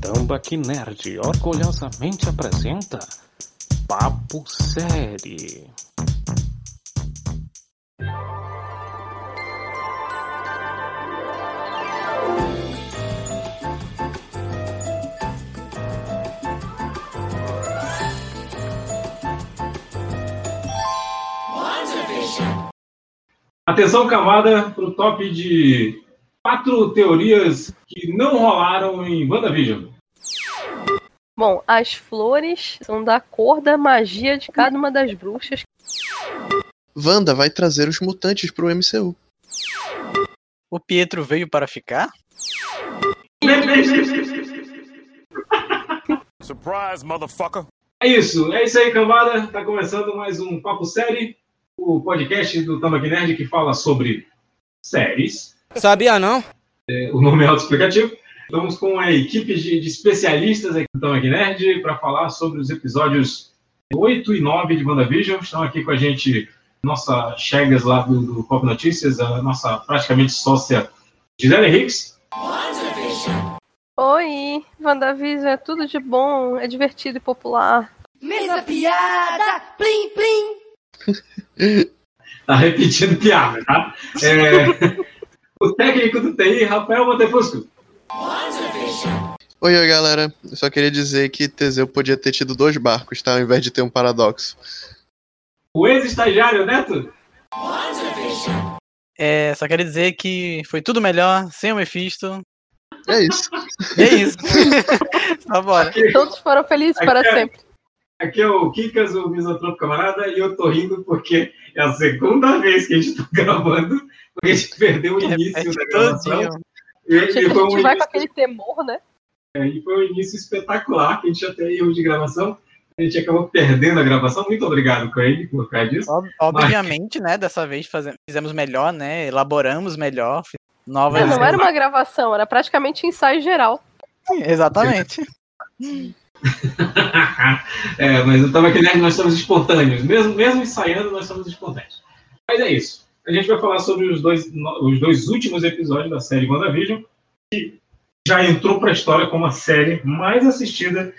Tambaqui Nerd orgulhosamente apresenta Papo Série. Atenção, camada, para o top de quatro teorias que não rolaram em WandaVision. Bom, as flores são da cor da magia de cada uma das bruxas. Wanda vai trazer os mutantes pro MCU. O Pietro veio para ficar? Surprise, motherfucker. É isso, é isso aí, camada. Tá começando mais um Papo Série, o podcast do Tambaqui Nerd que fala sobre séries. Sabia não? É, o nome é autoexplicativo. Estamos com a equipe de, de especialistas aqui do Tambaqui Nerd para falar sobre os episódios 8 e 9 de WandaVision. Estão aqui com a gente nossa Chegas lá do, do Pop Notícias, a nossa praticamente sócia Gisele Hicks. Oi, WandaVision é tudo de bom, é divertido e popular. Mesma piada, plim plim. Tá repetindo piada, tá? É, o técnico do TI, Rafael Montefusco. Oi, oi, galera. Eu só queria dizer que Teseu podia ter tido dois barcos, tá? Ao invés de ter um paradoxo. O ex-estagiário, Neto. É, só quero dizer que foi tudo melhor sem o Mephisto. É isso. É isso. Só bora. Todos foram felizes para Aqui é- sempre. Aqui é o Kikas, o misantropo camarada, e eu tô rindo porque é a segunda vez que a gente tá gravando, porque a gente perdeu o início Repete da gravação. todinho. E, e a foi um gente vai com início, aquele temor, né? e foi um início espetacular, que a gente já tem erro de gravação, a gente acabou perdendo a gravação. Muito obrigado, Craig, por causa disso. Ob- Obviamente, né? Dessa vez faze- fizemos melhor, né? Elaboramos melhor. Novas. Não, não era uma gravação, era praticamente ensaio geral. Exatamente. é, mas eu tava aqui, né, nós somos espontâneos. Mesmo, mesmo ensaiando, nós somos espontâneos. Mas é isso. A gente vai falar sobre os dois, os dois últimos episódios da série WandaVision, que já entrou para a história como a série mais assistida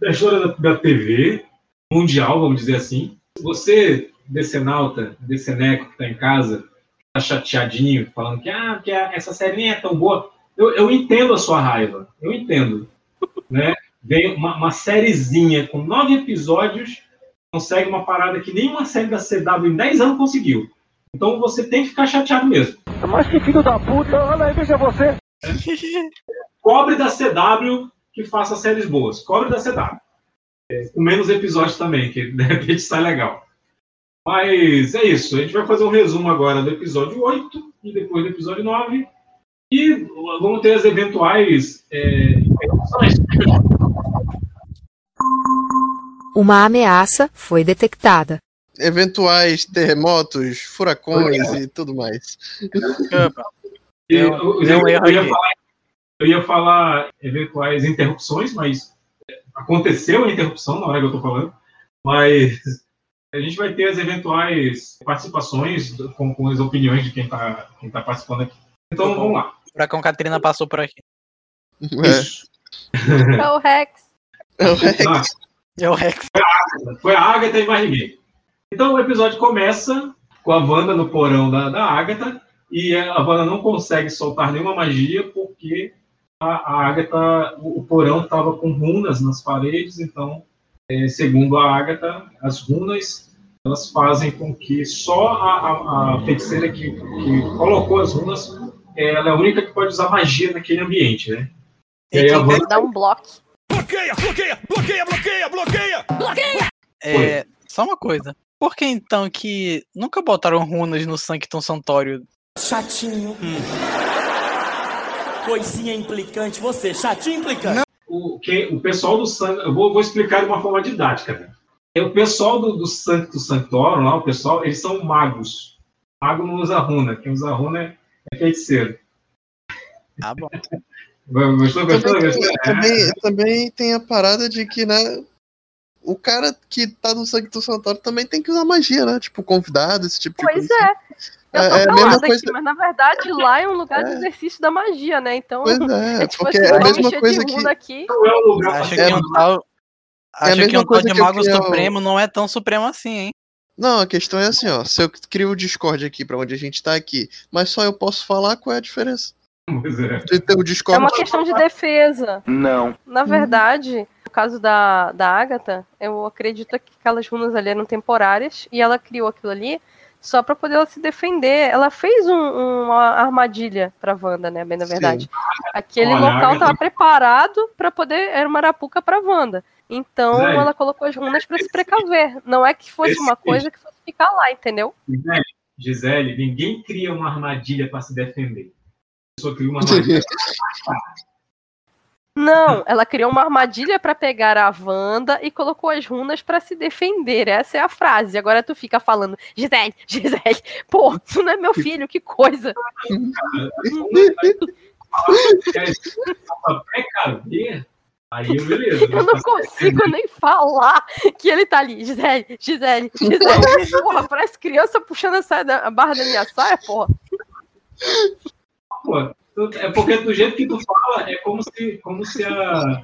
da história da, da TV mundial, vamos dizer assim. Você, decenauta, deceneco que está em casa, tá chateadinho, falando que, ah, que essa série nem é tão boa. Eu, eu entendo a sua raiva. Eu entendo. Né? Vem uma, uma sériezinha com nove episódios, consegue uma parada que nenhuma série da CW em 10 anos conseguiu. Então você tem que ficar chateado mesmo. Mas que filho da puta, olha aí, veja você. Cobre da CW que faça séries boas. Cobre da CW. É, com menos episódios também, que de repente sai legal. Mas é isso. A gente vai fazer um resumo agora do episódio 8 e depois do episódio 9. E vamos ter as eventuais é, interrupções. Uma ameaça foi detectada. Eventuais terremotos, furacões e tudo mais. Deu- eu, deu um eu ia falar, eu ia falar eventuais interrupções, mas aconteceu a interrupção na hora que eu tô falando. Mas a gente vai ter as eventuais participações com, com as opiniões de quem tá, quem tá participando aqui. Então vamos lá. Furacão Catrina passou por aqui. É. Isso. É o Rex. É o Rex. Ah, É o Rex. foi a Agatha e mais ninguém. Então o episódio começa com a Wanda no porão da, da Agatha e a Wanda não consegue soltar nenhuma magia porque a, a Agatha, o, o porão estava com runas nas paredes, então, é, segundo a Agatha, as runas elas fazem com que só a, a- a feiticeira que, que colocou as runas, ela é a única que pode usar magia naquele ambiente, né? E aí a Wanda Dá um bloco. Bloqueia, bloqueia, bloqueia, bloqueia, bloqueia. É, só uma coisa. Por que então que nunca botaram runas no Sanctum Santório? Chatinho. Coisinha implicante, você, chatinho implicante. o, que, o pessoal do San... Eu vou, vou explicar de uma forma didática. Né? É o pessoal do, do Sancto Sanctorum, lá, o pessoal, eles são magos. Mago não usa runa. Quem usa runa é, é feiticeiro. Tá bom. Gostou, gostou? Gostou? também, também tem a parada de que, né? O cara que tá no Sancto Santório também tem que usar magia, né? Tipo, convidado, esse tipo de Pois coisa. é. Eu É- tô é a calada mesma aqui, coisa- mas na verdade lá é um lugar de É. exercício da magia, né? Então, Pois é, é tipo porque assim, é a mesma coisa de que. aqui. Não é um lugar Acho que um tal. a Acho que mesma um tal coisa de que eu Mago Supremo não é tão supremo assim, hein? Não, a questão é assim, ó. Se eu crio o Discord aqui pra onde a gente tá aqui, mas só eu posso falar, qual é a diferença? Pois é. Tem o É Discord. uma questão de defesa. Não. Na verdade, caso da, da Agatha, eu acredito que aquelas runas ali eram temporárias e ela criou aquilo ali só pra poder ela se defender. Ela fez um- uma armadilha pra Wanda, né? Bem na Sim. verdade. Aquele Olha, local Agatha- tava preparado pra poder. Era uma arapuca pra Wanda. Então Zé, ela colocou as runas pra se precaver. Não é que fosse esse- uma coisa que fosse ficar lá, entendeu? Gisele, Gisele, ninguém cria uma armadilha pra se defender. A pessoa cria uma armadilha. Não, ela criou uma armadilha pra pegar a Wanda e colocou as runas pra se defender. Essa é a frase. Agora tu fica falando, Gisele, Gisele, pô, tu não é meu filho, que coisa. precaver, aí eu beleza. Eu não consigo nem falar que ele tá ali. Gisele, Gisele, Gisele. Porra, parece criança puxando a, saia da- a barra da minha saia, porra. Pô, é porque do jeito que tu fala, é como se, como se a,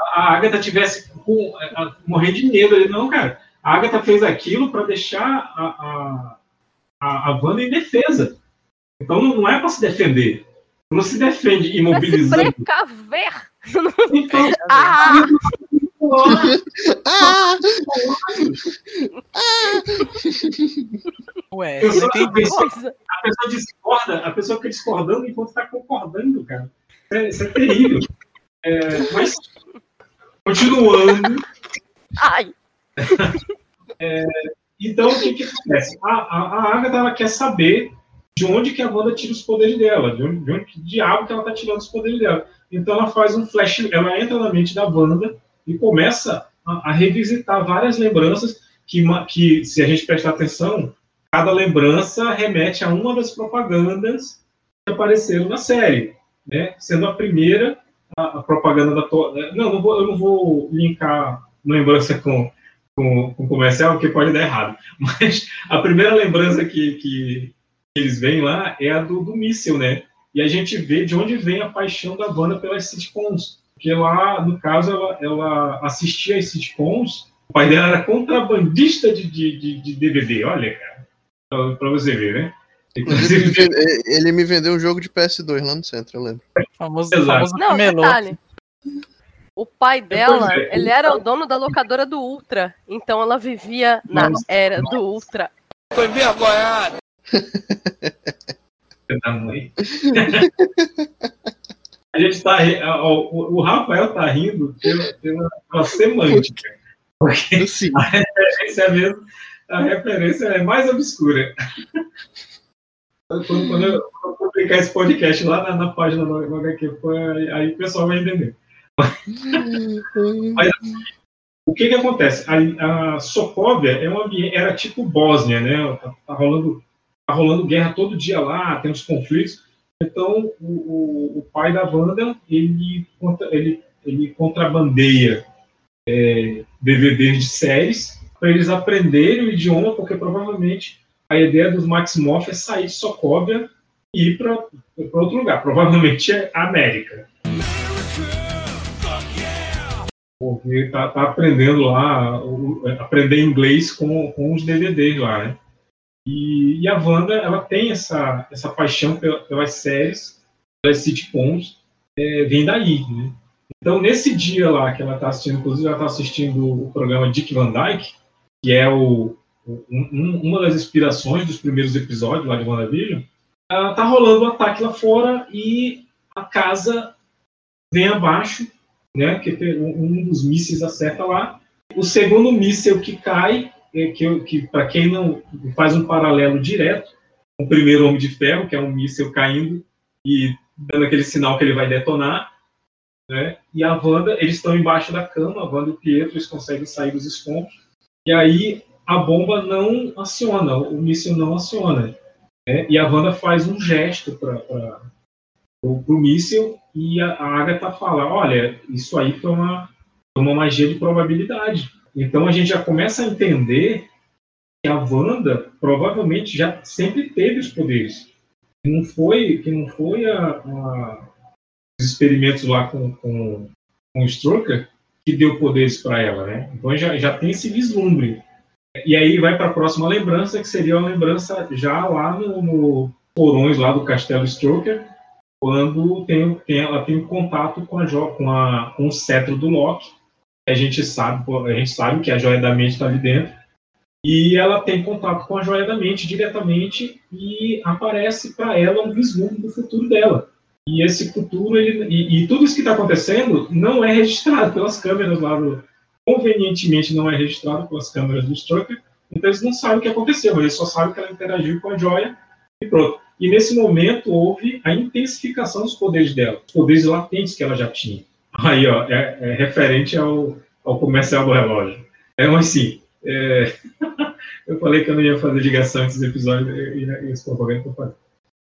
a Agatha tivesse com, a- a- morrendo de medo. ali. Não, cara. A Agatha fez aquilo pra deixar a, a, a, Wanda em defesa. Então não, é pra se defender. Não se defende Pra se imobilizando. precaver. Então, Ah, Ah! Ué, Eu não só- entendi. coisa. a pessoa discorda, a pessoa fica discordando enquanto está concordando, cara. Isso é, isso é terrível. É, mas, continuando, Ai, então o que, que acontece? A, a, a Agatha ela quer saber de onde que a Wanda tira os poderes dela, de onde, de onde que diabo que ela está tirando os poderes dela. Então ela faz um flash, ela entra na mente da Wanda e começa a, a revisitar várias lembranças que, que, se a gente prestar atenção, cada lembrança remete a uma das propagandas que apareceram na série, né? Sendo a primeira a, a propaganda da to... não, não vou, eu não vou linkar lembrança com com, com comercial, porque pode dar errado. Mas a primeira lembrança que, que eles veem lá é a do, do míssil, né? E a gente vê de onde vem a paixão da Wanda pelas sitcoms. Porque lá, no caso, ela, ela assistia às sitcoms, o pai dela era contrabandista de, de, de, de DVD, olha, cara. Pra, pra você ver, né? Inclusive, ele, Inclusive, vende- ele me vendeu um jogo de PS2 lá no centro, eu lembro. Famoso, Exato. famoso não, camelô. detalhe. O pai dela, é, ele era o dono da locadora do Ultra. Então ela vivia na Nossa, era do Ultra. Foi vergonhado. a gente tá ó, o, Rafael tá rindo pela, pela, pela semântica. Porque Assim, a referência é mesmo, a referência é mais obscura. Quando, quando eu, publicar esse podcast lá na, na página do, HQ, aí, o pessoal vai entender. O que que acontece? A, a é um ambiente, era tipo Bósnia, né? Tá, tá rolando, tá rolando guerra todo dia lá, tem uns conflitos. Então, o, o, o pai da Wanda, ele, ele, ele contrabandeia é, DVDs de séries para eles aprenderem o idioma, porque provavelmente a ideia dos Maximoff é sair de Sokovia e ir para outro lugar. Provavelmente é a América. Porque tá, tá aprendendo lá, aprender inglês com, com os DVDs lá, né? E, e a Wanda, ela tem essa, essa paixão pela- pelas séries, pelas sitcoms, é, vem daí, né? Então, nesse dia lá que ela está assistindo, inclusive ela está assistindo o programa Dick Van Dyke, que é o, o- um- uma das inspirações dos primeiros episódios lá de WandaVision, ela tá rolando um ataque lá fora e a casa vem abaixo, né? Que um dos mísseis acerta lá. O segundo míssil que cai, que, que para quem não faz um paralelo direto o primeiro Homem de Ferro, que é um míssil caindo e dando aquele sinal que ele vai detonar, né? E a Wanda, eles estão embaixo da cama, a Wanda e o Pietro, eles conseguem sair dos escombros. E aí a bomba não aciona, o míssil não aciona. né? E a Wanda faz um gesto para o míssil e a, a Agatha fala, olha, isso aí foi uma, uma magia de probabilidade. Então a gente já começa a entender que a Wanda provavelmente já sempre teve os poderes. Que não foi, que não foi a, a- os experimentos lá com, com, com o Stroker que deu poderes para ela, né? Então já, já tem esse vislumbre. E aí vai para a próxima lembrança, que seria uma lembrança já lá no, no porões lá do Castelo Stroker, quando tem, tem- ela tem um contato com, a, com, a, com o cetro do Loki. A gente sabe, a gente sabe que a joia da mente está ali dentro. E ela tem contato com a joia da mente diretamente e aparece para ela um vislumbre do futuro dela. E esse futuro, ele, e, e tudo isso que está acontecendo não é registrado pelas câmeras lá do. Convenientemente não é registrado pelas câmeras do Strucker, então eles não sabem o que aconteceu, eles só sabem que ela interagiu com a joia e pronto. E nesse momento houve a intensificação dos poderes dela, os poderes latentes que ela já tinha. Aí, ó, é, é referente ao, ao comercial do relógio. É, mas sim, é, eu falei que eu não ia fazer ligação entre os episódios e, e esse propaganda que eu falei.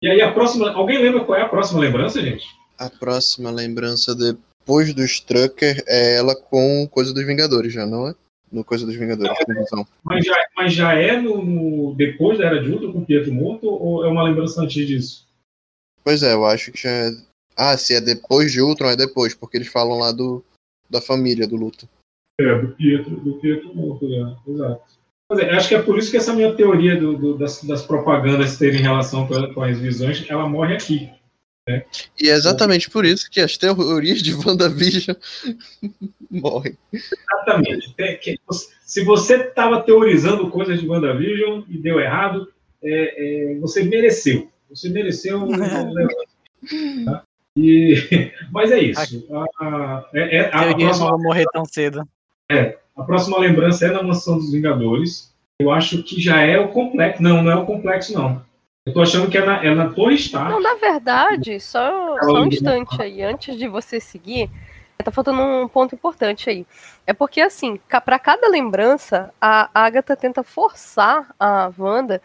E aí a próxima. Alguém lembra qual é a próxima lembrança, gente? A próxima lembrança depois do Strucker é ela com Coisa dos Vingadores, já não é? No Coisa dos Vingadores, visão. Mas já, mas já é no, no- depois da Era de Ultron com o Pietro morto ou é uma lembrança antes disso? Pois é, eu acho que já é. Ah, se é depois de Ultron, é depois, porque eles falam lá do da família do Luto. É, do Pietro, do Pietro morto, é, exato. Mas é, acho que é por isso que essa minha teoria do- do- das, das propagandas terem relação com, com as visões, ela morre aqui. E é exatamente por isso que as teorias de WandaVision morrem. Exatamente. Se você estava teorizando coisas de WandaVision e deu errado, é, é, você mereceu. Você mereceu. um- tá? E, mas é isso. A, a- é- é- a- a próxima vai morrer tão cedo. A próxima lembrança é na Mansão dos Vingadores. Eu acho que já é o complexo. Não, não é o complexo, não. Eu tô achando que é na, é na Torre Stark. Não, na verdade, só, Ela só um instante aí, antes de você seguir, tá faltando um ponto importante aí. É porque, assim, pra cada lembrança, a Agatha tenta forçar a Wanda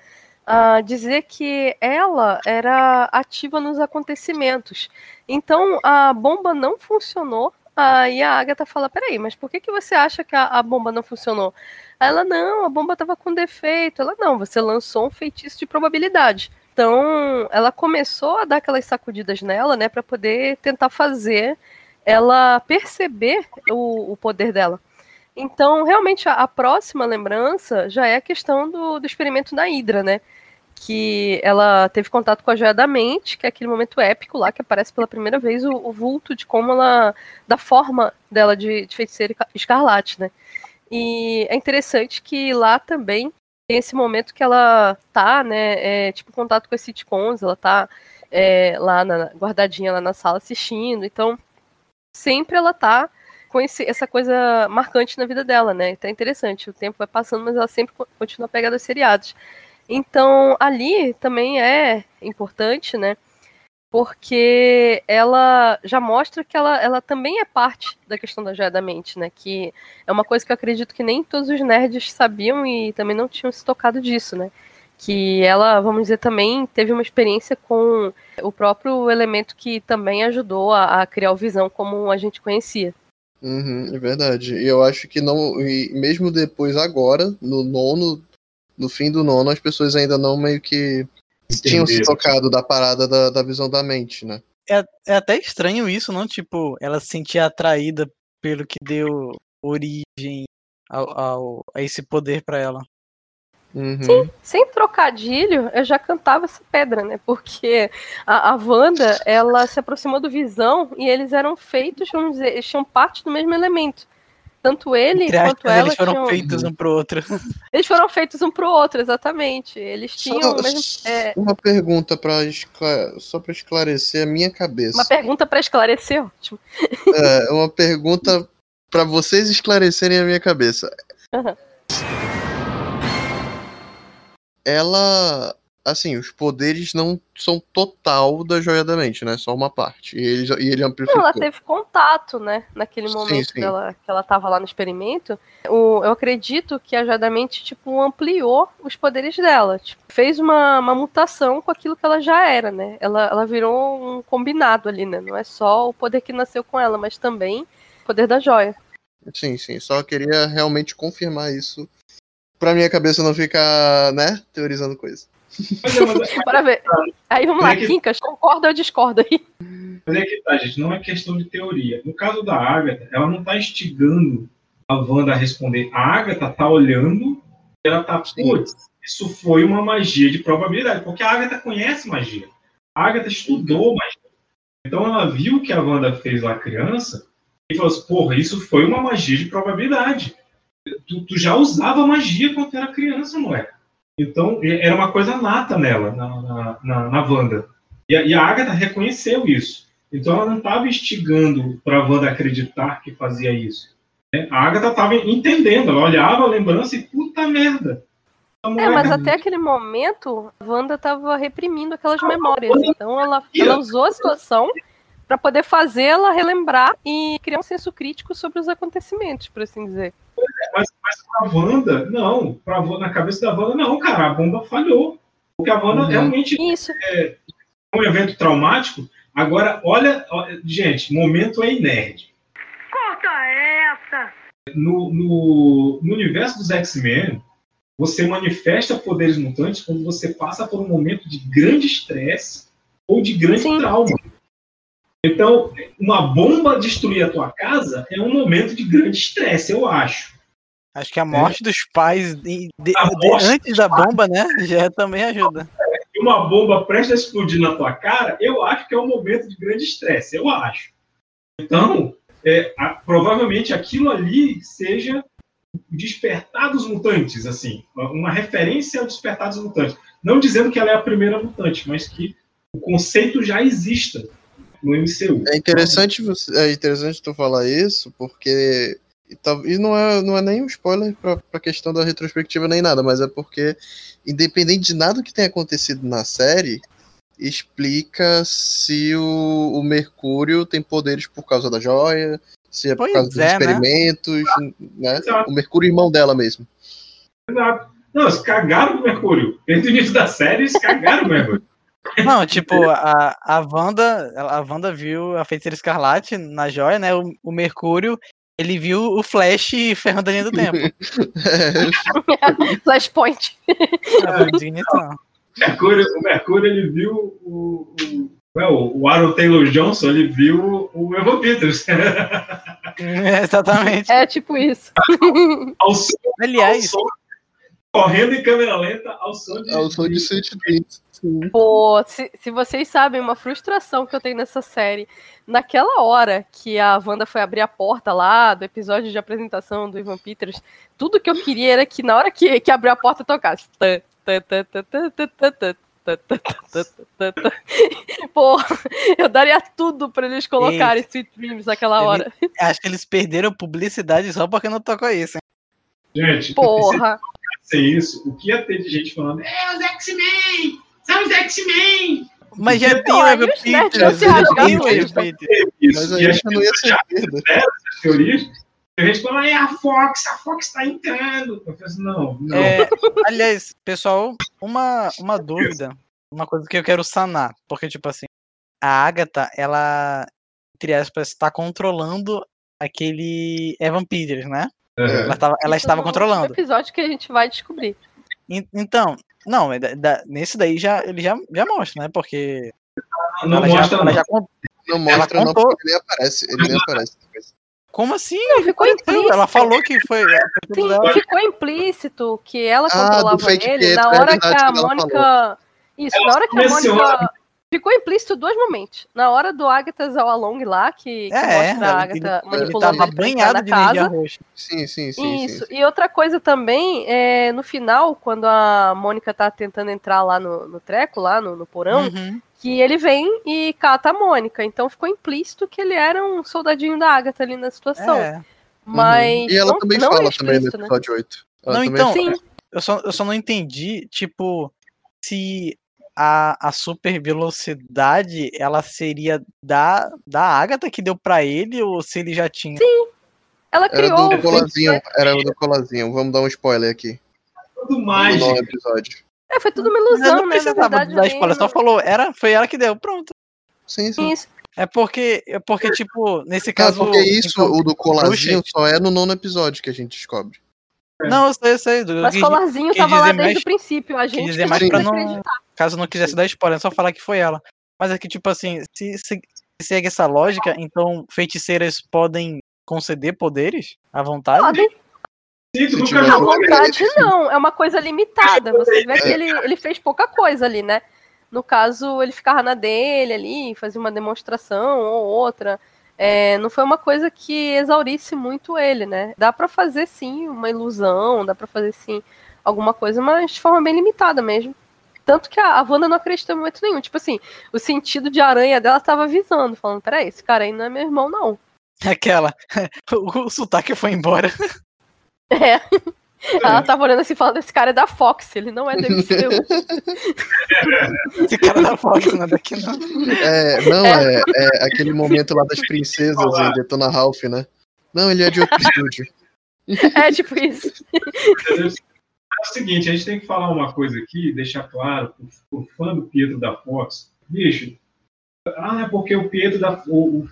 dizer que ela era ativa nos acontecimentos. Então, a bomba não funcionou. Aí a Agatha fala: peraí, mas por que, que você acha que a, a bomba não funcionou? Ela: não, a bomba tava com defeito. Ela: não, você lançou um feitiço de probabilidade. Então, ela começou a dar aquelas sacudidas nela, né, para poder tentar fazer ela perceber o, o poder dela. Então, realmente, a, a próxima lembrança já é a questão do, do experimento da Hydra, né? Que ela teve contato com a joia da mente, que é aquele momento épico lá que aparece pela primeira vez o, o vulto de como ela. da forma dela de, de feiticeira escarlate, né? E é interessante que lá também tem esse momento que ela tá, né, é, tipo, contato com as sitcoms, ela tá é, lá na, guardadinha lá na sala assistindo, então sempre ela tá com esse, essa coisa marcante na vida dela, né? Então é interessante, o tempo vai passando, mas ela sempre co- continua pegada aos seriados. Então ali também é importante, né? Porque ela já mostra que ela, ela também é parte da questão da joia da mente, né? Que é uma coisa que eu acredito que nem todos os nerds sabiam e também não tinham se tocado disso, né? Que ela, vamos dizer, também teve uma experiência com o próprio elemento que também ajudou a, a criar o Visão como a gente conhecia. Uhum, é verdade. E eu acho que não. E mesmo depois, agora, no nono, no fim do nono, as pessoas ainda não meio que tinham se tocado da parada da, da visão da mente, né? É, é até estranho isso, não? Tipo, ela se sentir atraída pelo que deu origem ao, ao- a esse poder pra ela. Uhum. Sem trocadilho, eu já cantava essa pedra, né? Porque a, a Wanda, ela se aproximou do Visão e eles eram feitos, vamos dizer, eles tinham parte do mesmo elemento. Tanto ele Entre quanto aspas, ela eles foram tinham... feitos um pro outro. Eles foram feitos um pro outro, exatamente. Eles tinham Só, o mesmo... é, uma pergunta para escla... só para esclarecer a minha cabeça. uma pergunta pra esclarecer, ótimo. É, uma pergunta para vocês esclarecerem a minha cabeça. Aham. Ela, assim, os poderes não são total da joia da mente, né? Só uma parte. E ele, e ele amplificou. Não, ela teve contato, né? Naquele Sim, momento sim. Dela, que ela tava lá no experimento. O, eu acredito que a Jadamente, tipo, ampliou os poderes dela. Tipo, fez uma, uma mutação com aquilo que ela já era, né? Ela, ela virou um combinado ali, né? Não é só o poder que nasceu com ela, mas também o poder da joia. Sim, sim. Só queria realmente confirmar isso pra minha cabeça não ficar, né, teorizando coisa. Mas é, mas é- Bora ver. Aí vamos lá, que- Quincas, concorda ou discorda aí? Mas é que tá, gente, não é questão de teoria. No caso da Agatha, ela não tá instigando a Wanda a responder. A Agatha tá olhando e ela tá, putz, isso foi uma magia de probabilidade, porque a Agatha conhece magia. A Agatha estudou magia. Então ela viu o que a Wanda fez lá criança e falou assim, porra, isso foi uma magia de probabilidade. Tu, tu já usava magia quando era criança, moleque. Então, era uma coisa nata nela, na, na, na, na Wanda. E a, e a Agatha reconheceu isso. Então ela não estava instigando para a Wanda acreditar que fazia isso. né? A Agatha estava entendendo, ela olhava a lembrança e puta merda. É, mas até aquele momento, a Wanda tava reprimindo aquelas memórias. Então ela, ela usou a situação pra poder fazê-la relembrar e criar um senso crítico sobre os acontecimentos, por assim dizer. Mas, mas pra Wanda, não. Pra, na cabeça da Wanda, não, cara. A bomba falhou. Porque a Wanda Uhum. realmente Isso. é um evento traumático. Agora, olha, olha, gente, momento é nerd. Corta essa! no, no, no universo dos X-Men, você manifesta poderes mutantes quando você passa por um momento de grande estresse ou de grande Sim. trauma. Então, uma bomba destruir a tua casa é um momento de grande estresse, eu acho. Acho que a morte dos pais de- de- morte antes da bomba, né? Já também ajuda. E uma bomba prestes a explodir na tua cara, eu acho que é um momento de grande estresse, eu acho. Então, é, a- provavelmente aquilo ali seja o despertar dos mutantes, assim, uma referência ao despertar dos mutantes. Não dizendo que ela é a primeira mutante, mas que o conceito já exista no MCU. É interessante, você, é interessante tu falar isso, porque. E, e não, é, não é nem um spoiler pra, pra questão da retrospectiva nem nada, mas é porque, independente de nada que tenha acontecido na série, explica se o, o Mercúrio tem poderes por causa da joia, se é por Pois causa dos é, né? experimentos, né? Exato. O Mercúrio irmão dela mesmo. Exato. Não, eles cagaram o Mercúrio. Desde o início da série, eles cagaram o Mercúrio. Não, tipo, a, a Wanda, ela- a Wanda viu a Feiticeira Escarlate na joia, né? O, o Mercúrio, ele viu o Flash ferrando a linha do tempo. Flashpoint. Foi indignação. O Mercúrio, o Mercúrio, ele viu o, o, é, o, Aaron Taylor Johnson, ele viu o Evan Peters. É, Exatamente. É tipo isso. ao som, ao Aliás, som, correndo em câmera lenta ao som de. Ao som de Sweet Dreams. Sim. Pô, se, se vocês sabem, uma frustração que eu tenho nessa série. Naquela hora que a Wanda foi abrir a porta lá do episódio de apresentação do Ivan Peters, tudo que eu queria era que na hora que, que abriu a porta tocasse. Pô, eu daria tudo para eles colocarem Sweet Dreams naquela hora. Acho que eles perderam publicidade só porque não tocou isso. Hein? Gente, porra. Se isso, o que ia ter de gente falando é os X-Men, são os X-Men! Mas já tem o Evan Peters. Já tem o. Evan Peters. Mas e aí não ia ser perda. fizeram essas teorias. A gente fala, é a Fox, a Fox tá entrando. Eu falei assim, não, não. É, aliás, pessoal, uma, uma dúvida, uma coisa que eu quero sanar, porque, tipo assim, a Agatha, ela, entre aspas, está controlando aquele Evan Peters, né? É. Ela, tava, ela estava controlando. episódio que a gente vai descobrir. En- Então, não, é da- da- nesse daí já, ele já, já mostra, né? Porque Não ela, mostra, já, ela não. já con- Não mostra, não, contou- porque ele nem aparece. Ele nem aparece. Como assim? Não, ficou implícito. Ela falou que foi. Sim, dela. ficou implícito que ela Ah, controlava fake ele na é hora que a ela Mônica. Isso, Ela na hora que a. Mônica. Ficou implícito dois momentos. Na hora do Agatha Along lá, que, que É, mostra a Agatha ele manipulando tava ele entrar banhado na de casa. roxa. Sim, sim, sim. Isso. sim. E outra coisa também, é, no final, quando a Mônica tá tentando entrar lá no, no treco, lá no, no porão, Uhum. que ele vem e cata a Mônica. Então ficou implícito que ele era um soldadinho da Agatha ali na situação. É. Mas. E ela não- também não é fala também no explícito, né? episódio 8. Ela Não, então, Sim. Eu só, eu só não entendi, tipo, se a, a super velocidade ela seria da, da Agatha que deu pra ele ou se ele já tinha. Ela Era criou do o Colazinho. Era do Colazinho. Vamos dar um spoiler aqui. Tudo No mais. nono episódio. É, foi tudo uma ilusão, não né? Na precisava verdade, dar spoiler, só falou, era, foi ela que deu, pronto. Sim, sim. Isso. É porque, é porque tipo, nesse Cara, caso. porque isso, então, o do Colazinho, só é no nono episódio que a gente descobre. Não, eu sei, eu sei. Eu Mas quis- Colarzinho quis tava lá desde mais- o princípio. A gente dizer mais não pra não. acreditar. Caso não quisesse dar spoiler, é só falar que foi ela. Mas é que, tipo assim, se, se segue essa lógica, então feiticeiras podem conceder poderes à vontade? Podem. Sim, À vontade não, é uma coisa limitada. Você vê que É. ele, ele fez pouca coisa ali, né? No caso, ele ficava na dele ali, fazia uma demonstração ou outra. É, não foi uma coisa que exaurisse muito ele, né? Dá pra fazer sim uma ilusão, dá pra fazer sim alguma coisa, mas de forma bem limitada mesmo. Tanto que a, a Wanda não acreditou em momento nenhum. Tipo assim, o sentido de aranha dela tava avisando, falando: peraí, esse cara aí não é meu irmão, não. Aquela. O, o sotaque foi embora. É. Ela tava olhando assim falando, esse cara é da Fox, ele não é do MCU. Esse cara da Fox, não é daqui não. É, não, é, é aquele momento lá das princesas em Detona Ralph, né? Não, ele é de outro estúdio. é tipo isso. É o seguinte, a gente tem que falar uma coisa aqui, deixar claro pro, pro fã do Pietro da Fox. Bicho, ah, é porque o Pietro da o, o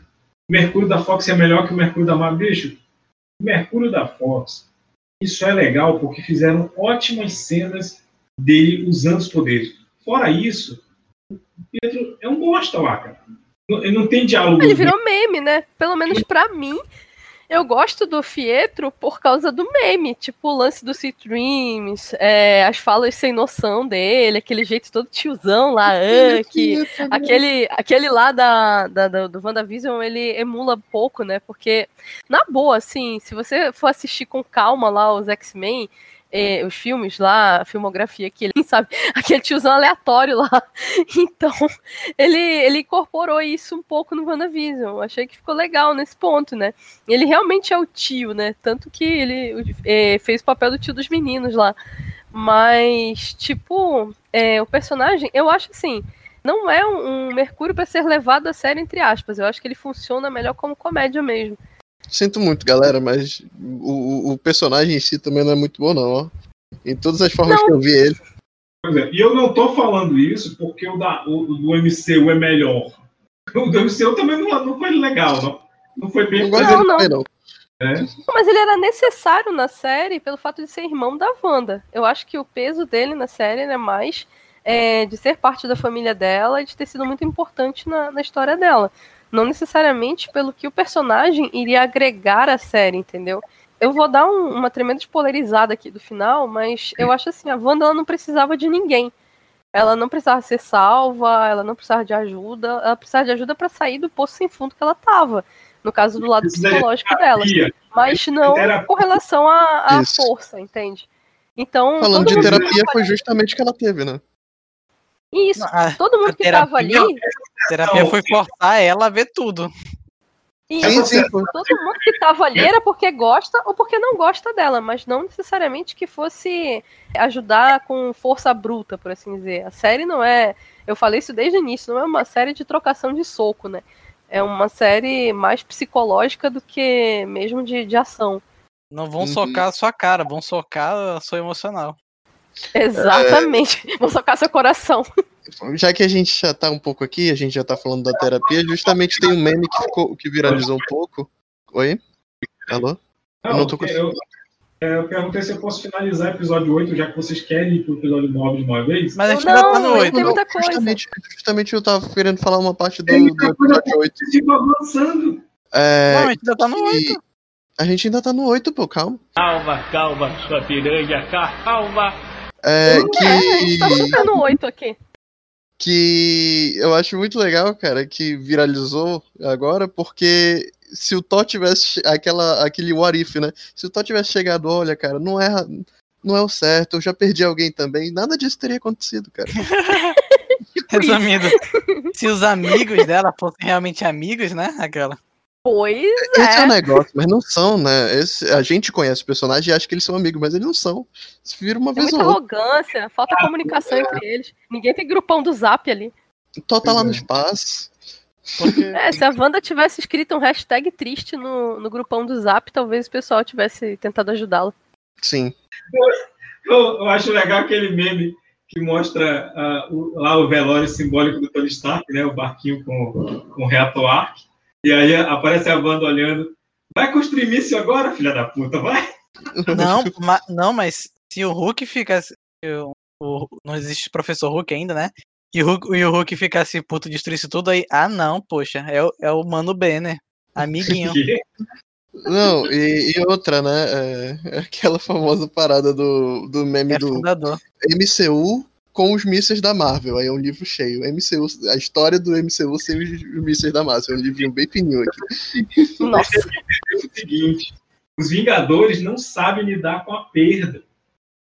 Mercúrio da Fox é melhor que o Mercúrio da Marvel. Bicho, o Mercúrio da Fox, isso é legal porque fizeram ótimas cenas dele usando os poderes. Fora isso, o Pietro é um bosta lá, cara. Ele não tem diálogo. Ele virou meme, né? Pelo menos pra mim. Eu gosto do Fietro por causa do meme, tipo o lance do Sweet Dreams, é, as falas sem noção dele, aquele jeito todo tiozão lá, ah, que aquele, aquele lá da, da, da- do WandaVision, ele emula pouco, né? Porque, na boa, assim, se você for assistir com calma lá os X-Men, eh, os filmes lá, a filmografia que ele sabe, aquele tiozão aleatório lá. Então, ele, ele incorporou isso um pouco no WandaVision. Achei que ficou legal nesse ponto, né? Ele realmente é o tio, né? Tanto que ele eh, fez o papel do tio dos meninos lá. Mas, tipo, é, o personagem, eu acho assim, não é um, um Mercúrio para ser levado a sério, entre aspas. Eu acho que ele funciona melhor como comédia mesmo. Sinto muito, galera, mas o, o- personagem em si também não é muito bom, não, ó. Em todas as formas Não. que eu vi ele. Pois é, E eu não tô falando isso porque o, da, o, o do MCU é melhor. O do MCU também não, não foi legal, não. Não foi bem Não gosto Não, dele não. também, não. Mas ele era necessário na série pelo fato de ser irmão da Wanda. Eu acho que o peso dele na série é mais é, de ser parte da família dela e de ter sido muito importante na, na história dela. Não necessariamente pelo que o personagem iria agregar à série, entendeu? Eu vou dar um- uma tremenda spoilerizada aqui do final, mas eu acho assim, a Wanda ela não precisava de ninguém. Ela não precisava ser salva, ela não precisava de ajuda, ela precisava de ajuda para sair do poço sem fundo que ela tava. No caso do lado psicológico dela mas não com relação à, força, entende? Então, Falando de terapia, foi justamente o que ela teve, né? Isso, A todo mundo a que tava ali, terapia- terapia foi forçar ela a ver tudo. isso, Sim, sim, foi. todo mundo que tava ali era porque gosta ou porque não gosta dela, mas não necessariamente que fosse ajudar com força bruta, por assim dizer. A série não é, eu falei isso desde o início, não é uma série de trocação de soco, né? É uma série mais psicológica do que mesmo de, de ação. Não vão Uhum. socar a sua cara, vão socar a sua emocional. Exatamente. Vou socar seu coração. Já que a gente já tá um pouco aqui, a gente já tá falando da terapia, justamente tem um meme que, ficou, que viralizou um pouco. Oi? Alô? Não, Eu não tô eu, é, eu perguntei se eu posso finalizar o episódio 8, já que vocês querem ir pro episódio 9 de uma vez. Mas a gente Não, ainda tá no ainda 8. tem muita coisa. Justamente, justamente eu tava querendo falar uma parte do, do episódio 8. Vocês ficam avançando. É, Não, a gente ainda tá no que- 8. A gente ainda tá no 8, pô, calma. Calma, calma, sua piranha, calma. É, É, a gente tá que, super no 8 aqui. que eu acho muito legal, cara, que viralizou agora, porque se o Thor tivesse aquela, aquele what if, né? Se o Thor tivesse chegado, olha, cara, não é, não é o certo, eu já perdi alguém também, nada disso teria acontecido, cara. Resumindo, se os amigos dela fossem realmente amigos, né? Aquela. Pois Esse é o é. negócio, mas não são, né? Esse- a gente conhece o personagem e acha que eles são amigos, mas eles não são. Se vira uma Tem vez ou muita outra. arrogância, falta comunicação entre eles. Ninguém tem grupão do zap ali. Thor tá lá no é. espaço. Porque É, se a Wanda tivesse escrito um hashtag triste no, no grupão do zap, talvez o pessoal tivesse tentado ajudá-la. Sim. Eu, eu acho legal aquele meme que mostra ah, o- lá o velório simbólico do Tony Stark, né? O barquinho com, com o reator arc. E aí aparece a Wanda olhando. Vai construir míssil agora, filha da puta, vai! Não, ma- não, mas se o Hulk ficasse. o- o- não existe professor Hulk ainda, né? E o Hulk, e o Hulk ficasse puto, destruísse tudo aí. Ah, não, poxa, é, o- é o Mano Banner. Amiguinho. Não, e, e outra, né? é, aquela famosa parada do, do meme É do fundador. MCU com os mísseis da Marvel. Aí é um livro cheio. MCU, a história do MCU sem os, os mísseis da Marvel. É um livrinho bem fininho aqui. Nossa, É o seguinte: os Vingadores não sabem lidar com a perda.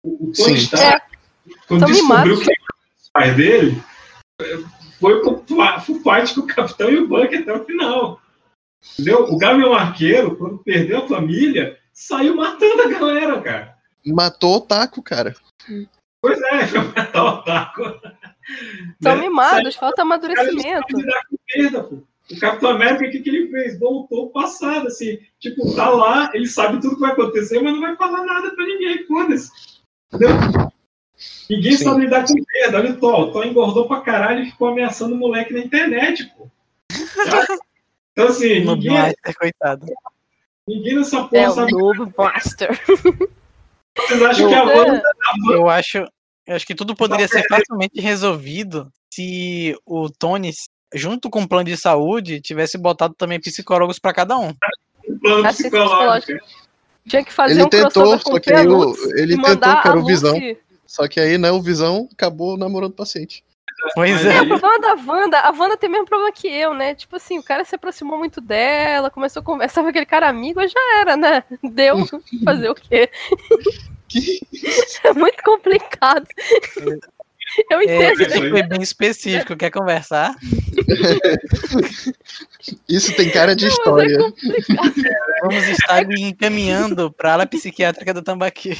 O, o Tony Sim. Stark, quando Tão descobriu que o pai dele, foi pro fight com o Capitão e o Buck até o final. Entendeu? O Gavião Arqueiro, quando perdeu a família, saiu matando a galera, cara. Matou o Taco, cara. Pois é, foi matar o Taco. são Né? mimados, falta amadurecimento. perda, pô. O Capitão América, o que, que ele fez? Voltou passado, assim. Tipo, tá lá, ele sabe tudo que vai acontecer, mas não vai falar nada pra ninguém, foda-se. Entendeu? Ninguém Sim. sabe lidar com perda. Olha o Thor. O Thor engordou pra caralho e ficou ameaçando o moleque na internet, pô. Então, assim, No ninguém, Blaster, coitado. ninguém nessa porra É o sabe. Noob Blaster. Vocês acham que a É. Wanda Eu acho, eu acho que tudo poderia ser facilmente resolvido se o Tony, junto com o plano de saúde, tivesse botado também psicólogos pra cada um. um plano psicológico? Tinha que fazer Ele um tentou, só o que aí o- ele tentou, que era a o Visão. Só que aí, né, o Visão acabou namorando o paciente. Pois é. É, o problema da Wanda, a Wanda tem o mesmo problema que eu, né? Tipo assim, o cara se aproximou muito dela, começou a conversar com aquele cara amigo, já era, né? Deu fazer o quê? Que- É muito complicado. Eu É, entendo. aí. foi bem específico. Quer conversar? Isso tem cara de Não, mas história. Vamos estar encaminhando pra ala psiquiátrica do Tambaqui.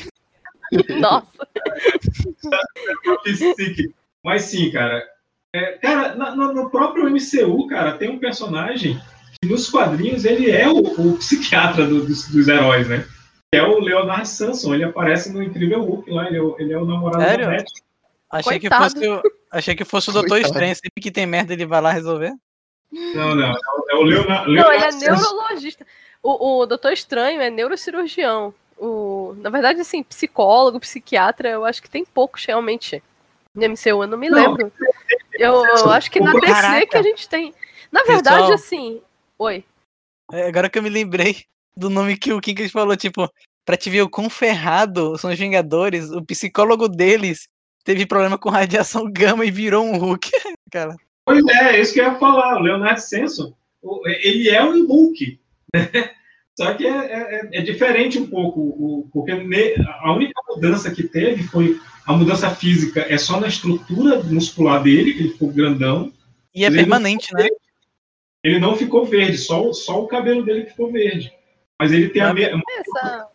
Nossa. Mas sim, cara. É, cara, no, no próprio MCU, cara, tem um personagem que nos quadrinhos ele é o, o psiquiatra do- dos, dos heróis, né? Que é o Leonard Samson. Ele aparece no Incrível Hulk lá, ele é o, ele é o namorado Sério? da. Achei que, fosse o, achei que fosse o Doutor. Estranho. Sempre que tem merda, ele vai lá resolver. Não, não. É o- é o Leonard, Não, ele é neurologista. O, o Doutor Estranho é neurocirurgião. O, na verdade, assim, psicólogo, psiquiatra, eu acho que tem poucos realmente no MCU, eu não me Não, lembro. Eu, eu acho que na DC Caraca. que a gente tem. Na verdade, Pessoal. assim. Oi. É, agora que eu me lembrei do nome que o Kinkas falou, tipo, pra te ver o quão ferrado são os Vingadores, o psicólogo deles teve problema com radiação gama e virou um Hulk. Cara, Pois é, é isso que eu ia falar. O Leonard Samson, o- ele é um Hulk. né? Só que é, é- é diferente um pouco, o- porque a única mudança que teve foi a mudança física é só na estrutura muscular dele, que ele ficou grandão. e é permanente, né? Ele não ficou verde, só, o- só o cabelo dele ficou verde. Mas ele tem, a me- Essa,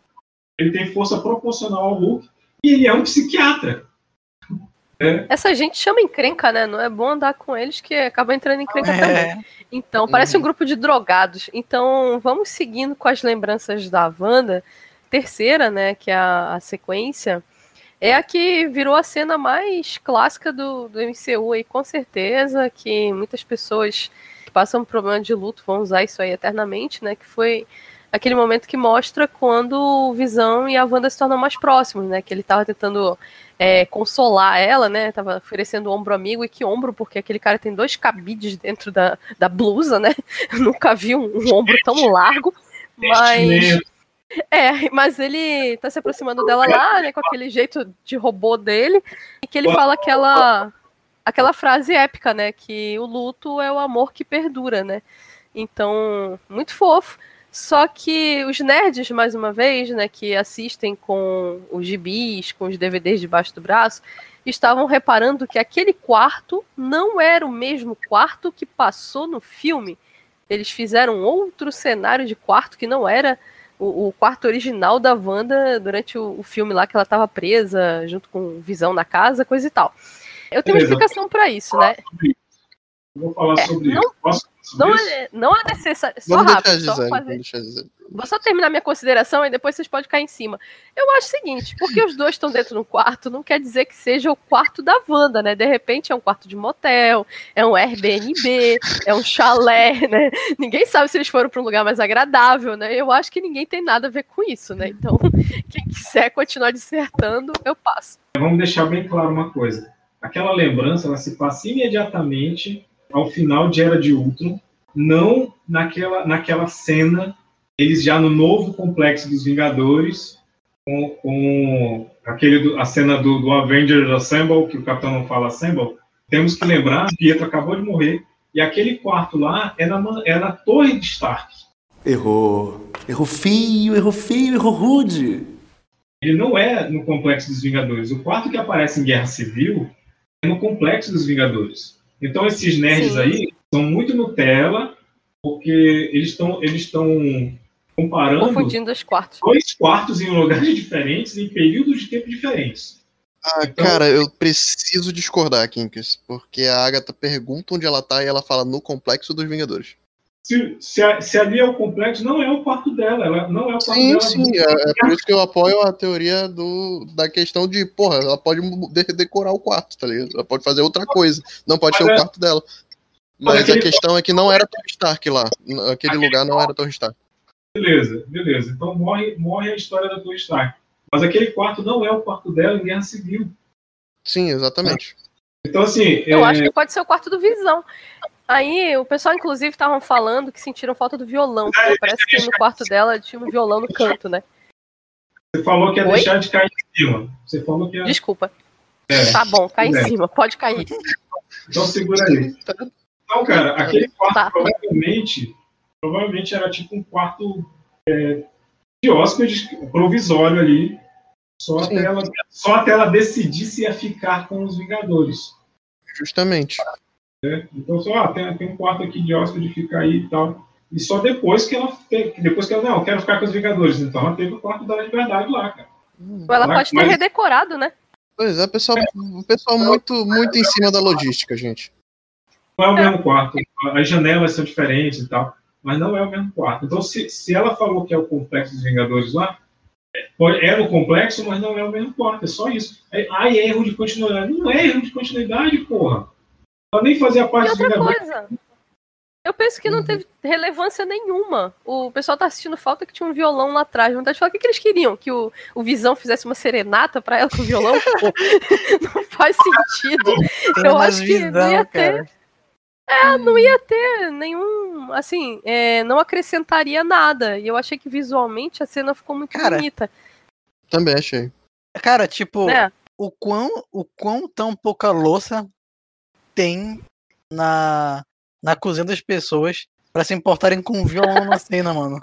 ele tem força proporcional ao Hulk e ele é um psiquiatra. essa gente chama encrenca, né? Não é bom andar com eles que acaba entrando em encrenca também. É, Então, parece um grupo de drogados. Então, vamos seguindo com as lembranças da Wanda. Terceira, né, que é a, a sequência, é a que virou a cena mais clássica do, do MCU aí, com certeza, que muitas pessoas que passam por problema de luto vão usar isso aí eternamente, né, que foi aquele momento que mostra quando o Visão e a Wanda se tornam mais próximos, né, que ele tava tentando é, consolar ela, né, tava oferecendo ombro amigo, e que ombro, porque aquele cara tem dois cabides dentro da, da blusa, né, nunca vi um, um ombro tão largo, mas... É, mas ele tá se aproximando dela lá, né, com aquele jeito de robô dele, e que ele fala aquela aquela frase épica, né, que o luto é o amor que perdura, né? Então, muito fofo. Só que os nerds, mais uma vez, né, que assistem com os gibis, com os DVDs debaixo do braço, estavam reparando que aquele quarto não era o mesmo quarto que passou no filme. Eles fizeram outro cenário de quarto que não era o, o quarto original da Wanda durante o, o filme lá que ela estava presa, junto com Visão na casa, coisa e tal. Eu tenho uma Beleza. explicação para isso, né? Vou falar É, sobre não- isso. Posso Não sobre isso? é, não é necessário. Só Vamos rápido, deixar a só fazer. Vamos deixar a Gisele. Vou só terminar minha consideração e depois vocês podem cair em cima. Eu acho o seguinte, porque os dois estão dentro do quarto, não quer dizer que seja o quarto da Wanda, né? De repente é um quarto de motel, é um Airbnb, é um chalé, né? Ninguém sabe se eles foram para um lugar mais agradável, né? Eu acho que ninguém tem nada a ver com isso, né? Então, quem quiser continuar dissertando, eu passo. Vamos deixar bem claro uma coisa. Aquela lembrança, ela se passa imediatamente ao final de Era de Ultron, não naquela, naquela cena, eles já no novo complexo dos Vingadores, com, com aquele do- a cena do, do Avengers Assemble, que o Capitão não fala Assemble, temos que lembrar, Pietro acabou de morrer, e aquele quarto lá na, man- é na torre de Stark. Errou. Errou feio, errou feio, errou rude. Ele não é no Complexo dos Vingadores. O quarto que aparece em Guerra Civil é no Complexo dos Vingadores. Então esses nerds Sim. aí são muito Nutella, porque eles estão eles estão comparando Confundindo os quartos. dois quartos em lugares diferentes, em períodos de tempo diferentes. Ah, Então- cara, eu preciso discordar, Kinkas, porque a Agatha pergunta onde ela tá e ela fala no Complexo dos Vingadores. Se, se, se ali é o complexo, não é o quarto dela. Ela não é o quarto Sim, dela. sim, é, é por isso que eu apoio a teoria do, da questão de, porra, ela pode decorar o quarto, tá ligado? Ela pode fazer outra coisa, não pode ser o Mas é- quarto dela. Mas a questão é que não era Tony Stark lá, aquele Aquele lugar não era Tony Stark. Beleza, beleza. Então morre, morre a história da Tony Stark. Mas aquele quarto não é o quarto dela em Guerra Civil. Sim, exatamente. Então, assim. Eu é, acho que pode ser o quarto do Visão. Aí, o pessoal, inclusive, estavam falando que sentiram falta do violão. Porque parece que no quarto dela tinha um violão no canto, né? Você falou que ia Oi? deixar de cair em cima. Você falou que ia. Desculpa. É, Tá bom, cai em É. cima, pode cair. então segura aí. Então, cara, aquele quarto Tá. provavelmente, provavelmente era tipo um quarto é, de hóspedes provisório ali. Só Sim. até, ela, só até ela decidir se ia ficar com os Vingadores. Justamente. Né? Então, só, ah, tem, tem um quarto aqui de hóspede, fica aí e tal. E só depois que ela depois que ela, não, eu quero ficar com os Vingadores. Então ela teve o quarto dela de verdade lá, cara. Ou ela Mas- pode ter mas- redecorado, né? Pois é, pessoal, o pessoal muito, muito em cima da logística, gente. Não é o mesmo quarto. As janelas são diferentes e tal, mas não é o mesmo quarto. Então, se, se ela falou que é o complexo dos Vingadores lá, é no complexo, mas não é o mesmo quarto. É só isso. Ai, é erro de continuidade. Não é erro de continuidade, porra. Ela nem fazia E parte dos outra coisa. Eu penso que não teve relevância nenhuma. O pessoal tá assistindo falta que tinha um violão lá atrás. Vontade de falar o que, que eles queriam? Que o, o Visão fizesse uma serenata pra ela com o violão? Não faz sentido. Eu acho que não visão, ia ter. cara. É, não ia ter nenhum. Assim, é, não acrescentaria nada. E eu achei que visualmente a cena ficou muito Cara, bonita. Também achei. Cara, tipo, Né? o quão, o quão tão pouca louça tem na, na cozinha das pessoas pra se importarem com um violão na cena, mano.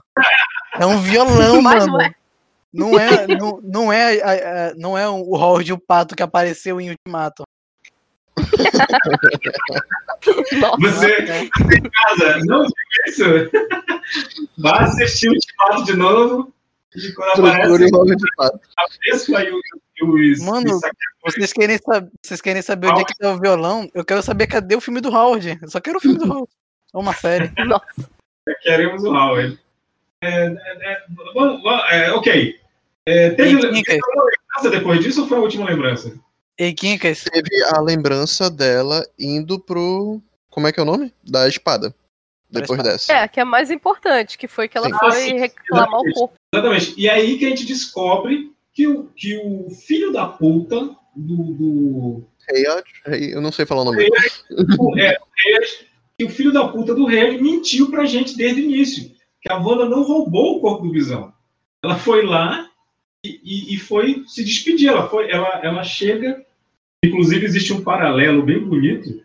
É um violão, Mas mano. não é. Não é, não, não é, a- a- não é o Howard o Pato que apareceu em Ultimato. Nossa. Você, você em casa, não viu isso? Vá assistir o Ultimato de novo. E quando Procure aparece o de fato. a Vespa e o- os. Mano, os Vocês querem, sab vocês querem saber onde é que tá o violão? Eu quero saber cadê o filme do Howard. Eu só quero o filme do Howard. É uma série. Nossa. Queremos o Howard. É, é, é, é, ok. É, teve, E, alguma lembrança depois disso ou foi a última lembrança? e Kinkas, Teve a lembrança dela indo pro. Como é que é o nome? Da espada. Depois espada. dessa. É, que é mais importante, que foi que ela Sim. Ah, foi sim, reclamar o exatamente. corpo. Exatamente. E aí que a gente descobre que o, que o filho da puta do. do Hayat, eu não sei falar o nome. o- é, é, que o filho da puta do rei mentiu pra gente desde o início. Que a Wanda não roubou o corpo do Visão. Ela foi lá e, e- e foi se despedir. Ela, foi, ela, ela chega. Inclusive, existe um paralelo bem bonito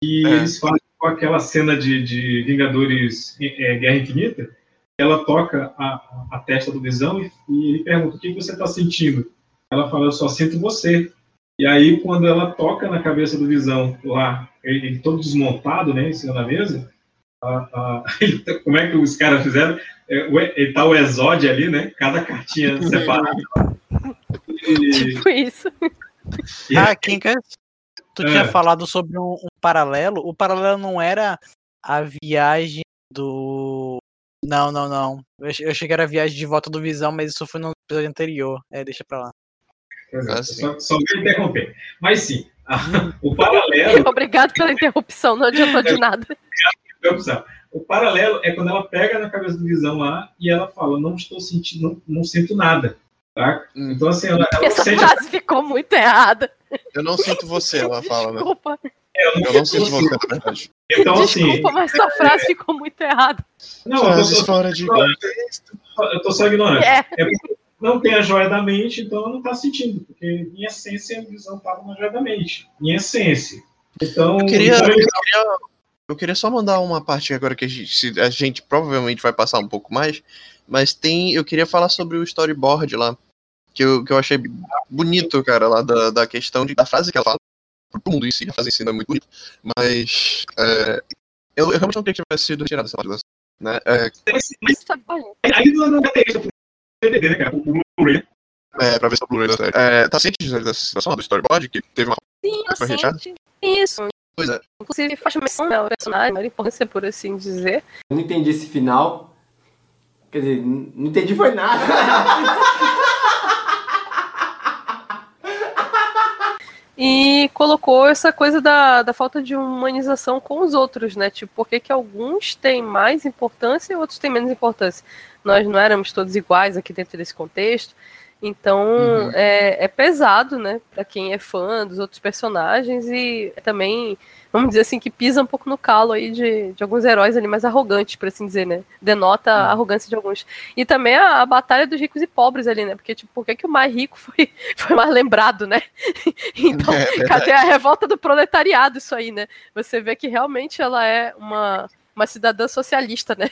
que É. eles fazem com aquela cena de, de Vingadores é, Guerra Infinita. Ela toca a, a testa do Visão e, e ele pergunta: O que você está sentindo? Ela fala: Eu só sinto você. E aí, quando ela toca na cabeça do Visão, lá, ele, ele todo desmontado, né, em cima da mesa, a- a- ele tá- como é que os caras fizeram? É, o- ele tá o exódio ali, né? Cada cartinha separada. E, Tipo isso. e Ah, Kinkas, tu É. tinha falado sobre um, um paralelo. O paralelo não era a viagem do. Não, não, não. Eu ach- eu achei que era a viagem de volta do Visão, mas isso foi no episódio anterior. É, deixa pra lá. Pois é, Ah, sim. só, só me interromper. Mas sim, o paralelo. Obrigado pela interrupção, não adiantou de nada. Opção. O paralelo é quando ela pega na cabeça do Visão lá e ela fala, não estou sentindo, não, não sinto nada. Tá? Hum. Então, assim, ela, ela Essa sente frase ficou muito errada. Eu não sinto você, ela fala, né? Desculpa, Eu não sinto você, na verdade. Então, assim, desculpa, mas essa frase ficou muito errada. não, eu tô, fora de eu tô só ignorando. É, É porque não tem a joia da mente, então ela não está sentindo, porque em essência a visão estava na joia da mente. Em essência. Então, Eu queria, então eu ele- queria, eu queria só mandar uma parte agora que a gente, a gente provavelmente vai passar um pouco mais, mas tem, eu queria falar sobre o storyboard lá, que eu, que eu achei bonito, cara, lá da, da questão de, da frase que ela fala, pro mundo em si, a frase em si não é muito bonita, mas é, eu, eu realmente não queria que tivesse sido retirada essa parte, né? É, isso tá bom. aí não ter isso DVD, né, cara? O Blu-ray. é, pra ver se o Blu-ray da série. É, tá ciente dessa situação do storyboard, que teve uma Sim, Foi retirado? assim, isso. Pois é. Inclusive, faz menção ao personagem, maior importância, por assim dizer. Eu não entendi esse final. Quer dizer, não entendi foi nada. E colocou essa coisa da, da falta de humanização com os outros, né? Tipo, por que, que alguns têm mais importância e outros têm menos importância? Nós não éramos todos iguais aqui dentro desse contexto. Então Uhum. é, é pesado, né, pra quem é fã dos outros personagens e também, vamos dizer assim, que pisa um pouco no calo aí de, de alguns heróis ali mais arrogantes, por assim dizer, né? Denota a arrogância de alguns. E também a, a batalha dos ricos e pobres ali, né? Porque, tipo, por que, que o mais rico foi, foi mais lembrado, né? Então, É verdade. cadê a revolta do proletariado isso aí, né? Você vê que realmente ela é uma, uma cidadã socialista, né?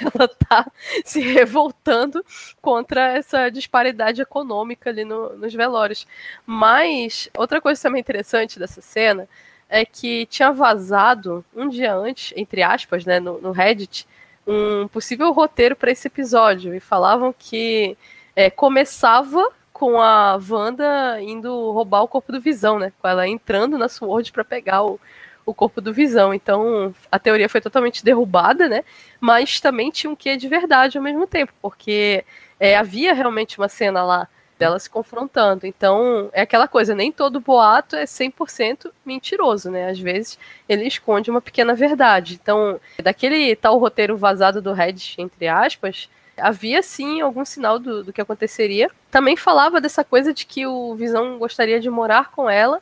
Ela tá se revoltando contra essa disparidade econômica ali no- nos velórios. Mas outra coisa também interessante dessa cena é que tinha vazado um dia antes, entre aspas, né, no, no Reddit, um possível roteiro para esse episódio e falavam que é, começava com a Wanda indo roubar o corpo do Visão, né? Com ela entrando na Sword para pegar o, o corpo do Visão. Então a teoria foi totalmente derrubada, né? Mas também tinha um quê de verdade ao mesmo tempo, porque é, havia realmente uma cena lá delas se confrontando. Então é aquela coisa, nem todo boato é 100% mentiroso, né? Às vezes ele esconde uma pequena verdade. Então, daquele tal roteiro vazado do Reddit, entre aspas, havia sim algum sinal do, do que aconteceria. Também falava dessa coisa de que o Visão gostaria de morar com ela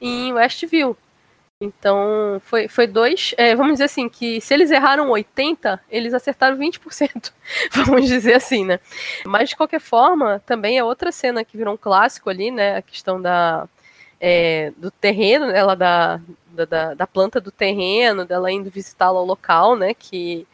em Westview. Então, foi, foi dois. é, vamos dizer assim, que se eles erraram 80, eles acertaram 20%. vamos dizer assim, né? Mas, de qualquer forma, também é outra cena que virou um clássico ali, né? A questão da, é, do terreno, ela da, da, da, planta do terreno, dela indo visitá-la ao local, né? Que,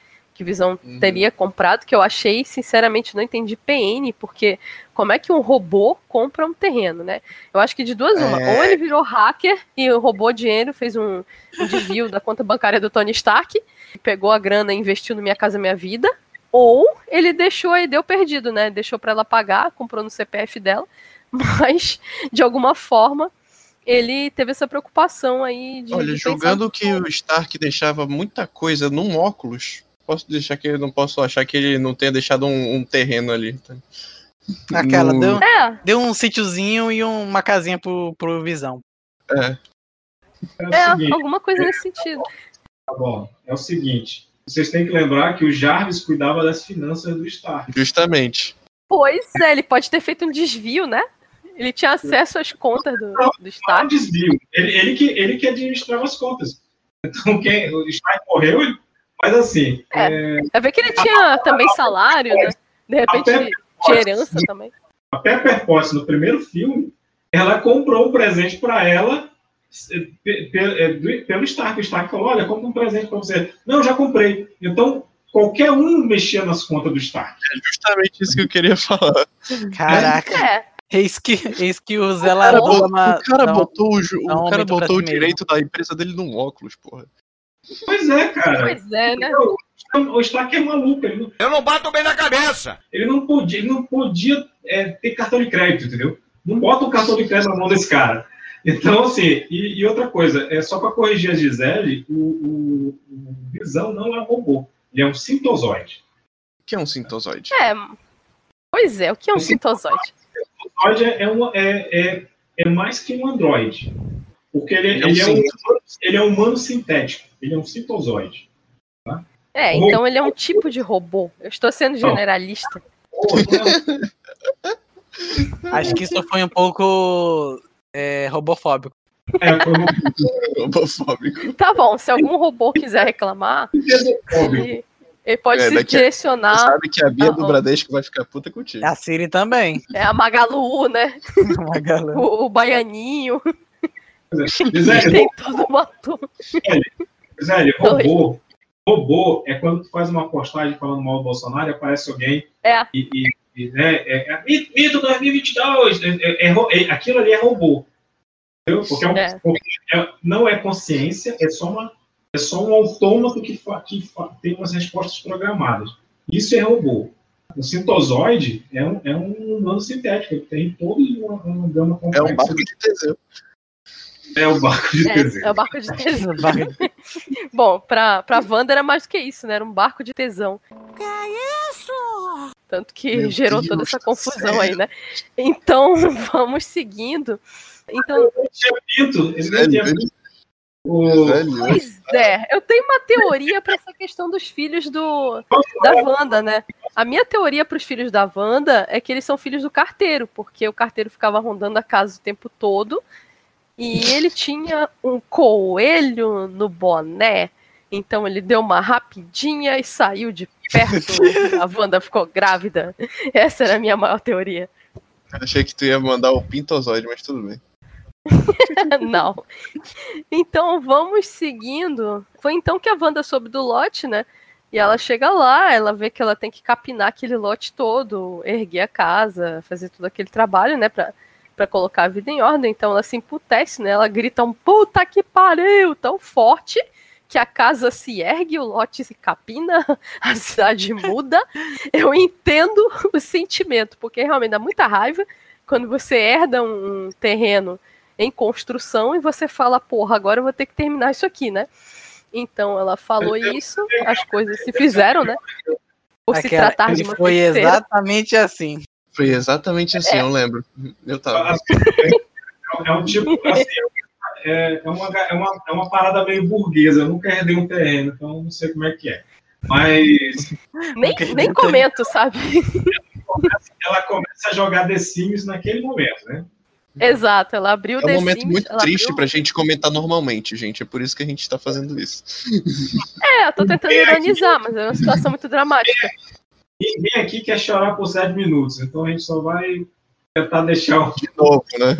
Visão Uhum. teria comprado, que eu achei, sinceramente, não entendi PN, porque como é que um robô compra um terreno, né? Eu acho que de duas uma. É. Ou ele virou hacker e roubou dinheiro, fez um, um desvio da conta bancária do Tony Stark, pegou a grana e investiu no Minha Casa Minha Vida, ou ele deixou e deu perdido, né? Deixou para ela pagar, comprou no CPF dela, mas de alguma forma ele teve essa preocupação aí de. Olha, de no que o Stark deixava muita coisa num óculos, posso deixar que não posso achar que ele não tenha deixado um, um terreno ali. tá? Aquela, No- deu, É, deu um sítiozinho e um- uma casinha pro, pro Visão. É. É é, seguinte, alguma coisa nesse sentido. tá bom. É o seguinte. Vocês têm que lembrar que o Jarvis cuidava das finanças do Stark. Justamente. Pois é, ele pode ter feito um desvio, né? Ele tinha acesso às contas do, do Não é um Stark. desvio. Ele, ele, que, ele que administrava as contas. Então, quem, o Stark morreu, ele- mas assim, É. Vai ver que ele tinha também salário, né? De repente tinha herança também. a Pepper Potts, no primeiro filme, ela comprou um presente para ela eh, do- pelo Stark. O Stark falou: Olha, compra um presente para você. Não, já comprei. Então, qualquer um mexia nas contas do Stark. É justamente isso que eu queria falar. Caraca. É, Eis que, eis que o Zé O cara, botou, o cara botou, o, ju- dá um o, cara botou o direito da empresa dele num óculos, porra. Pois é, cara. pois é, né? O Stark é maluco. Ele não, Eu não bato bem na cabeça. ele não podia, ele não podia eh, ter cartão de crédito, entendeu? Não bota um cartão de crédito na mão desse cara. Então, assim, e, e outra coisa, é só para corrigir a Gisele, o, o, o Visão não é um robô, ele é um sintozoide. O que é um sintozoide? É. Pois é, o que é um sintozoide? O sintozoide é, um, é, é, é mais que um androide. Porque ele, Ele é um ele, é um, ele é um humano sintético, ele é um sintozoide. É, então ele é um tipo de robô. Eu estou sendo generalista. É- Acho que isso foi um pouco é, robofóbico. é, foi um Homofóbico. Tá bom, se algum robô quiser reclamar, ele, ele pode É, se daqui a- direcionar. Sabe que a Bia do Ah, ó. Bradesco vai ficar puta contigo. A Siri também. É a Magalu, né? Uma galera. O, o Baianinho. Gisele, Tem toda uma turma. Gisele, robô, robô é quando tu faz uma postagem falando mal do Bolsonaro e aparece alguém É. e, e, e, né, é, é, mito mito 2022, é, é, é, é- aquilo ali é robô. Entendeu? Porque, é um- É. porque é- não é consciência, é só, uma, é só um autômato que, fa- que fa- tem umas respostas programadas. Isso é robô. O sintozoide é um, é um humano sintético, ele tem toda uma, uma gama É complexa. um barco de Teseu. É o barco de Teseu. É, é o barco de tesão. Bom, pra, pra Wanda era mais do que isso, né? Era um barco de tesão. Que isso? Tanto que Meu gerou Deus toda essa confusão céu. aí, né? Então, vamos seguindo. Então, tinha pinto, ele não Velho, tinha ele- o- velho. pois é, eu tenho uma teoria pra essa questão dos filhos do da Wanda, né? A minha teoria pros filhos da Wanda é que eles são filhos do carteiro, porque o carteiro ficava rondando a casa o tempo todo e ele tinha um coelho no boné. Então ele deu uma rapidinha e saiu de perto. A Wanda ficou grávida. Essa era a minha maior teoria. Achei que tu ia mandar o Pintozoide, mas tudo bem. Não. Então vamos seguindo. Foi então que a Wanda soube do lote, né? E ela chega lá, ela vê que ela tem que capinar aquele lote todo, erguer a casa, fazer todo aquele trabalho, né? Pra, pra colocar a vida em ordem. Então ela se emputece, né? Ela grita um puta que pariu tão forte que a casa se ergue, o lote se capina, a cidade muda. Eu entendo o sentimento, porque realmente dá muita raiva quando você herda um, terreno em construção e você fala, porra, agora eu vou ter que terminar isso aqui, né? Então ela falou isso, as coisas se fizeram, né? Por se Aquela- tratar de uma Foi feiticeira. exatamente assim. Foi exatamente assim, eu lembro. Eu tava. É um tipo, assim, é, é, uma, é, uma, é uma parada meio burguesa. Eu nunca herdei um terreno, então não sei como é que é. Mas Nem, nem comento, sabe? ela começa a jogar The Sims naquele momento, né? Exato, ela abriu É um The momento Sims, muito triste abriu- pra gente comentar normalmente, gente. É por isso que a gente tá fazendo isso. É, eu tô tentando ironizar, mas é uma situação muito dramática. Ninguém aqui quer chorar por sete minutos, então a gente só vai tentar deixar o. De novo, né?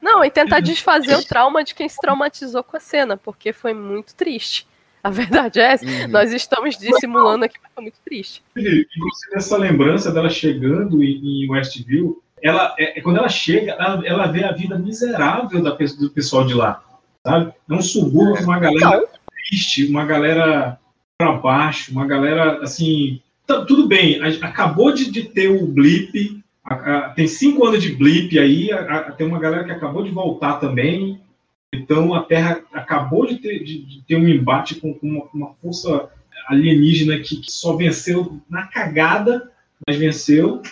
Não, e tentar desfazer o trauma de quem se traumatizou com a cena, porque foi muito triste. A verdade é essa. Uhum. Nós estamos dissimulando aqui, mas foi muito triste. Inclusive, essa lembrança dela chegando em, Westview, ela, é, é quando ela chega, ela, ela vê a vida miserável da, do pessoal de lá, sabe? É um subúrbio uma galera triste, uma galera para baixo, uma galera, assim... tá- tudo bem, acabou de, de ter o blip, a- a- tem cinco anos de blip aí, a- tem uma galera que acabou de voltar também, então a Terra acabou de ter, de- de ter um embate com, com uma, uma força alienígena que, que só venceu na cagada, mas venceu.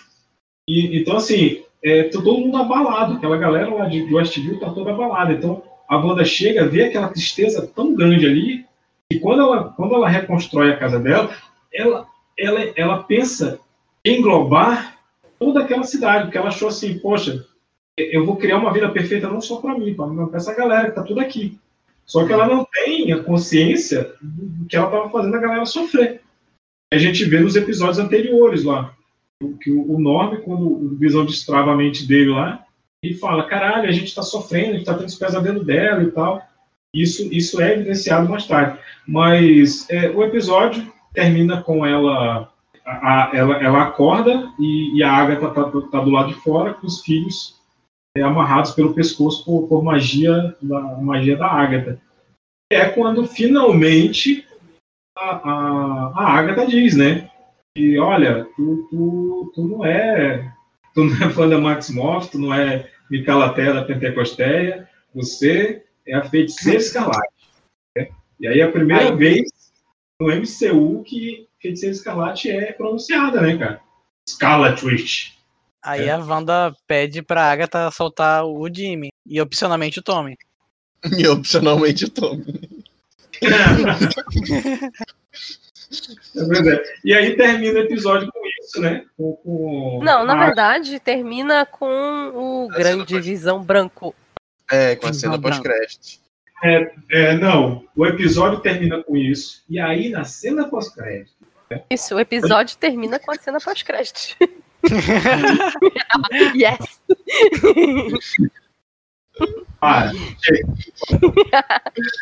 E, então, assim, é, tá todo mundo abalado. Aquela galera lá de, de Westview tá toda abalada. Então, a Wanda chega, vê aquela tristeza tão grande ali, e quando ela, quando ela reconstrói a casa dela, ela, ela, ela pensa em englobar toda aquela cidade, porque ela achou assim, poxa, eu vou criar uma vida perfeita não só para mim, para essa galera que tá tudo aqui. Só que ela não tem a consciência do que ela estava fazendo a galera sofrer. A gente vê nos episódios anteriores lá, que o o Norm, quando o Visão destrava a mente dele lá, ele fala, caralho, a gente está sofrendo, a gente está tendo esse pesadelo dela e tal. Isso, isso é evidenciado mais tarde. Mas é, o episódio termina com ela, a- a- ela, ela acorda e, e a Agatha tá, tá do lado de fora com os filhos é, amarrados pelo pescoço por, por magia, da, magia da Agatha. É quando finalmente a, a, a Agatha diz, né? Que olha, tu, tu, tu não é. Tu não é fã da Max Moff, tu não é Micalatela Pentecosteia, você é a feiticeira escarlate. né? E aí é a primeira Ai. vez no MCU que feiticeira escarlate é pronunciada, né, cara? Scarlet Witch. Aí É. a Wanda pede pra Agatha soltar o Jimmy. E opcionalmente o Tommy. E opcionalmente o Tom. É. E aí termina o episódio com isso, né? Com, com- Não, na verdade, termina com o grande visão branco. É, com a cena pós-crédito. É, não, o episódio termina com isso. E aí, na cena pós-crédito, Isso, o episódio termina com a cena pós-crédito. yes! para.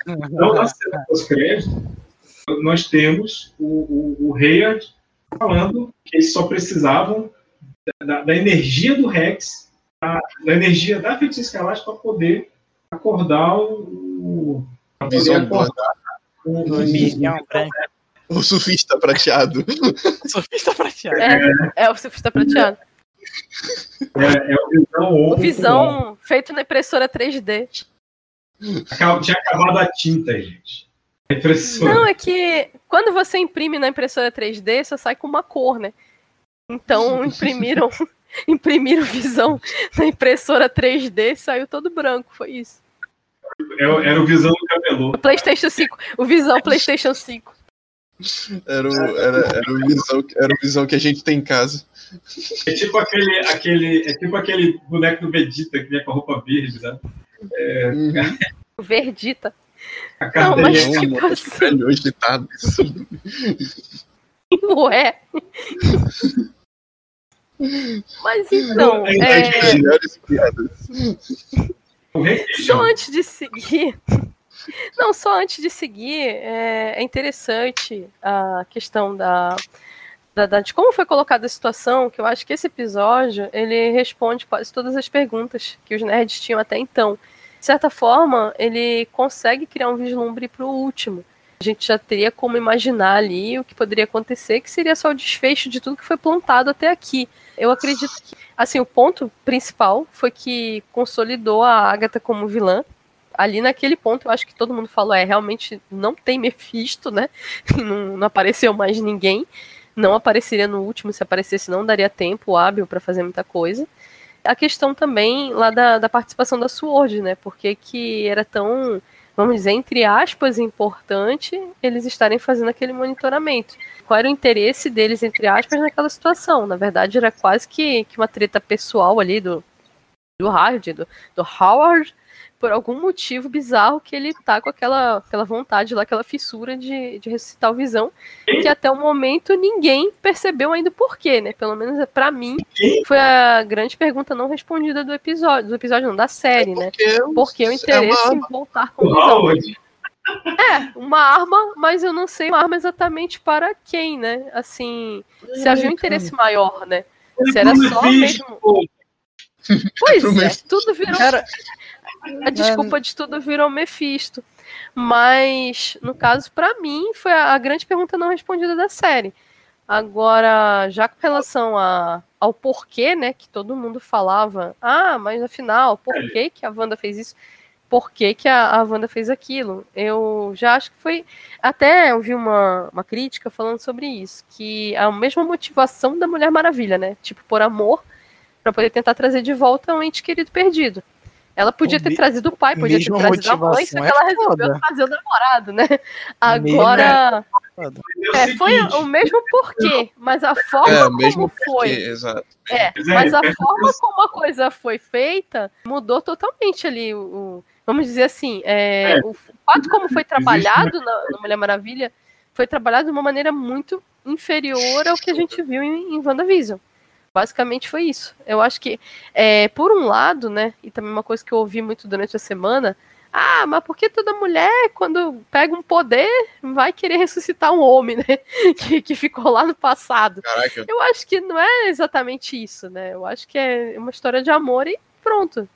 Então, na cena pós-crédito, nós temos o, o, o Hayard falando que eles só precisavam da, da energia do Rex, da, da energia da feiticeira escarlate para poder acordar o. Para poder Visão acordar o, o, branca. O surfista prateado. Surfista prateado. É, é o surfista prateado. é, é o visão O on, visão feito na impressora 3D. Acab- Tinha acabado a tinta, gente. A impressora. Não, é que quando você imprime na impressora 3D, só sai com uma cor, né? Então imprimiram, imprimiram visão na impressora 3D e saiu todo branco, foi isso. Era, era o visão do camelô. O PlayStation 5, o Visão PlayStation 5. Era o, era, era, o visão, era o visão que a gente tem em casa. É tipo aquele, aquele, é tipo aquele boneco do Vegeta que vinha com a roupa verde, sabe? É, O Verdita. a Não, mas Não, tipo mano, assim, velho, hoje tá. ué. Mas então, É, é. O só antes de seguir. Não, só antes de seguir, é, é interessante a questão da, da- da- de como foi colocada a situação, que eu acho que esse episódio ele responde quase todas as perguntas que os nerds tinham até então. De certa forma, ele consegue criar um vislumbre para o último. A gente já teria como imaginar ali o que poderia acontecer, que seria só o desfecho de tudo que foi plantado até aqui. Eu acredito que, assim, o ponto principal foi que consolidou a Agatha como vilã. Ali naquele ponto, eu acho que todo mundo falou, é, realmente não tem Mephisto, né? Não, não apareceu mais ninguém. Não apareceria no último, se aparecesse não daria tempo hábil para fazer muita coisa. A questão também lá da, da participação da Sword, né? Porque que era tão, vamos dizer, entre aspas, importante eles estarem fazendo aquele monitoramento. Qual era o interesse deles, entre aspas, naquela situação? Na verdade, era quase que, que uma treta pessoal ali do, do Howard, do, do Howard, por algum motivo bizarro que ele tá com aquela, aquela vontade lá, aquela fissura de, de ressuscitar o Visão, que até o momento ninguém percebeu ainda o porquê, né? Pelo menos é pra mim, foi a grande pergunta não respondida do episódio, do episódio não, da série, né? Por que o interesse em voltar com o Visão? Howard. É, uma arma, mas eu não sei uma arma exatamente para quem, né? Assim, se havia um interesse maior, né? Se era só mesmo. Pois é, tudo virou. Cara, A desculpa de tudo virou Mephisto. Mas, no caso, pra mim, foi a, grande pergunta não respondida da série. Agora, já com relação a, ao porquê, né, que todo mundo falava, ah, mas afinal, por que, que a Wanda fez isso? Por que, que a, a Wanda fez aquilo? Eu já acho que foi. Até eu vi uma, uma crítica falando sobre isso, que a mesma motivação da Mulher Maravilha, né? Tipo, por amor, pra poder tentar trazer de volta um ente querido perdido. Ela podia ter me- trazido o pai, podia ter trazido a mãe, só que é ela resolveu foda. trazer o namorado, né? Agora. É, foi o mesmo porquê, mas a forma É, como mesmo foi. porque, exato. É, é, mas a é. forma como a coisa foi feita mudou totalmente ali. O, o- vamos dizer assim, é, É. o fato como foi trabalhado na, na Mulher Maravilha foi trabalhado de uma maneira muito inferior ao que a gente viu em, em WandaVision. Basicamente foi isso. Eu acho que, é, por um lado, né, e também uma coisa que eu ouvi muito durante a semana, ah, mas por que toda mulher, quando pega um poder, vai querer ressuscitar um homem, né? Que, que ficou lá no passado. Caraca, Eu acho que não é exatamente isso, né? Eu acho que é uma história de amor e pronto.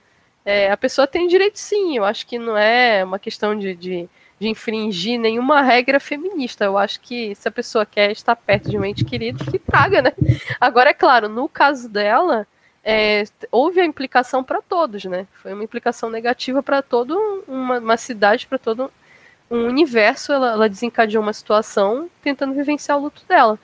É, a pessoa tem direito sim, eu acho que não é uma questão de, de, de infringir nenhuma regra feminista. Eu acho que se a pessoa quer estar perto de um ente querido, que traga, né? Agora, é claro, no caso dela, é, houve a implicação para todos, né? Foi uma implicação negativa para toda uma, uma cidade, para todo um universo. Ela, ela desencadeou uma situação tentando vivenciar o luto dela.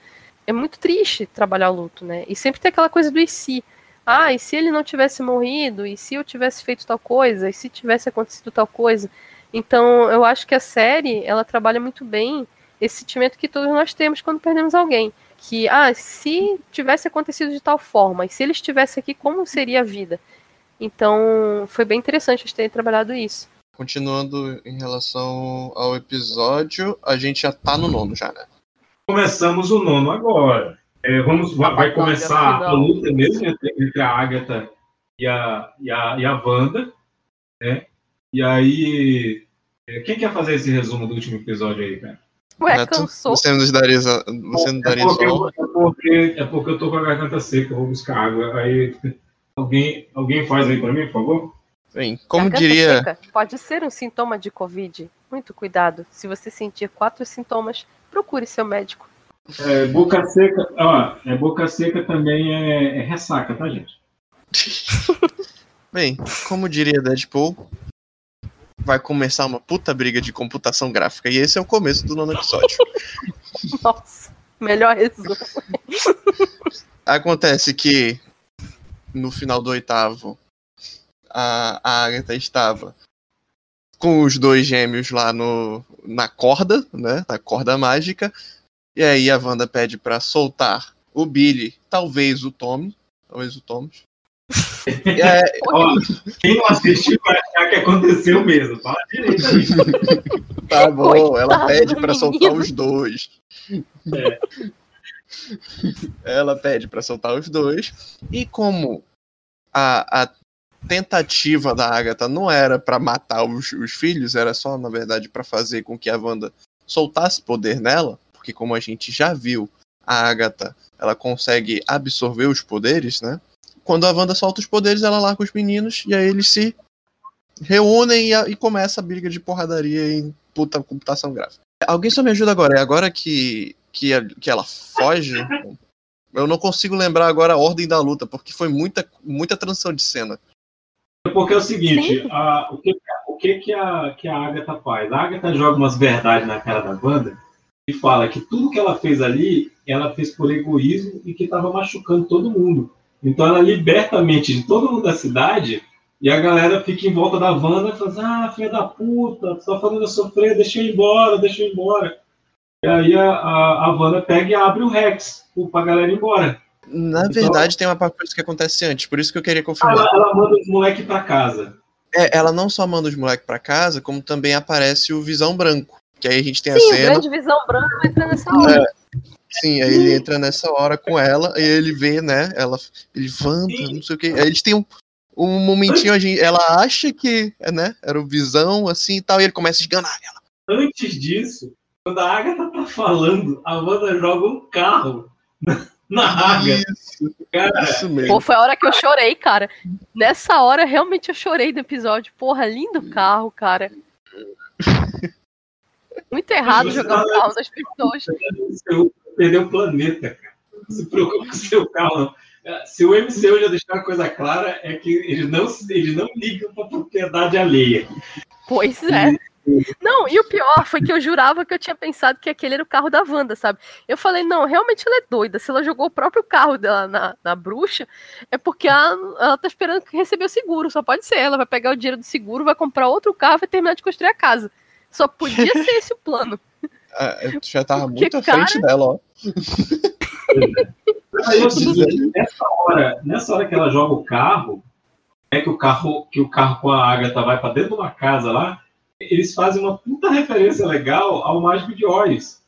É muito triste trabalhar o luto, né? E sempre tem aquela coisa do e se. Ah, e se ele não tivesse morrido? E se eu tivesse feito tal coisa? E se tivesse acontecido tal coisa? Então, eu acho que a série, ela trabalha muito bem esse sentimento que todos nós temos quando perdemos alguém. Que, ah, se tivesse acontecido de tal forma, e se ele estivesse aqui, como seria a vida? Então, foi bem interessante eles terem trabalhado isso. Continuando em relação ao episódio, a gente já tá no nono já, né? Começamos o nono agora. É, vamos, vai, vai começar a luta mesmo entre, entre a Agatha e a, e a, e a Wanda, né? E aí, é, quem quer fazer esse resumo do último episódio aí, cara? Ué, Neto, cansou. você nos daria, você nos É daria porque, só. é, porque, é porque eu tô com a garganta seca, eu vou buscar água. Aí, alguém, alguém faz aí pra mim, por favor? Bem, como Garganta diria. seca pode ser um sintoma de Covid. Muito cuidado. Se você sentir quatro sintomas, procure seu médico. É, boca seca, ó, é, boca seca também é, é ressaca, tá, gente? Bem, como diria Deadpool, vai começar uma puta briga de computação gráfica. E esse é o começo do nono episódio. Nossa, melhor resumo. Acontece que no final do oitavo, a, a Agatha estava com os dois gêmeos lá no, na corda, né? Na corda mágica. E aí a Wanda pede pra soltar o Billy, talvez o Tommy. Talvez o Thomas. E é, Ó, quem não assistiu vai achar que aconteceu mesmo. Fala direito aí. tá bom, ela Coitado pede do pra soltar os dois. É. Ela pede pra soltar os dois. E como a, a tentativa da Agatha não era pra matar os, os filhos, era só, na verdade, pra fazer com que a Wanda soltasse poder nela, porque como a gente já viu, a Agatha, ela consegue absorver os poderes, né? Quando a Wanda solta os poderes, ela larga os meninos e aí eles se reúnem e, a- e começa a briga de porradaria em puta computação gráfica. Alguém só me ajuda agora, é agora que, que, a- que ela foge? Eu não consigo lembrar agora a ordem da luta, porque foi muita, muita transição de cena. Porque é o seguinte, a- o, que, o que, que, a, que a Agatha faz? A Agatha joga umas verdades na cara da Wanda e fala que tudo que ela fez ali, ela fez por egoísmo e que estava machucando todo mundo. Então ela liberta a mente de todo mundo da cidade e a galera fica em volta da Wanda e fala assim, ah, filha da puta, tu tá fazendo eu sofrer, deixa eu ir embora, deixa eu ir embora. E aí a, a, a Wanda pega e abre o Rex pra galera ir embora. Na Então- verdade, tem uma coisa que acontece antes, por isso que eu queria Ela, confirmar. ela manda os moleques pra casa. É, ela não só manda os moleques pra casa, como também aparece o Visão Branco. Que aí a gente tem a Sim, o cena. grande visão branca entra nessa hora. Sim, aí ele entra nessa hora com ela e ele vê, né? Ela, ele Wanda, não sei o que. Aí eles têm um, um momentinho, a gente, ela acha que, né? Era o Visão, assim e tal, e ele começa a esganar ela. Antes disso, quando a Agatha tá falando, a Wanda joga um carro na, na Agatha. Isso, Cara, isso mesmo. Pô, foi a hora que eu chorei, cara. Nessa hora, realmente eu chorei do episódio. Porra, lindo carro, cara. Muito errado jogar o carro das pessoas. Você perdeu o planeta, cara. Não se preocupe com o seu carro, não. Se o MCU já deixou uma coisa clara, é que eles não, eles não ligam pra propriedade alheia. Pois é. Não, e o pior foi que eu jurava que eu tinha pensado que aquele era o carro da Wanda, sabe? Eu falei, não, realmente ela é doida. Se ela jogou o próprio carro dela na, na bruxa, é porque ela, ela tá esperando que receber o seguro. Só pode ser. Ela vai pegar o dinheiro do seguro, vai comprar outro carro e vai terminar de construir a casa. Só podia ser esse o plano. Eu já tava Porque, muito à frente dela, ó. É nessa hora, nessa hora que ela joga o carro, é que o carro, que o carro com a Agatha vai pra dentro de uma casa lá, eles fazem uma puta referência legal ao Mágico de Oz.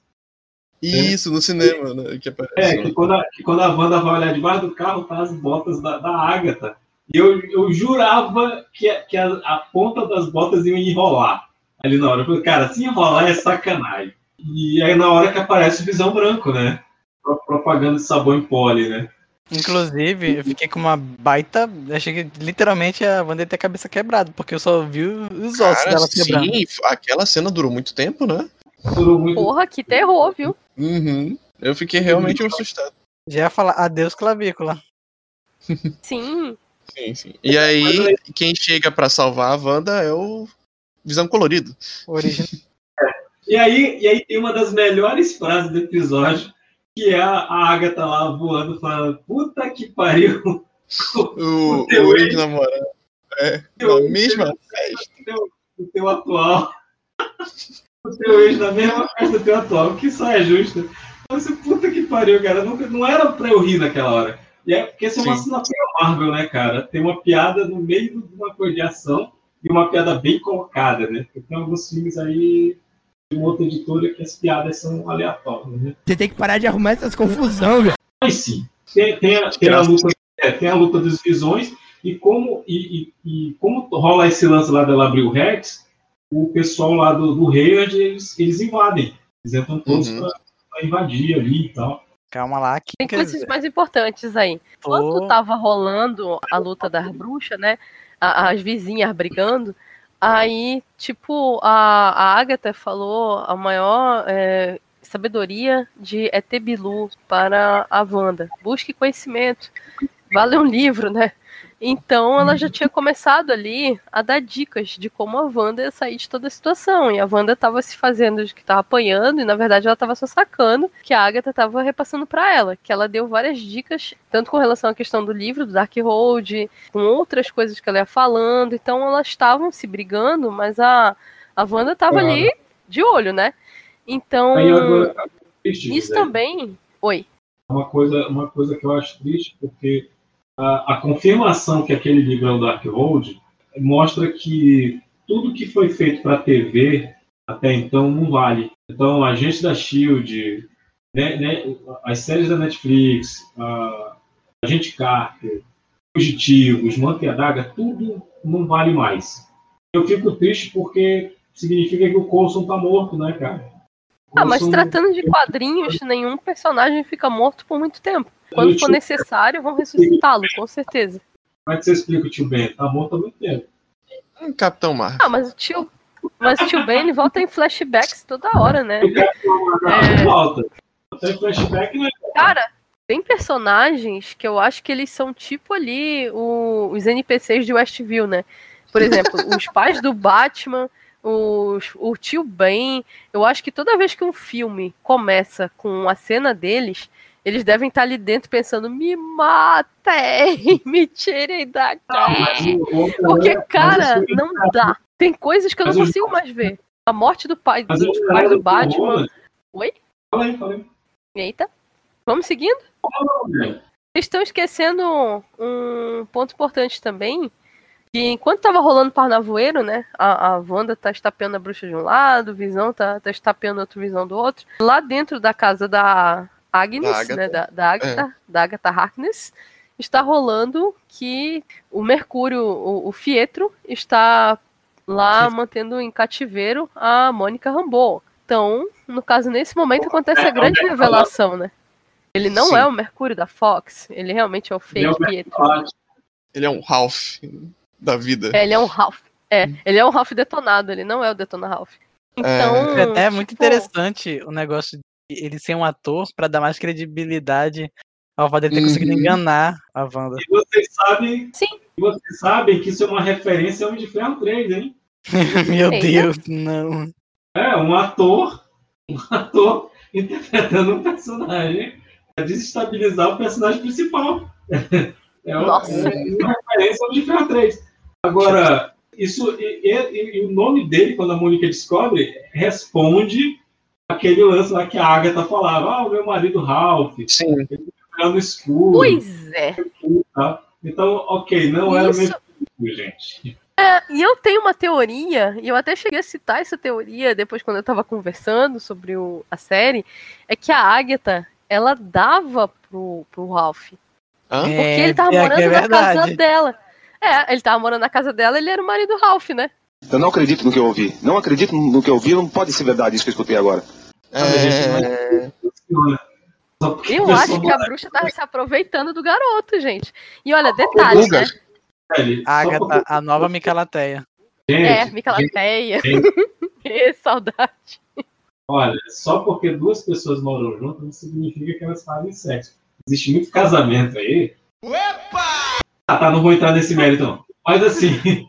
Isso, no cinema, né? Que aparece. É, que quando a, que quando a Wanda vai olhar debaixo do carro, tá as botas da, da Agatha. E eu, eu jurava que, a, que a, a ponta das botas iam enrolar ali na hora. Eu falei, cara, se enrolar é sacanagem. E aí na hora que aparece o Visão Branco, né? Pro- Propaganda de sabão em ali, né? Inclusive, eu fiquei com uma baita. Achei que literalmente a Wanda ia ter a cabeça quebrada, porque eu só vi os ossos Cara, dela quebrando. sim, aquela cena durou muito tempo, né? Durou muito. Porra, que terror, viu? Uhum. Eu fiquei realmente assustado. Já ia falar adeus clavícula. Sim. Sim, sim. E aí, quem chega pra salvar a Wanda é o Visão Colorido. Original. E aí, e aí tem uma das melhores frases do episódio, que é a, a Agatha lá voando, falando, puta que pariu. O, teu o ex- ex-namorado. É, teu- na mesma teu- festa. o teu, o teu atual. O teu ex na mesma festa do teu atual, que só é justo. Você, puta que pariu, cara. Nunca, não era pra eu rir naquela hora. E é porque essa é uma Sim. assinatura Marvel, né, cara? Tem uma piada no meio de uma coisa de ação e uma piada bem colocada, né? Porque tem alguns filmes aí uma outra editora que as piadas são aleatórias, né? Você tem que parar de arrumar essas confusão, velho. Mas sim, tem, tem, a, tem, a luta, é, tem a luta das visões e como, e, e- e como rola esse lance lá dela abrir o Rex, o pessoal lá do, do eles, eles invadem. Eles entram todos Uhum. pra, pra invadir ali e tal. Calma lá, que Tem coisas dizer, mais importantes aí. Quando tava rolando a luta das bruxas, né? As vizinhas brigando. Aí, tipo, a, a Agatha falou a maior é, sabedoria de ET Bilu para a Wanda. Busque conhecimento. Vale um livro, né? Então ela já tinha começado ali a dar dicas de como a Wanda ia sair de toda a situação. E a Wanda tava se fazendo de que tava apanhando, e na verdade ela tava só sacando que a Agatha tava repassando para ela. Que ela deu várias dicas, tanto com relação à questão do livro, do Darkhold, com outras coisas que ela ia falando. Então elas estavam se brigando, mas a, a Wanda tava Claro. ali de olho, né? Então. Isso Zé. também. Oi. uma coisa, uma coisa que eu acho triste, porque a, a confirmação que aquele livro é o Darkhold mostra que tudo que foi feito para TV até então não vale. Então, Agente da Shield, né, né, as séries da Netflix, a Agente Carter, Fugitivos, Manto e Adaga, tudo não vale mais. Eu fico triste porque significa que o Coulson tá morto, né, cara? Ah, mas tratando de quadrinhos, nenhum personagem fica morto por muito tempo. Quando for necessário, vão ressuscitá-lo, com certeza. Como é que você explica o tio Ben? Tá morto há muito tempo. Um Capitão Marvel. Ah, mas o tio. Mas o tio Ben ele volta em flashbacks toda hora, né? É... Volta. Flashback, né? Cara, tem personagens que eu acho que eles são tipo ali o- os NPCs de Westview, né? Por exemplo, os pais do Batman, os, o tio Ben. Eu acho que toda vez que um filme começa com a cena deles, eles devem estar ali dentro pensando: me matem, me tirem daqui. Porque, cara, não dá. Tem coisas que eu não consigo mais ver. A morte do pai, Mas dos o pais cara do Batman. Oi? Eita. Vamos seguindo? Vocês estão esquecendo um ponto importante também. Que enquanto tava rolando Parnavoeiro, né? A, a Wanda tá estapeando a bruxa de um lado, o Visão tá, tá estapeando outro Visão do outro. Lá dentro da casa da Agnes, Da Agatha. né? Da, da Agatha, da Agatha Harkness, está rolando que o Mercúrio, o, o Fietro, está lá mantendo em cativeiro a Mônica Rambeau. Então, no caso, nesse momento acontece a grande revelação, né? Ele não Sim. é o Mercúrio da Fox, ele realmente é o Ele é o fake Pietro. Ele é um Ralph da vida. É, ele é um Ralph. É, ele é um Ralph detonado, ele não é o Detona Ralph. Então, É até muito tipo, interessante o negócio de ele ser um ator pra dar mais credibilidade ao fato dele ter conseguido Uhum. enganar a Wanda. E vocês sabem. Sim. E vocês sabem que isso é uma referência ao Homem de Ferro 3, hein? Meu Eita. Deus, não. É, um ator. Um ator interpretando um personagem para desestabilizar o personagem principal. É Nossa. é uma referência ao Homem de Ferro 3. Agora, isso. E, e- e o nome dele, quando a Mônica descobre, responde aquele lance lá que a Agatha falava. Ah, o meu marido Ralph. Sim. Ele no escuro. Pois é. tá? Então, ok, não era o Isso- mesmo tipo, gente. E eu tenho uma teoria, e eu até cheguei a citar essa teoria depois quando eu tava conversando sobre o- a série, é que a Agatha, ela dava pro, pro Ralph. Hã? Porque É, ele tava pior que morando é na casa dela. É, ele tava morando na casa dela, ele era o marido do Ralph, né? Eu não acredito no que eu ouvi. Não acredito no que eu ouvi. Não pode ser verdade isso que eu escutei agora. É... Eu acho que a bruxa tava se aproveitando do garoto, gente. E olha, detalhe, né? A Agatha, a nova Micalateia. É, Micalateia. Que saudade. Olha, só porque duas pessoas moram juntas não significa que elas fazem sexo. Existe muito casamento aí Ah, tá, não vou entrar nesse mérito, não. Mas assim.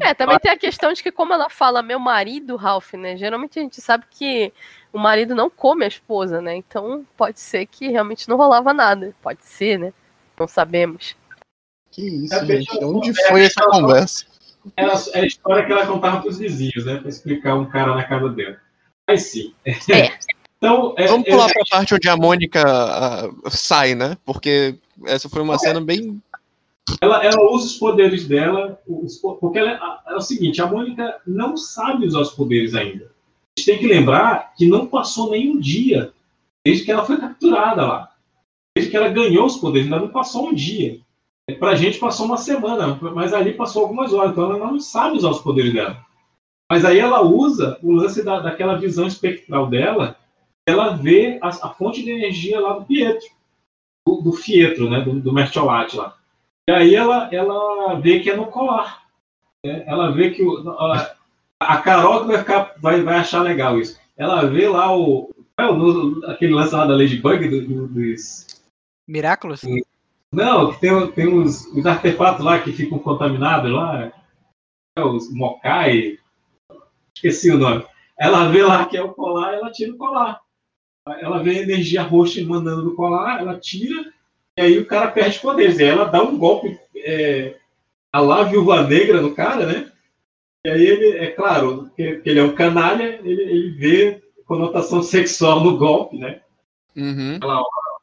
É, também tem a questão de que, como ela fala meu marido, Ralph, né? Geralmente a gente sabe que o marido não come a esposa, né? Então pode ser que realmente não rolava nada. Pode ser, né? Não sabemos. Que isso, É, gente? pessoal, Onde é, foi essa pessoal, conversa? Era, é a história que ela contava pros vizinhos, né? Pra explicar um cara na casa dela. Mas sim. Então, é, Vamos é- pular pra parte onde a Mônica ah, sai, né? Porque essa foi uma cena bem. Ela, ela usa os poderes dela, os po- porque ela, é- é o seguinte, a Mônica não sabe usar os poderes ainda. A gente tem que lembrar que não passou nenhum dia desde que ela foi capturada lá. Desde que ela ganhou os poderes, ainda não passou um dia. Pra gente passou uma semana, mas ali passou algumas horas, então ela não sabe usar os poderes dela. Mas aí ela usa o lance da, daquela visão espectral dela, ela vê a, a fonte de energia lá do Pietro, do, do Fietro, né, do, do Mertiolate lá. E aí ela, ela vê que é no colar. né? Ela vê que o, a, a Carol que vai, ficar, vai, vai achar legal isso. Ela vê lá o, é o aquele lance lá da Ladybug do, do, dos. Miraculous? Não, que tem, tem os, os artefatos lá que ficam contaminados lá. É, os Mokai. Esqueci o nome. Ela vê lá que é o colar ela tira o colar. Ela vê a energia roxa emanando do colar, ela tira, e aí o cara perde poderes. E ela dá um golpe é, a lá viúva negra no cara, né? E aí ele, é claro, que, que ele é um canalha, ele, ele vê conotação sexual no golpe, né? Uhum. Aquela hora.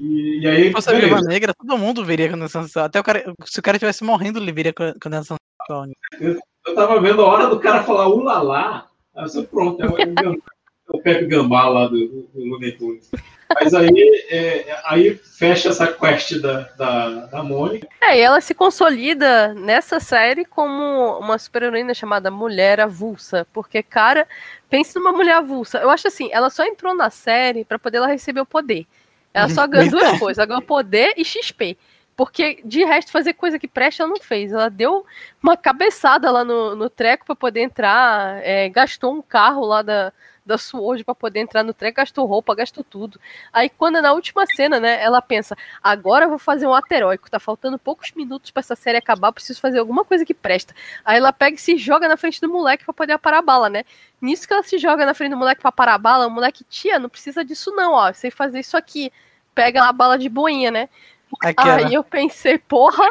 E, e aí. Se fosse. Viúva Negra, todo mundo veria condenação sexual. Até o cara, se o cara estivesse morrendo, ele veria co- condenação sexual. né? Eu tava vendo a hora do cara falar ulalá, aí eu pronto, é o, é o é Pepe Gambá lá do, do, do Looney Tunes. Mas aí, é, aí fecha essa quest da, da, da Mônica. É, e ela se consolida nessa série como uma super-heroína chamada Mulher Avulsa. Porque, cara, pense numa mulher avulsa. Eu acho assim, ela só entrou na série pra poder ela receber o poder. Ela só ganhou Pois é. duas coisas, ela ganhou poder e XP. Porque, de resto, fazer coisa que presta, ela não fez. Ela deu uma cabeçada lá no, no treco pra poder entrar, é, gastou um carro lá da, da Sword pra poder entrar no treco, gastou roupa, gastou tudo. Aí, quando na última cena, né, ela pensa, agora eu vou fazer um ato heróico, tá faltando poucos minutos pra essa série acabar, preciso fazer alguma coisa que presta. Aí ela pega e se joga na frente do moleque pra poder parar a bala, né? Nisso que ela se joga na frente do moleque pra parar a bala, o moleque, tia, não precisa disso não, ó, você fazer isso aqui. Pega a bala de boinha, né? Aquela. Aí eu pensei, porra,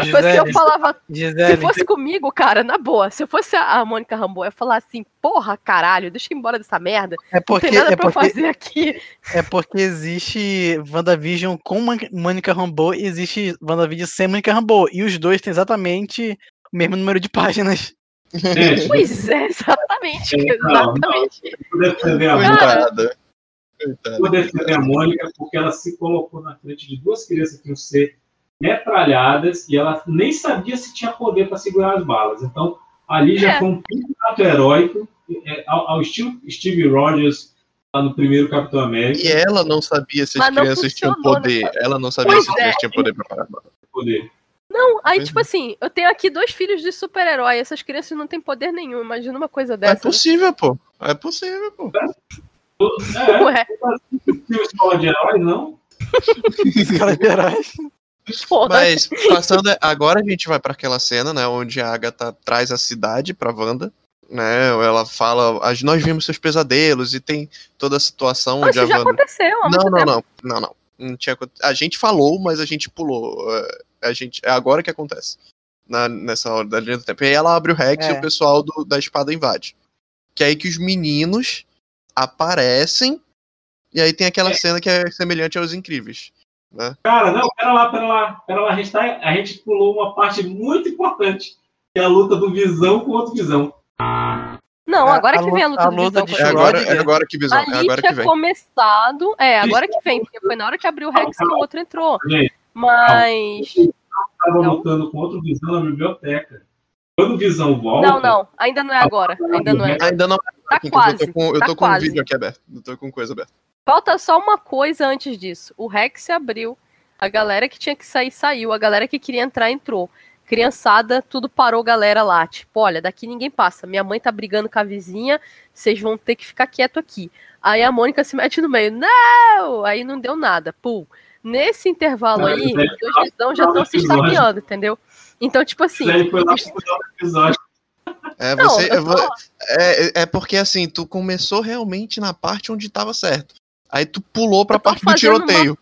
tipo assim, eu Gisele, falava, Gisele. se fosse comigo, cara, na boa, se eu fosse a Mônica Rambo, eu ia falar assim, porra, caralho, deixa eu ir embora dessa merda. É porque, não tem nada é, pra eu porque, fazer aqui. é porque existe WandaVision com Mônica Rambeau e existe WandaVision sem Mônica Rambeau. E os dois têm exatamente o mesmo número de páginas. Gente, Pois é, exatamente, É, não, exatamente. Mônica. Coitada. Coitada. Vou defender a Mônica porque ela se colocou na frente de duas crianças que iam ser metralhadas e ela nem sabia se tinha poder para segurar as balas. Então, ali já É. foi um ato heróico, é, ao, ao estilo Steve Rogers lá no primeiro Capitão América. E ela não sabia se as crianças tinham funcionou, poder. né? Ela não sabia Pois se as crianças é. tinham poder pra parar. a bala. Poder. Não, aí, Pois tipo assim, eu tenho aqui dois filhos de super-herói, essas crianças não têm poder nenhum, imagina uma coisa É dessa. possível, pô. É possível, pô. É, Ué, filme escola de heróis, não? Escala de heróis. Mas passando, agora a gente vai pra aquela cena, né, onde a Agatha traz a cidade pra Wanda, né? Ela fala, "As- nós vimos seus pesadelos e tem toda a situação Não, onde isso a já Wanda aconteceu Não, não, não, não, não. Não tinha A gente falou, mas a gente pulou. É, A gente, é agora que acontece. Na, nessa hora da linha do tempo. E aí ela abre o Rex É. e o pessoal do- da espada invade. Que é aí que os meninos aparecem. E aí tem aquela cena que é semelhante aos incríveis. Né? Cara, não, pera lá, pera lá, pera lá. A gente, tá, a gente pulou uma parte muito importante, que é a luta do Visão com outro Visão. Não, A- agora a que vem a luta- luta a do luta Visão de É agora, é agora que visão. É Ali agora que tinha vem. começado. É, agora que vem, porque foi na hora que abriu o Rex que o outro entrou. Mas. tava Não. lutando com outro Visão na biblioteca. Quando o Visão volta. Não, não, ainda não é agora. Ainda não é. Ainda não. Tá eu quase. tô com, eu tá tô com um quase. vídeo aqui aberto. Eu tô com coisa aberta. Falta só uma coisa antes disso. O Rex se abriu. A galera que tinha que sair, saiu. A galera que queria entrar, entrou. Criançada, tudo parou, galera lá. Tipo, olha, daqui ninguém passa. Minha mãe tá brigando com a vizinha, vocês vão ter que ficar quieto aqui. Aí a Mônica se mete no meio. Não! Aí não deu nada. Pum. Nesse intervalo aí, os dois visão já estão se estapeando, entendeu? Então, tipo assim. Isso aí foi lá pro final do episódio. É, Não, você, eu tô- é, é porque assim, tu começou realmente na parte onde tava certo. Aí tu pulou pra parte do fazendo uma- tiroteio.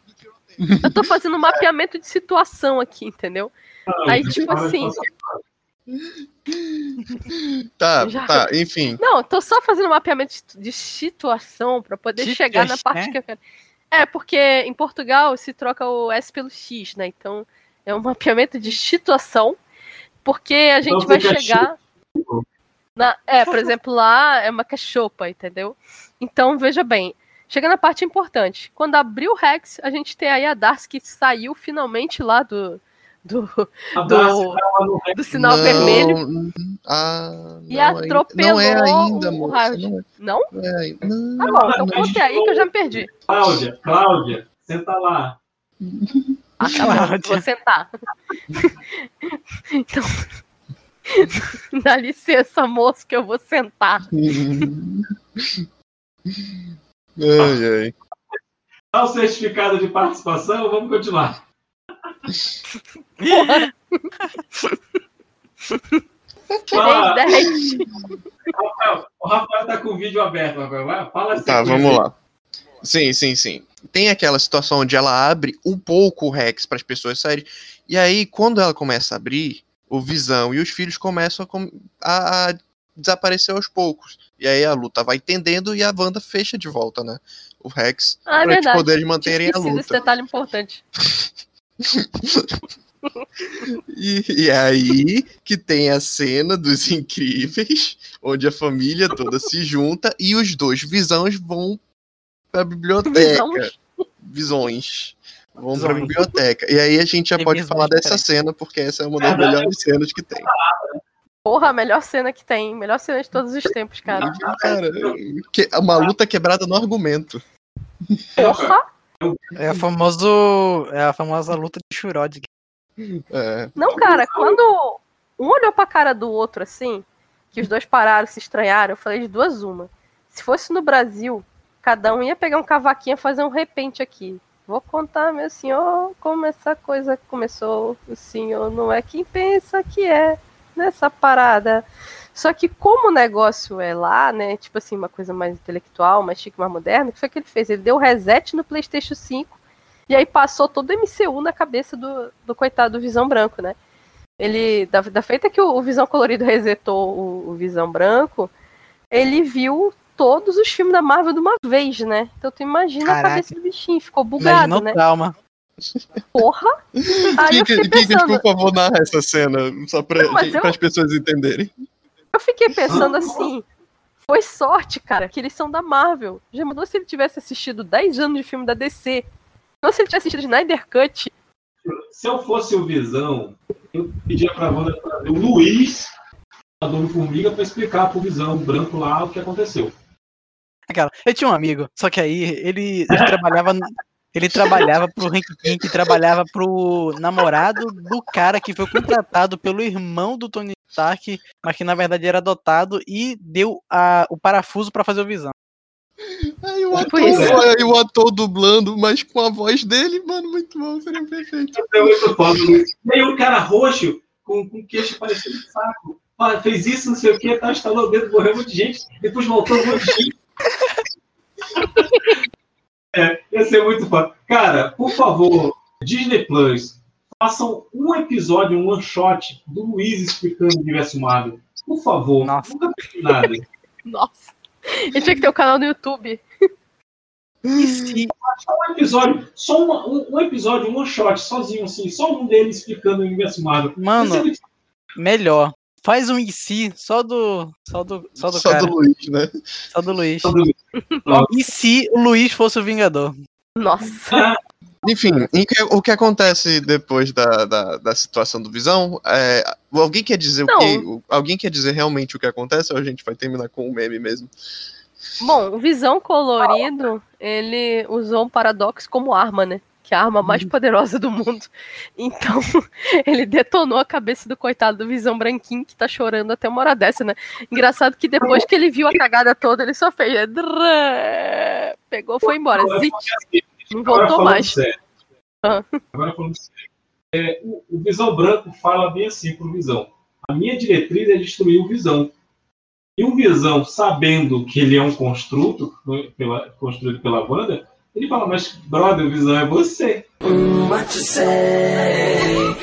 Eu tô fazendo um mapeamento de situação aqui, entendeu? Aí, tipo assim. Tá, Já- tá, enfim. Não, tô só fazendo um mapeamento de- de situação pra poder Situação, chegar na parte né? que eu quero. É, porque em Portugal se troca o S pelo X, né? Então é um mapeamento de situação, porque a gente Então vai chegar. Na, é, por exemplo, lá é uma cachopa, entendeu? Então, veja bem, chega na parte importante. Quando abriu o Rex, a gente tem aí a Darcy que saiu finalmente lá do. Do, A do, do sinal Não, vermelho Ah, e não, atropelou Não é ainda, o. Howard. Não é, Não? não é ainda. Não. Tá bom, então Não, conte aí que eu já me perdi. Cláudia, Cláudia, senta lá. Ah, tá bom, vou sentar. Então, dá licença, moço, que eu vou sentar. ai, ai. Dá o certificado de participação, vamos continuar. Fala, Tirei 10. Rafael, o Rafael tá com o vídeo aberto, Rafael. Vai, fala assim. Tá, vamos lá. Sim, sim, sim. Tem aquela situação onde ela abre um pouco o Rex para as pessoas saírem. E aí, quando ela começa a abrir, o Visão e os filhos começam a, a- desaparecer aos poucos. E aí a luta vai tendendo e a Wanda fecha de volta, né? O Rex Ah, é para poderem manterem a luta. detalhe importante. E, e é aí que tem a cena dos incríveis, onde a família toda se junta e os dois visões vão pra biblioteca. Visões? Visões. Vão pra Visões. biblioteca. E aí a gente já Tem pode falar dessa cena, porque essa é uma das melhores cenas que tem. Porra, a melhor cena que tem. Melhor cena de todos os tempos, cara. Cara, que, uma luta quebrada no argumento. Porra! É a famoso, é a famosa luta de Shurod. É. Não, cara, quando um olhou pra cara do outro assim, que os dois pararam, se estranharam, eu falei de duas uma. Se fosse no Brasil, cada um ia pegar um cavaquinho e fazer um repente aqui. Vou contar, meu senhor, como essa coisa começou. O senhor não é quem pensa que é nessa parada. Só que como o negócio é lá, né, tipo assim, uma coisa mais intelectual, mais chique, mais moderna, o que foi que ele fez? Ele deu reset no Playstation 5 e aí passou todo o MCU na cabeça do, do coitado do Visão Branco, né? Ele, da, da feita que o, o Visão Colorido resetou o, o Visão Branco, ele viu todos os filmes da Marvel de uma vez, né? Então tu imagina a Caraca. cabeça do bichinho, ficou bugado, Imagina né? trauma. Porra! Aí eu fiquei pensando, por favor, narra essa cena, só pra, Não, eu- as pessoas entenderem. eu fiquei pensando assim, foi sorte, cara, que eles são da Marvel. Já mandou se ele tivesse assistido 10 anos de filme da DC. Ou se ele tivesse assistido Snyder Cut. Se eu fosse o Visão, eu pedia pra Wanda o Luiz, a Dona Formiga, pra explicar pro Visão branco lá o que aconteceu. Aquela. Eu tinha um amigo, só que aí ele, ele trabalhava. no- Ele trabalhava pro Hank Pink, trabalhava pro namorado do cara que foi contratado pelo irmão do Tony Stark, mas que na verdade era adotado e deu a, o parafuso pra fazer o visão. Aí o ator, isso. aí o ator dublando, mas com a voz dele, mano, muito bom, seria perfeito. É muito foda. E aí o cara roxo, com, com queixo parecendo um saco, fez isso, não sei o que, tá, estalou o dedo, morreu um monte de gente, depois voltou um monte de gente. É, ia ser muito foda. Cara, por favor, Disney Plus, façam um episódio, um one shot do Luiz explicando o universo Marvel. Por favor, Nossa. nunca fiz nada. Nossa. Ele tinha que ter um canal no YouTube. Só um episódio, só uma- um, um episódio, um one shot, sozinho, assim, só um deles explicando o universo Marvel. Mano, muito melhor. Faz um IC só do. Só do, só do Só cara. do Luiz, né? Só do Luiz. foda. E se o Luiz fosse o Vingador? Nossa. Enfim, que- o que acontece depois da, da, da situação do Visão? É, alguém quer dizer o Não. que? o- Alguém quer dizer realmente o que acontece ou a gente vai terminar com o meme mesmo? Bom, o Visão Colorido, ele usou um paradoxo como arma, né? Que é a arma mais poderosa do mundo. Então, ele detonou a cabeça do coitado do Visão Branquinho, que tá chorando até uma hora dessa, né? Engraçado que depois que ele viu a cagada toda, ele só fez. é, drrrr, Pegou, foi embora. Zit. Não voltou mais. sério, Ah. Agora falando sério. É, o, o Visão Branco fala bem assim pro Visão. A minha diretriz é destruir o Visão. E o Visão, sabendo que ele é um construto né, pela- construído pela banda, ele fala, mas brother, o Visão é você. What you say?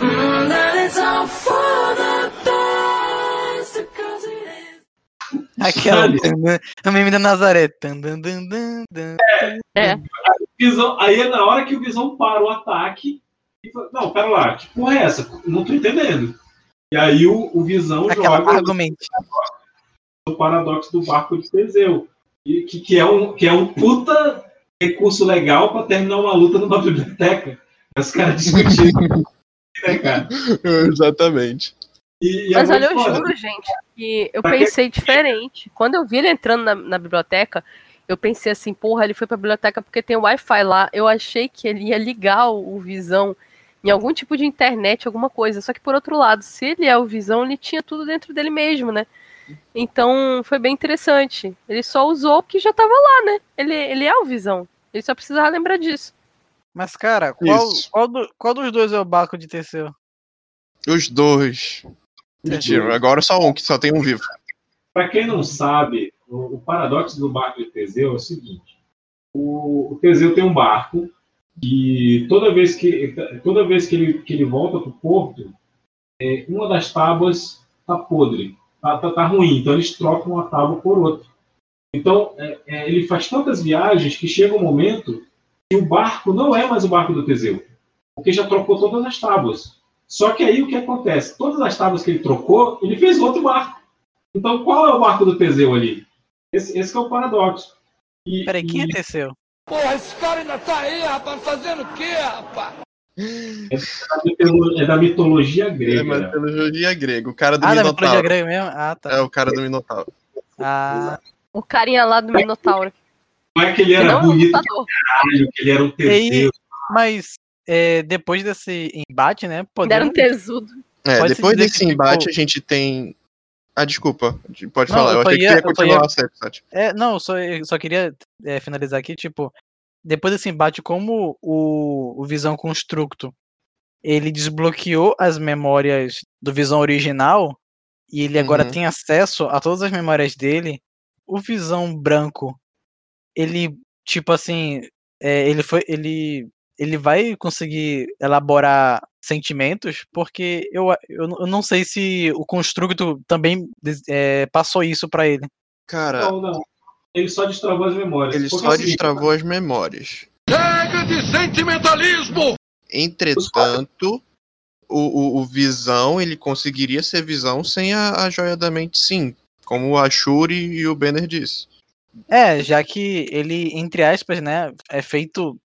Mm, that it's all for the best because it is. Aquela. O meme da Nazaré. Tan, dan, dan, dan, dan. É. Visão, aí é na hora que o Visão para o ataque e fala, não, pera lá, que porra é essa? Não tô entendendo. E aí o, o Visão Aquela joga argumente. o paradoxo do barco de Teseu, e que, que, é um, que é um puta recurso legal para terminar uma luta numa biblioteca. Os caras discutindo, né, cara? Exatamente. E, e Mas é olha, eu foda. juro, gente, que eu Pra pensei diferente. Quando eu vi ele entrando na, na biblioteca, eu pensei assim, porra, ele foi pra biblioteca porque tem Wi-Fi lá. Eu achei que ele ia ligar o, o Visão em algum tipo de internet, alguma coisa. Só que por outro lado, se ele é o Visão, ele tinha tudo dentro dele mesmo, né? Então foi bem interessante. Ele só usou o que já tava lá, né? Ele, ele é o Visão. Ele só precisava lembrar disso. Mas, cara, qual, qual, do- qual dos dois é o barco de Teseu? Os dois. Mentira, agora só um, que só tem um vivo. Para quem não sabe, o, o paradoxo do barco de Teseu é o seguinte: o, o Teseu tem um barco e toda vez que toda vez que ele, que ele volta para o porto, é, uma das tábuas tá podre, tá, tá, tá ruim. Então eles trocam uma tábua por outra. Então é, é, ele faz tantas viagens que chega um momento que o barco não é mais o barco do Teseu, porque já trocou todas as tábuas. Só que aí o que acontece? Todas as tábuas que ele trocou, ele fez outro barco. Então, qual é o barco do Teseu ali? Esse, esse que é o paradoxo. E, Peraí, quem é Teseu? Porra, esse cara ainda tá aí, rapaz, fazendo o quê, rapaz? É, da é da mitologia É grega. uma mitologia grega. O cara do Ah, da mitologia Minotauro. grega mesmo? Ah, tá. É o cara do Minotauro. Ah, O carinha lá do Minotauro. Não é que ele Que era não é bonito caralho, que ele era um Teseu. mas é, depois desse embate, né? Ele era um Podemos, tesudo. É, depois desse que, embate tipo- a gente tem. Ah, desculpa. Pode Não, falar. Eu eu achei que ia- você ia continuar ia- a série, Sati. É, não, só, eu só queria é, finalizar aqui, tipo, depois desse embate, como o, o Visão Constructo ele desbloqueou as memórias do Visão original e ele agora Uhum. tem acesso a todas as memórias dele, o Visão Branco, ele, tipo assim, é, ele foi, ele, ele vai conseguir elaborar sentimentos, porque eu, eu, eu não sei se o Constructo também é, passou isso pra ele. Cara, Não, não. Ele só destravou as memórias. ele Porque só o seguinte, destravou as memórias. Chega de sentimentalismo! Entretanto, o, o, o Visão, ele conseguiria ser Visão sem a, a Joia da Mente, sim. Como a Shuri e o Banner disse. É, já que ele, entre aspas, né, é feito,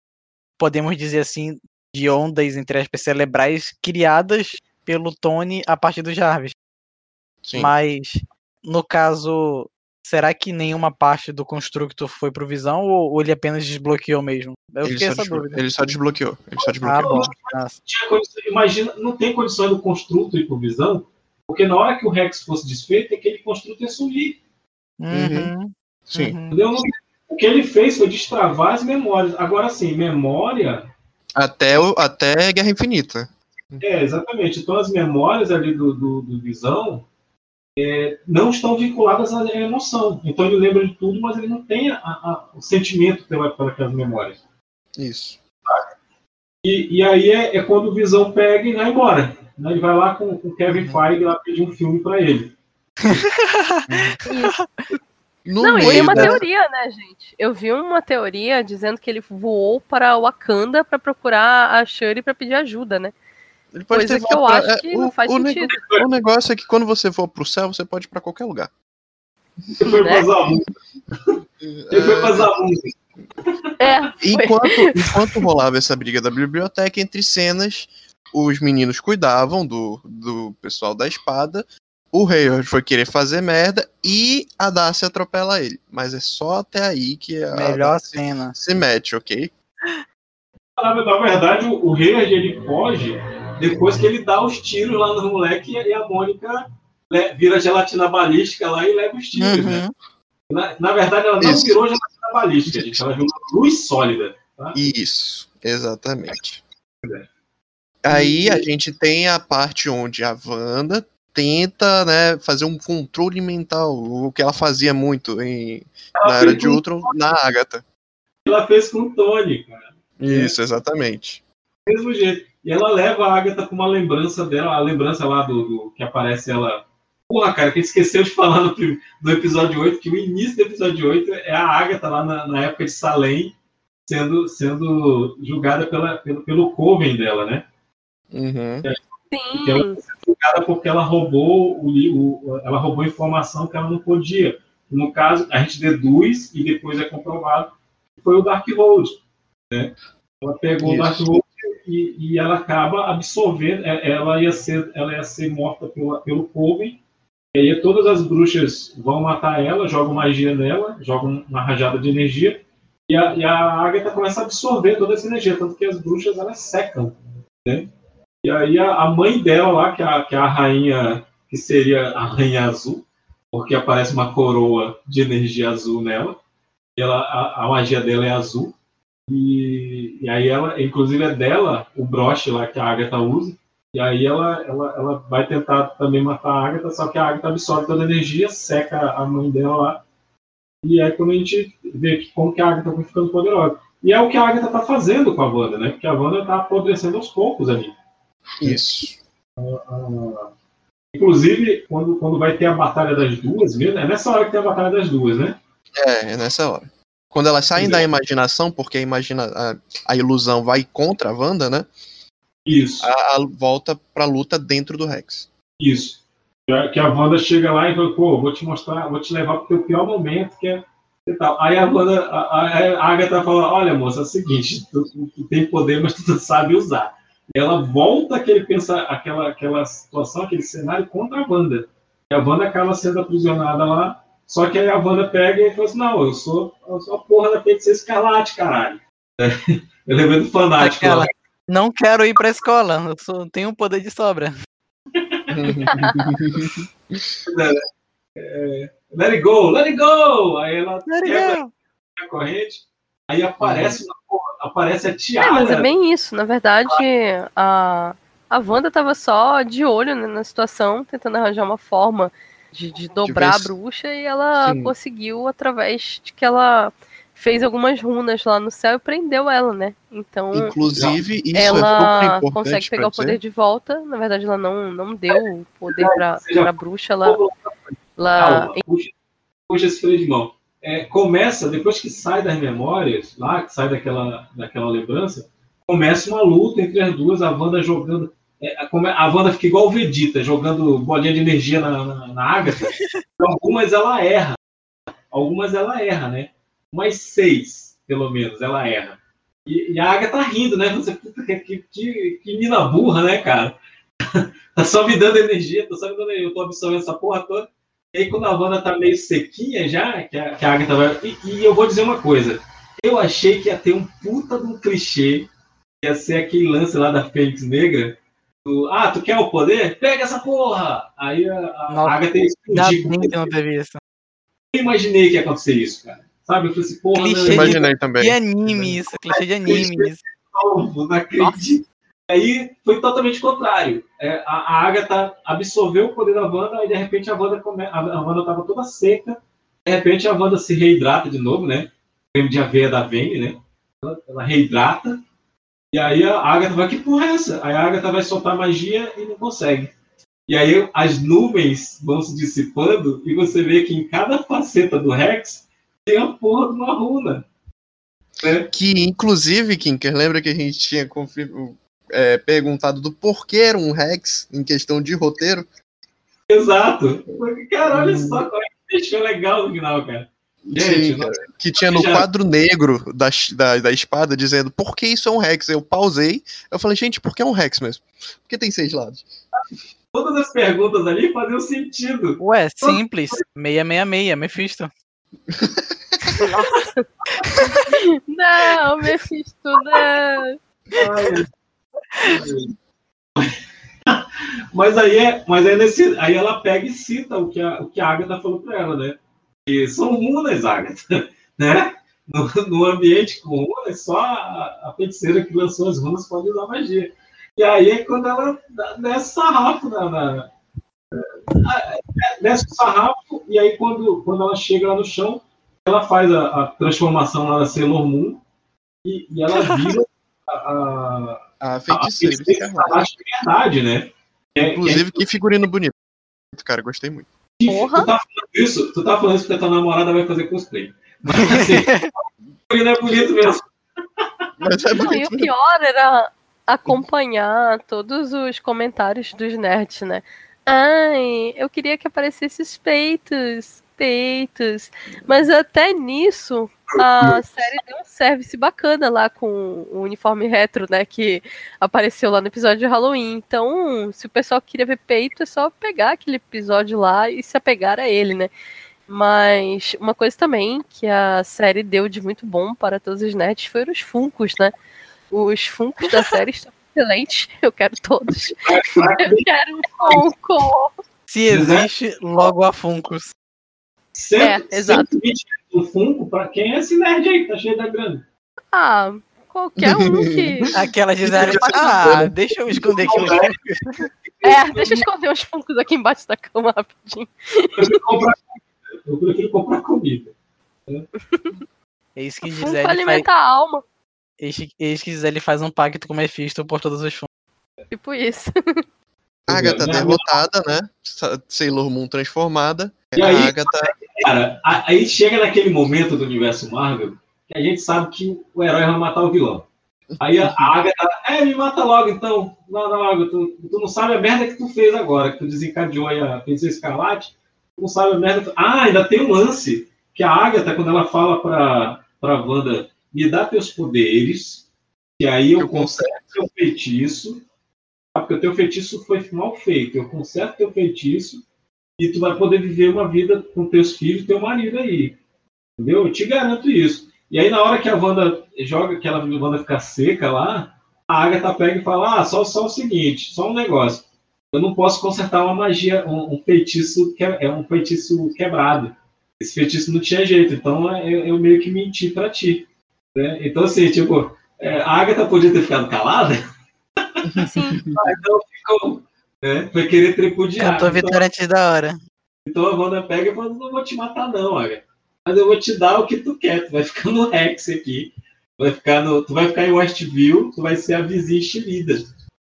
podemos dizer assim, de ondas, entre aspas, cerebrais criadas pelo Tony a partir do Jarvis. Sim. Mas, no caso, será que nenhuma parte do constructo foi pro Visão ou, ou ele apenas desbloqueou mesmo? Eu Ele fiquei só, essa dúvida. ele só desbloqueou. Ele só Ah, desbloqueou. condição- imagina, não tem condição do construto ir pro visão, porque na hora que o Rex fosse desfeito, aquele construto ia sumir. Uhum, Sim. uhum. Entendeu? O que ele fez foi destravar as memórias. Agora sim, memória. Até, o, até Guerra Infinita. É, exatamente. Então as memórias ali do, do, do visão é, não estão vinculadas à emoção. Então ele lembra de tudo, mas ele não tem a- a- o sentimento pela, aquelas memórias. Isso. E, e aí é, é quando o Visão pega e vai embora. né? Ele vai lá com o Kevin Feige lá pedir um filme para ele. Isso. No Não, e tem uma da- teoria, né, gente? Eu vi uma teoria dizendo que ele voou para Wakanda para procurar a Shuri para pedir ajuda, né? Ele pode Coisa ter que eu pra- acho que é, não o- faz o sentido. o negócio é que quando você for pro céu, você pode ir pra qualquer lugar. Ele foi Né? pra Zamu. Ele foi pra. É, foi. Enquanto, enquanto rolava essa briga da biblioteca, entre cenas, os meninos cuidavam do, do pessoal da espada. O Hayward foi querer fazer merda e a Darcy atropela ele. Mas é só até aí que a Melhor Darcy cena. se mete, ok? Na, verdade, o, o Hayward, ele foge depois que ele dá os tiros lá no moleque e a Mônica né, vira gelatina balística lá e leva os tiros, né? Uhum. Na, na verdade, ela não Isso. virou gelatina balística, gente. Ela virou luz sólida. Tá? Isso, exatamente. Aí a gente tem a parte onde a Wanda tenta, né, fazer um controle mental, o que ela fazia muito em, Ela na Era de Ultron, na Agatha. Ela fez com o Tony, cara. Isso, exatamente. Do mesmo jeito. E ela leva a Agatha com uma lembrança dela, a lembrança lá do, do- que aparece ela. Porra, cara, que esqueceu de falar no, do episódio 8, que o início do episódio 8 é a Agatha lá na, na época de Salem sendo, sendo julgada pela, pelo, pelo Coven dela, né? Uhum. Porque ela foi julgada porque ela roubou o, o- ela roubou informação que ela não podia. No caso, a gente deduz e depois é comprovado que foi o Darkhold. Né? Ela pegou o Isso. Darkhold e, e ela acaba absorvendo. é- Ela ia ser, ela ia ser morta pela, pelo Coven. E aí todas as bruxas vão matar ela, jogam magia nela, jogam uma rajada de energia. E a, e a Agatha começa a absorver toda essa energia, tanto que as bruxas elas secam. Né? E aí a, a mãe dela lá, que é, a, que a rainha, que seria a rainha azul, porque aparece uma coroa de energia azul nela. Ela, a, a magia dela é azul. E, e aí ela, inclusive é dela o broche lá que a Agatha usa. E aí ela, ela, ela vai tentar também matar a Agatha, só que a Agatha absorve toda a energia, seca a mãe dela lá. E aí quando a gente vê que, como que a Agatha vai ficando poderosa. E é o que a Agatha tá fazendo com a Wanda, né? Porque a Wanda tá apodrecendo aos poucos ali. Isso. Ah, Inclusive, quando, quando vai ter a batalha das duas, mesmo, é nessa hora que tem a batalha das duas, né? É, é nessa hora. Quando elas saem da imaginação, porque a, imagina, a, a ilusão vai contra a Wanda, né? Isso. A, a volta pra luta dentro do Rex. Isso. Que a- Wanda chega lá e fala, pô, vou te mostrar, vou te levar pro teu pior momento, que é. Aí a Wanda, a, a, Agatha fala, olha, moça, é o seguinte, tu, tu tem poder, mas tu não sabe usar. E ela volta aquele pensa, aquela, aquela situação, aquele cenário contra a Wanda. E a Wanda acaba sendo aprisionada lá, só que aí a Wanda pega e fala assim, não, eu sou, eu sou a porra da feiticeira escarlate, caralho. Eu lembro do fanático. Aquela, não quero ir pra escola, eu só tenho poder de sobra. É, let it go, let it go! Aí ela Let it quebra go. a corrente, aí aparece, uma porra- aparece a É, tiara. mas é bem isso. Na verdade, a, a Wanda tava só de olho né, na situação, tentando arranjar uma forma de, de dobrar ver a bruxa, e ela Sim. conseguiu através de que ela fez algumas runas lá no céu e prendeu ela, né? Então. Inclusive, isso é ela importante consegue pegar o dizer. poder de volta. Na verdade, ela não, não deu o poder já- pra bruxa. Ela, ela Calma, puxa, puxa esse freio de mão. É, começa, depois que sai das memórias, lá, que sai daquela, daquela lembrança, começa uma luta entre as duas, a Wanda jogando. É, a, come- a Wanda fica igual o Vegeta, jogando bolinha de energia na, na, na Agatha. Algumas ela erra. Algumas ela erra, né? Umas seis, pelo menos, ela erra. E, e a Agatha tá rindo, né? Você, puta, que, que, que, mina burra, né, cara? tá só me dando energia, tô só me dando energia, eu tô absorvendo essa porra toda. E aí, quando a Wanda tá meio sequinha já, que a, que a Agatha vai. E, e eu vou dizer uma coisa. Eu achei que ia ter um puta de um clichê. Ia ser aquele lance lá da Fênix Negra. Ah, tu quer o poder? Pega essa porra! Aí a, a Nossa, Agatha que não teve isso. Eu imaginei que ia acontecer isso, cara. Sabe? Eu falei assim, porra, Clichê não, de- Imaginei também. De anime isso, clichê de anime isso. novo, não acredito. Aí foi totalmente contrário. É, a, a Agatha absorveu o poder da Wanda e de repente a Wanda come... a, a Wanda estava toda seca. De repente a Wanda se reidrata de novo, né? Creme de aveia da Vene, né? Ela, ela reidrata. E aí a Agatha vai, que porra é essa? Aí a Agatha vai soltar magia e não consegue. E aí as nuvens vão se dissipando e você vê que em cada faceta do Rex tem a porra de uma runa. Que, inclusive, Kinker, lembra que a gente tinha é, perguntado do porquê era um Rex em questão de roteiro? Exato. Cara, olha só como é que deixou legal no final, cara. Gente, Sim, cara, que tinha no já- quadro negro da, da, da espada dizendo por que isso é um Rex. Eu pausei, eu falei, gente, por que é um Rex mesmo? Porque tem seis lados. todas as perguntas ali faziam sentido. Ué, simples. 666, Mephisto. Não, Mephisto, não. Mas aí é, mas aí, nesse, aí ela pega e cita o que a, o que a Agatha falou pra ela, né? São runas, Agatha, né? no, no ambiente com runas, só a, a feiticeira que lançou as runas pode usar magia. E aí é quando ela desce o sarrafo na. na é, desce o sarrafo, e aí quando, quando ela chega lá no chão, ela faz a, a transformação lá da Sailor Moon e, e ela vira a, a, A a feiticeira. feiticeira escarlate de verdade, né? É- Inclusive, que figurino bonito. Cara, gostei muito. Tu tá falando isso, tu tá falando isso porque tua namorada vai fazer cosplay. Mas assim, ele é bonito mesmo. É Não, e o pior era acompanhar todos os comentários dos nerds, né? Ai, eu queria que aparecesse os peitos, peitos. Mas até nisso, a série deu um service bacana lá com o uniforme retro, né? Que apareceu lá no episódio de Halloween. Então, se o pessoal queria ver peito, é só pegar aquele episódio lá e se apegar a ele, né? Mas uma coisa também que a série deu de muito bom para todos os nerds foram os funcos, né? Os funcos da série estão excelentes. Eu quero todos. Eu quero um funko. Se existe, logo há Funcos. Cento- É, exato. 120 do Funko, pra quem é esse nerd aí que tá cheio da grana? Ah, qualquer um que. Aquela Gisele. Ah, deixa eu esconder aqui os Funkos. É, deixa eu esconder os funcos aqui embaixo da cama rapidinho. Eu prefiro comprar, eu prefiro comprar comida. É isso que Funko Gisele faz. alimenta a alma. Eis que Gisele faz um pacto com o Mephisto por todos os Funkos. Tipo isso. Agatha Né? derrotada, né? Sa- Sailor Moon transformada. E aí, a Agatha. Cara, aí chega naquele momento do universo Marvel que a gente sabe que o herói vai matar o vilão. Aí a Agatha, é, me mata logo então. Não, não, Agatha, tu, tu não sabe a merda que tu fez agora, que tu desencadeou aí a feiticeira escarlate. Tu não sabe a merda. que Ah, ainda tem um lance que a Agatha, quando ela fala pra, pra Wanda, me dá teus poderes, e aí eu conserto teu feitiço, tá? porque o teu feitiço foi mal feito. Eu conserto teu feitiço e tu vai poder viver uma vida com teus filhos e teu marido aí. Entendeu? Eu te garanto isso. E aí, na hora que a Wanda joga, que ela, a Wanda fica seca lá, a Agatha pega e fala: Ah, só, só o seguinte, só um negócio. Eu não posso consertar uma magia, um, um feitiço que é, é um feitiço quebrado. Esse feitiço não tinha jeito, então é, eu, eu meio que menti pra ti. né? Então, assim, tipo, é, a Agatha podia ter ficado calada. Sim. Então ficou. Né? Foi querer tripudiar. Cantou a Então- vitória antes da hora. então a Wanda pega e fala, não vou te matar não, Agatha. Mas eu vou te dar o que tu quer. Tu vai ficar no Rex aqui. Vai ficar no, tu vai ficar em Westview, tu vai ser a vizinha enxerida.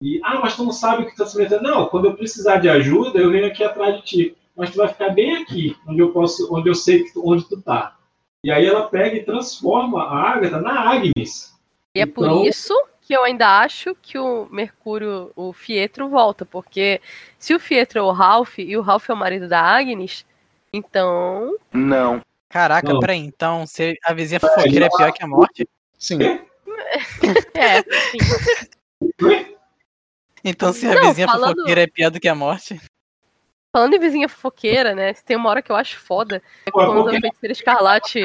E, ah, mas tu não sabe o que tu tá se metendo. Não, quando eu precisar de ajuda, eu venho aqui atrás de ti. Mas tu vai ficar bem aqui, onde eu posso, onde eu sei que tu- onde tu tá. E aí ela pega e transforma a Agatha na Agnes. E é por Então- isso que eu ainda acho que o Mercúrio, o Fietro, volta. Porque se o Fietro é o Ralph e o Ralph é o marido da Agnes, então. Não. Caraca, Não. peraí, então, se a vizinha fofoqueira é pior que a morte? Sim. É, sim. Então, se a Não, vizinha falando- fofoqueira é pior do que a morte? Falando em vizinha fofoqueira, né? Tem uma hora que eu acho foda. É quando a feiticeira escarlate.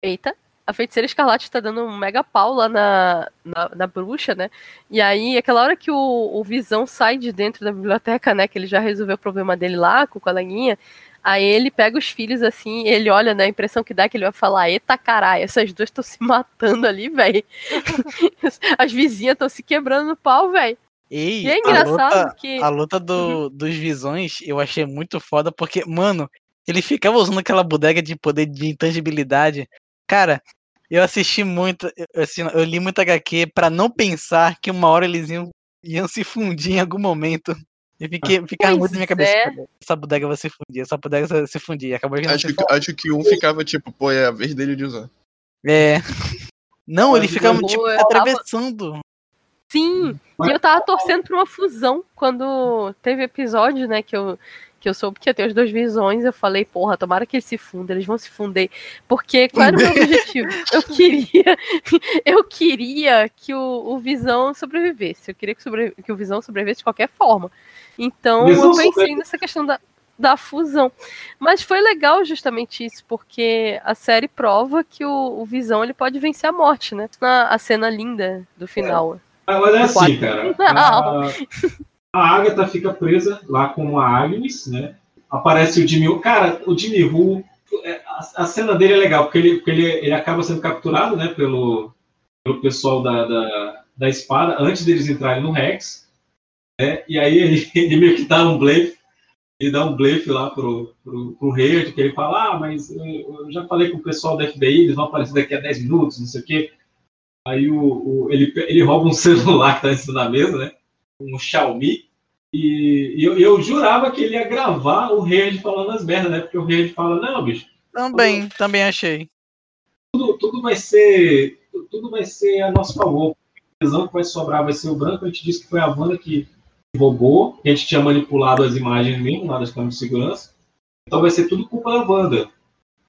Eita! A feiticeira escarlate tá dando um mega pau lá na, na, na bruxa, né? E aí, aquela hora que o, o Visão sai de dentro da biblioteca, né? Que ele já resolveu o problema dele lá com o coleguinha. Aí ele pega os filhos assim, ele olha, né? A impressão que dá é que ele vai falar: Eita caralho, essas duas estão se matando ali, velho. As vizinhas estão se quebrando no pau, velho. Ei, E é a engraçado luta, que- a luta do- dos visões eu achei muito foda, porque, mano, ele ficava usando aquela bodega de poder de intangibilidade. Cara, eu assisti muito, eu, assim, eu li muito HQ pra não pensar que uma hora eles iam, iam se fundir em algum momento. Eu fiquei, ficava Pois muito na minha cabeça. é. "Cara, Essa bodega vai se fundir, essa bodega vai se fundir. E Acabou que Acho que, acho que um ficava tipo, pô, é a vez dele de usar. É. Não, ele ficava, tipo, Eu tava- atravessando. Sim, e eu tava torcendo pra uma fusão quando teve episódio, né, que eu, que eu soube que ia ter as duas visões, eu falei, porra, tomara que eles se fundam, eles vão se fundir. Porque qual era o meu objetivo? Eu queria, eu queria que o, o Visão sobrevivesse. Eu queria que, sobre- que o Visão sobrevivesse de qualquer forma. Então Visão eu pensei nessa questão da, da fusão. Mas foi legal justamente isso, porque a série prova que o, o Visão ele pode vencer a morte, né? Na, a cena linda do final. Ah, Mas é assim, cara. Não. A, a Agatha fica presa lá com a Agnes, né? Aparece o Jimmy. Cara, o Jimmy Who é, a, a cena dele é legal, porque ele, porque ele, ele acaba sendo capturado, né, pelo, pelo pessoal da, da, da espada, antes deles entrarem no Rex, né, e aí ele, ele meio que dá um blefe, ele dá um blefe lá pro, pro, pro Hayward, que ele fala, ah, mas eu, eu já falei com o pessoal da FBI, eles vão aparecer daqui a 10 minutos, não sei o quê. Aí o, o- ele, ele rouba um celular que tá em cima da mesa, né, um Xiaomi, e, e eu, eu jurava que ele ia gravar o Hayward falando as merdas, né, porque o Hayward fala, não, bicho, Também, também achei. tudo, tudo vai ser tudo vai ser a nosso favor. A visão que vai sobrar vai ser o branco. A gente disse que foi a Wanda que roubou, que a gente tinha manipulado as imagens mesmo lá das câmeras de segurança. Então vai ser tudo culpa da Wanda.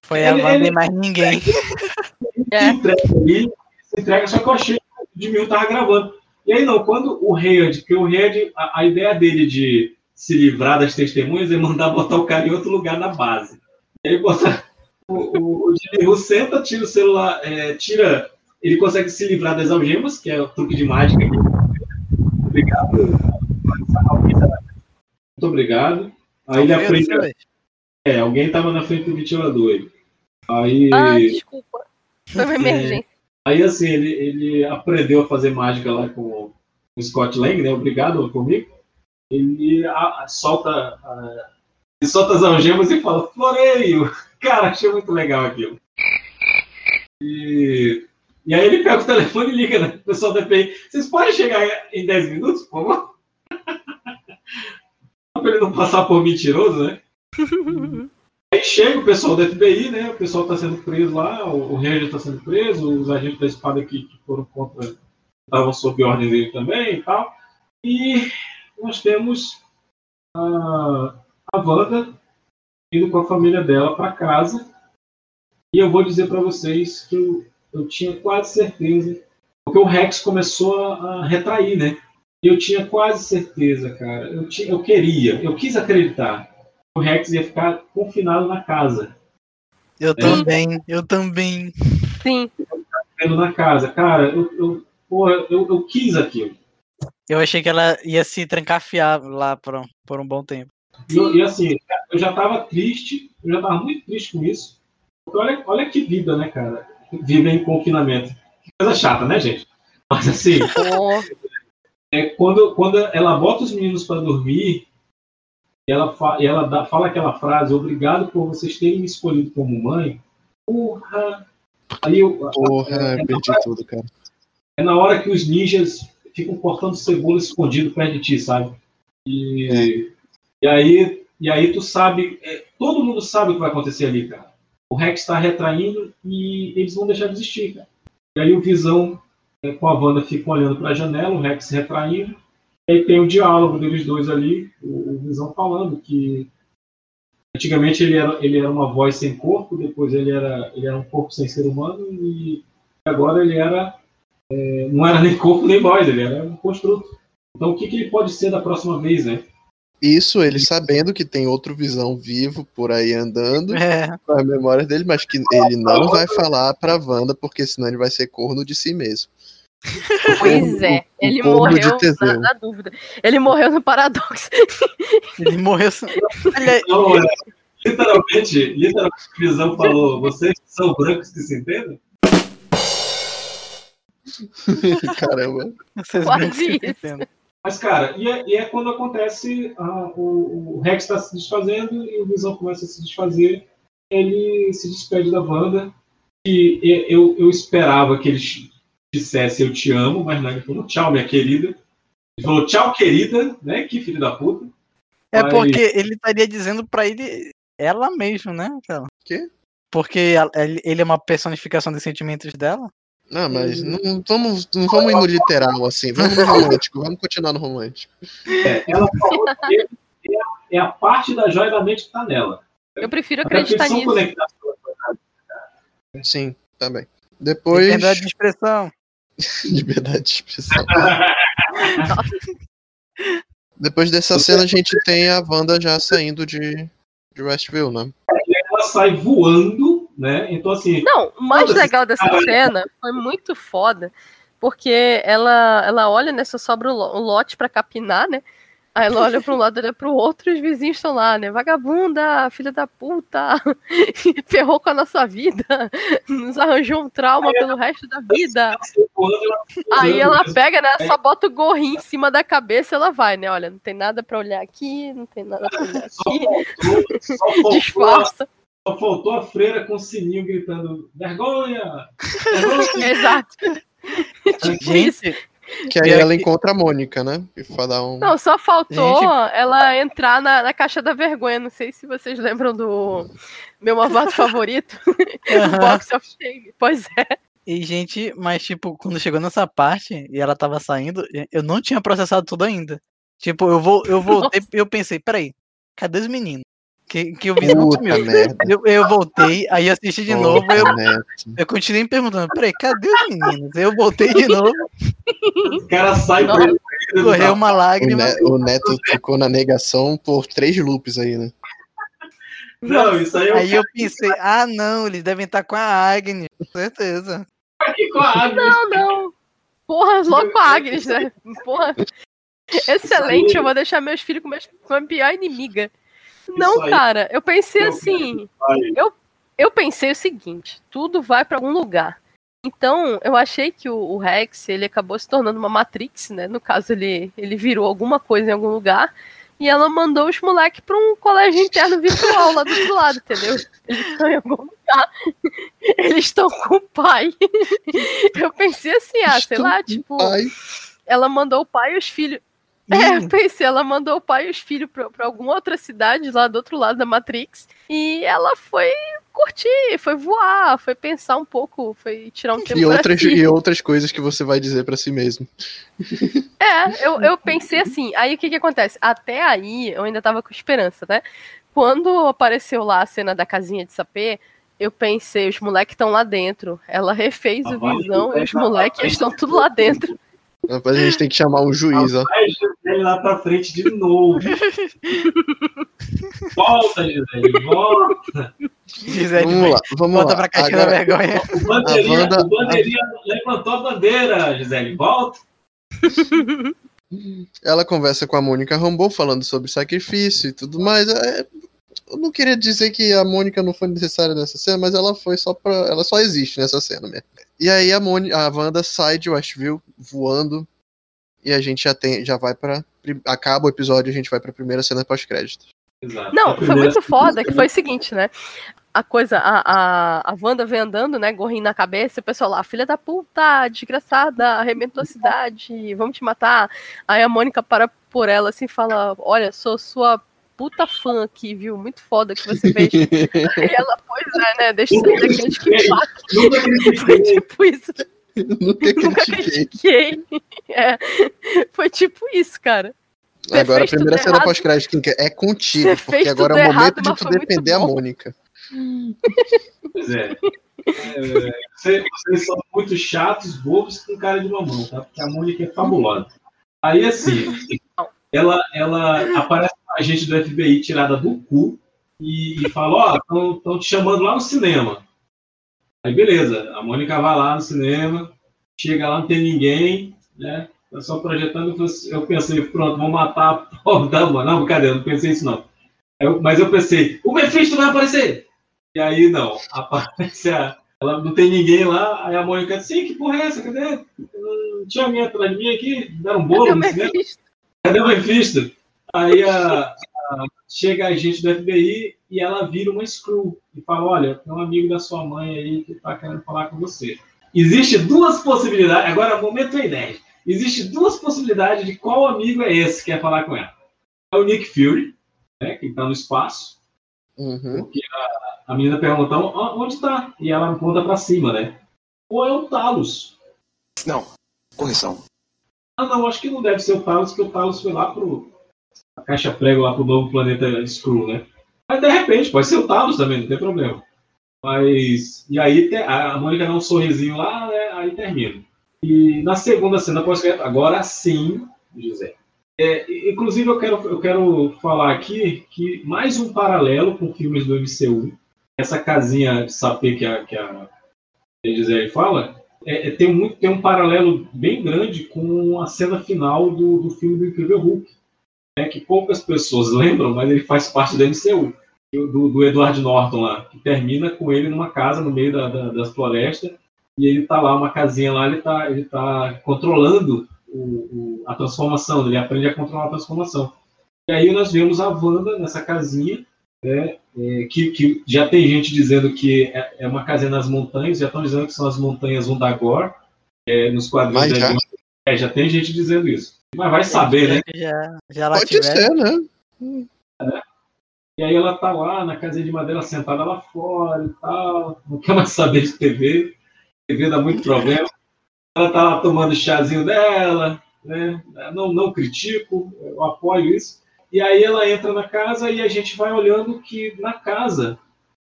Foi a Ele- Wanda ele- e mais ninguém. Se entrega ali, se entrega, só que eu achei que o Jimmy tava gravando. E aí não, quando o Hayward, porque o Hayward, a, a ideia dele de se livrar das testemunhas é mandar botar o cara em outro lugar na base. E aí bota, o, o, o Jimmy senta, tira o celular, é, tira. Ele consegue se livrar das algemas, que é o truque de mágica. Obrigado. Muito obrigado. Aí ele aprende. É, alguém tava na frente do ventilador aí. Aí. Ah, desculpa. Foi uma emergência. Aí assim, ele, ele aprendeu a fazer mágica lá com o Scott Lang, né? Obrigado comigo. Ele a- a- solta, a- ele solta as algemas e fala, floreio! Cara, achei muito legal aquilo. E, e aí ele pega o telefone e liga, né? O pessoal da FBI, vocês podem chegar em 10 minutos, por favor? pra ele não passar por mentiroso, né? Aí chega o pessoal da FBI, né? O pessoal está sendo preso lá, o, o Ranger está sendo preso, os agentes da espada que, que foram contra estavam sob ordem dele também e tal. E nós temos a, a Wanda indo com a família dela para casa. E eu vou dizer para vocês que eu, eu tinha quase certeza, porque o Rex começou a, a retrair, né? E eu tinha quase certeza, cara. Eu, tinha, eu queria, eu quis acreditar o Rex ia ficar confinado na casa. Eu também, eu também. Sim. Vendo na casa. Cara, eu, eu, porra, eu, eu quis aquilo. Eu achei que ela ia se trancafiar lá por um, por um bom tempo. E, e assim, eu já tava triste, eu já tava muito triste com isso. Porque olha, olha que vida, né, cara? Vida em confinamento. Que coisa chata, né, gente? Mas assim, é quando, quando ela bota os meninos para dormir, ela, fa- ela dá- fala aquela frase, obrigado por vocês terem me escolhido como mãe. Porra! Aí eu, Porra, eu perdi tudo, cara. é na hora que os ninjas ficam cortando cebola escondido perto de ti, sabe? E, e aí e aí tu sabe, é, todo mundo sabe o que vai acontecer ali, cara. O Rex está retraindo e eles vão deixar de existir, cara. E aí o Visão é, com a Wanda ficam olhando para a janela, o Rex retraindo. E aí tem o diálogo deles dois ali, o, o Visão falando que antigamente ele era, ele era uma voz sem corpo, depois ele era, ele era um corpo sem ser humano e agora ele era é, não era nem corpo nem voz, ele era um construto. Então o que, que ele pode ser da próxima vez, né? Isso, ele sabendo que tem outro visão vivo por aí andando É. com as memórias dele, mas que ele não vai falar pra Wanda, porque senão ele vai ser corno de si mesmo. Pois é, o ele corno morreu na, na dúvida. Ele morreu no paradoxo. Ele morreu. Então, é, literalmente, literalmente, o Visão falou: vocês são brancos que se entendem? Caramba. Vocês Quase brancos que se isso. entendem. Mas, cara, e é, e é quando acontece ah, o, o Rex está se desfazendo e o Visão começa a se desfazer. Ele se despede da Wanda. E eu, eu esperava que ele dissesse eu te amo, mas não, ele falou tchau, minha querida. Ele falou tchau, querida, né? Que filho da puta. É Mas- porque ele estaria dizendo pra ele ela mesmo, né, cara? Quê? Porque ele ele é uma personificação dos sentimentos dela. Não, mas não vamos, não vamos ir no literal assim, vamos no romântico, vamos continuar no romântico. É, ela falou que é, é a parte da joia da mente que tá nela. Eu prefiro acreditar nisso. Sim, também. Depois. Liberdade de expressão. Liberdade de expressão. Depois dessa cena, a gente tem a Wanda já saindo de, de Westview, né? Ela sai voando, né? Então, assim. Não, o mais legal dessa Ah, cena foi muito foda, porque ela, ela olha, né, só sobra o lo- o lote pra capinar, né? Aí ela olha pra um lado, olha pro outro e os vizinhos estão lá, né? Vagabunda, filha da puta, ferrou com a nossa vida, nos arranjou um trauma pelo resto da vida. Aí ela pega, né? Só bota o gorrinho em cima da cabeça e ela vai, né? Olha, não tem nada pra olhar aqui, não tem nada pra olhar aqui. Só faltou, Disfarça. só faltou a freira com o sininho gritando: vergonha! vergonha! Exato. tipo isso. Gente, Que aí ela encontra a Mônica, né? E fala um. Não, só faltou Gente. ela entrar na, na caixa da vergonha. Não sei se vocês lembram do meu malvado favorito, Aham. Box of Shame. Pois é. E, gente, mas, tipo, quando chegou nessa parte e ela tava saindo, eu não tinha processado tudo ainda. Tipo, eu, vou, eu voltei eu pensei, peraí, cadê os meninos? Que, que o vizinho Puta sumiu. merda. Eu, eu voltei, aí eu assisti de novo, eu, Puta merda. eu continuei me perguntando, peraí, cadê os meninos? Eu voltei de novo, O cara sai Não. preso. correu uma O, lágrima. Ne- o Neto ficou na negação por três loops aí, né? Não, isso aí é Aí eu pensei, ah não, eles devem estar com a Agnes, com certeza. aqui com a água. Não, não. Porra, logo com a Agnes, né? Porra. Excelente, eu vou deixar meus filhos com, meus, com a pior inimiga. Não, aí. cara, eu pensei Eu assim. Vai. Eu pensei o seguinte: tudo vai pra algum lugar. Então, eu achei que o, o Rex, ele acabou se tornando uma Matrix, né? No caso, ele, ele virou alguma coisa em algum lugar. E ela mandou os moleques pra um colégio interno virtual lá do outro lado, entendeu? Eles estão em algum lugar. Eles estão com o pai. Eu pensei assim, ah, sei lá, tipo, Ai, ela mandou o pai e os filhos. É, eu pensei, ela mandou o pai e os filhos pra, pra alguma outra cidade lá do outro lado da Matrix. E ela foi curtir, foi voar, foi pensar um pouco, foi tirar um tempo e pra outras, si. e outras coisas que você vai dizer pra si mesmo. É, eu, eu pensei assim. Aí o que que acontece? Até aí eu ainda tava com esperança, né? Quando apareceu lá a cena da casinha de sapê, eu pensei, os moleques estão lá dentro. Ela refez o Rapaz, visão e os moleques estão tudo lá dentro. Depois a gente tem que chamar um juiz, ó. Vai Gisele lá pra frente de novo. volta, Gisele, volta. Gisele, Vamos lá, vamos volta lá. pra caixinha da Agora, vergonha. O bandeirinha, A Wanda- o bandeirinha levantou a bandeira, Gisele. Volta. ela conversa com a Mônica Rambeau falando sobre sacrifício e tudo mais. É, eu não queria dizer que a Mônica não foi necessária nessa cena, mas ela foi só pra. Ela só existe nessa cena mesmo. E aí a, Mônica, a Wanda sai de Westview voando. E a gente já tem. Já vai pra. Acaba o episódio e a gente vai pra primeira cena pós-crédito. Exato. Não, A foi muito foda, que foi o seguinte, né? A coisa, a, a, a Wanda vem andando, né? Gorrinho na cabeça, e o pessoal lá, filha da puta, desgraçada, arrebentou a cidade, vamos te matar. Aí a Mônica para por ela assim e fala: Olha, sou sua puta fã aqui, viu? Muito foda que você fez. Aí ela, pois é, né? Deixa eu sair daqui antes que Foi critiquei. tipo isso. Nunca Nunca critiquei. critiquei. É, foi tipo isso, cara. Você Agora a primeira cena errado. pós-crédito é contigo, Você porque agora é o errado, momento de mas tu defender a. Mônica. Pois é. É, vocês, vocês são muito chatos, bobos com cara de mamão, tá? Porque a Mônica é fabulosa. Aí, assim, ela, ela aparece com a gente do FBI tirada do cu e, e fala: Ó, estão te chamando lá no cinema. Aí, beleza, a Mônica vai lá no cinema, chega lá, não tem ninguém, né? Tá só projetando. eu assim- pensei, pronto, vou matar a pobre da mãe. Não, brincadeira, não pensei isso não. Eu- mas eu pensei, o Mephisto vai aparecer! E aí, não, aparece a. Ela não tem ninguém lá, aí a Mônica disse, "Ih, que porra é essa? Cadê? Não tinha minha atrás de mim aqui, deram um bolo Cadê o no cinema? Mephisto? Cadê o Mephisto? Aí a, a- chega a gente do FBI e ela vira uma screw e fala: Olha, tem um amigo da sua mãe aí que tá querendo falar com você. Existe duas possibilidades, agora momento é ideia. Existe duas possibilidades de qual amigo é esse que quer falar com ela. É o Nick Fury, né, que tá no espaço, Uhum. porque a, a menina pergunta "Ó, onde tá? E ela aponta pra cima, né? Ou é o Talos. Não, correção. Ah, não, acho que não deve ser o Talos, porque o Talos foi lá pro. A caixa prego lá pro novo planeta Skrull, né? Mas de repente, pode ser o Talos também, não tem problema. Mas. E aí a Mônica dá um sorrisinho lá, né? Aí termina. E na segunda cena agora sim, José. É, inclusive eu quero, eu quero falar aqui que mais um paralelo com filmes do MCU. Essa casinha de sapê que a, que a Gisele fala, é, é, tem, muito, tem um paralelo bem grande com a cena final do, do filme do Incrível Hulk. né, que poucas pessoas lembram, mas ele faz parte do MCU, do, do Edward Norton lá, que termina com ele numa casa no meio da, da, das florestas, e ele tá lá, uma casinha lá, ele tá, ele tá controlando o, o- a transformação, ele aprende a controlar a transformação. E aí nós vemos a Wanda nessa casinha, né, é, que, que já tem gente dizendo que é, é uma casinha nas montanhas, já estão dizendo que são as montanhas Undagor, é, nos quadrinhos Mas da já? é, já tem gente dizendo isso. Mas vai saber, né? Já, já lá Pode tiver. ser, né? E aí ela tá lá na casinha de madeira sentada lá fora e tal, não quer mais saber de TV, TV dá muito problema. Ela tá lá tomando o chazinho dela, né? Não, não critico, eu apoio isso. E aí ela entra na casa e a gente vai olhando que na casa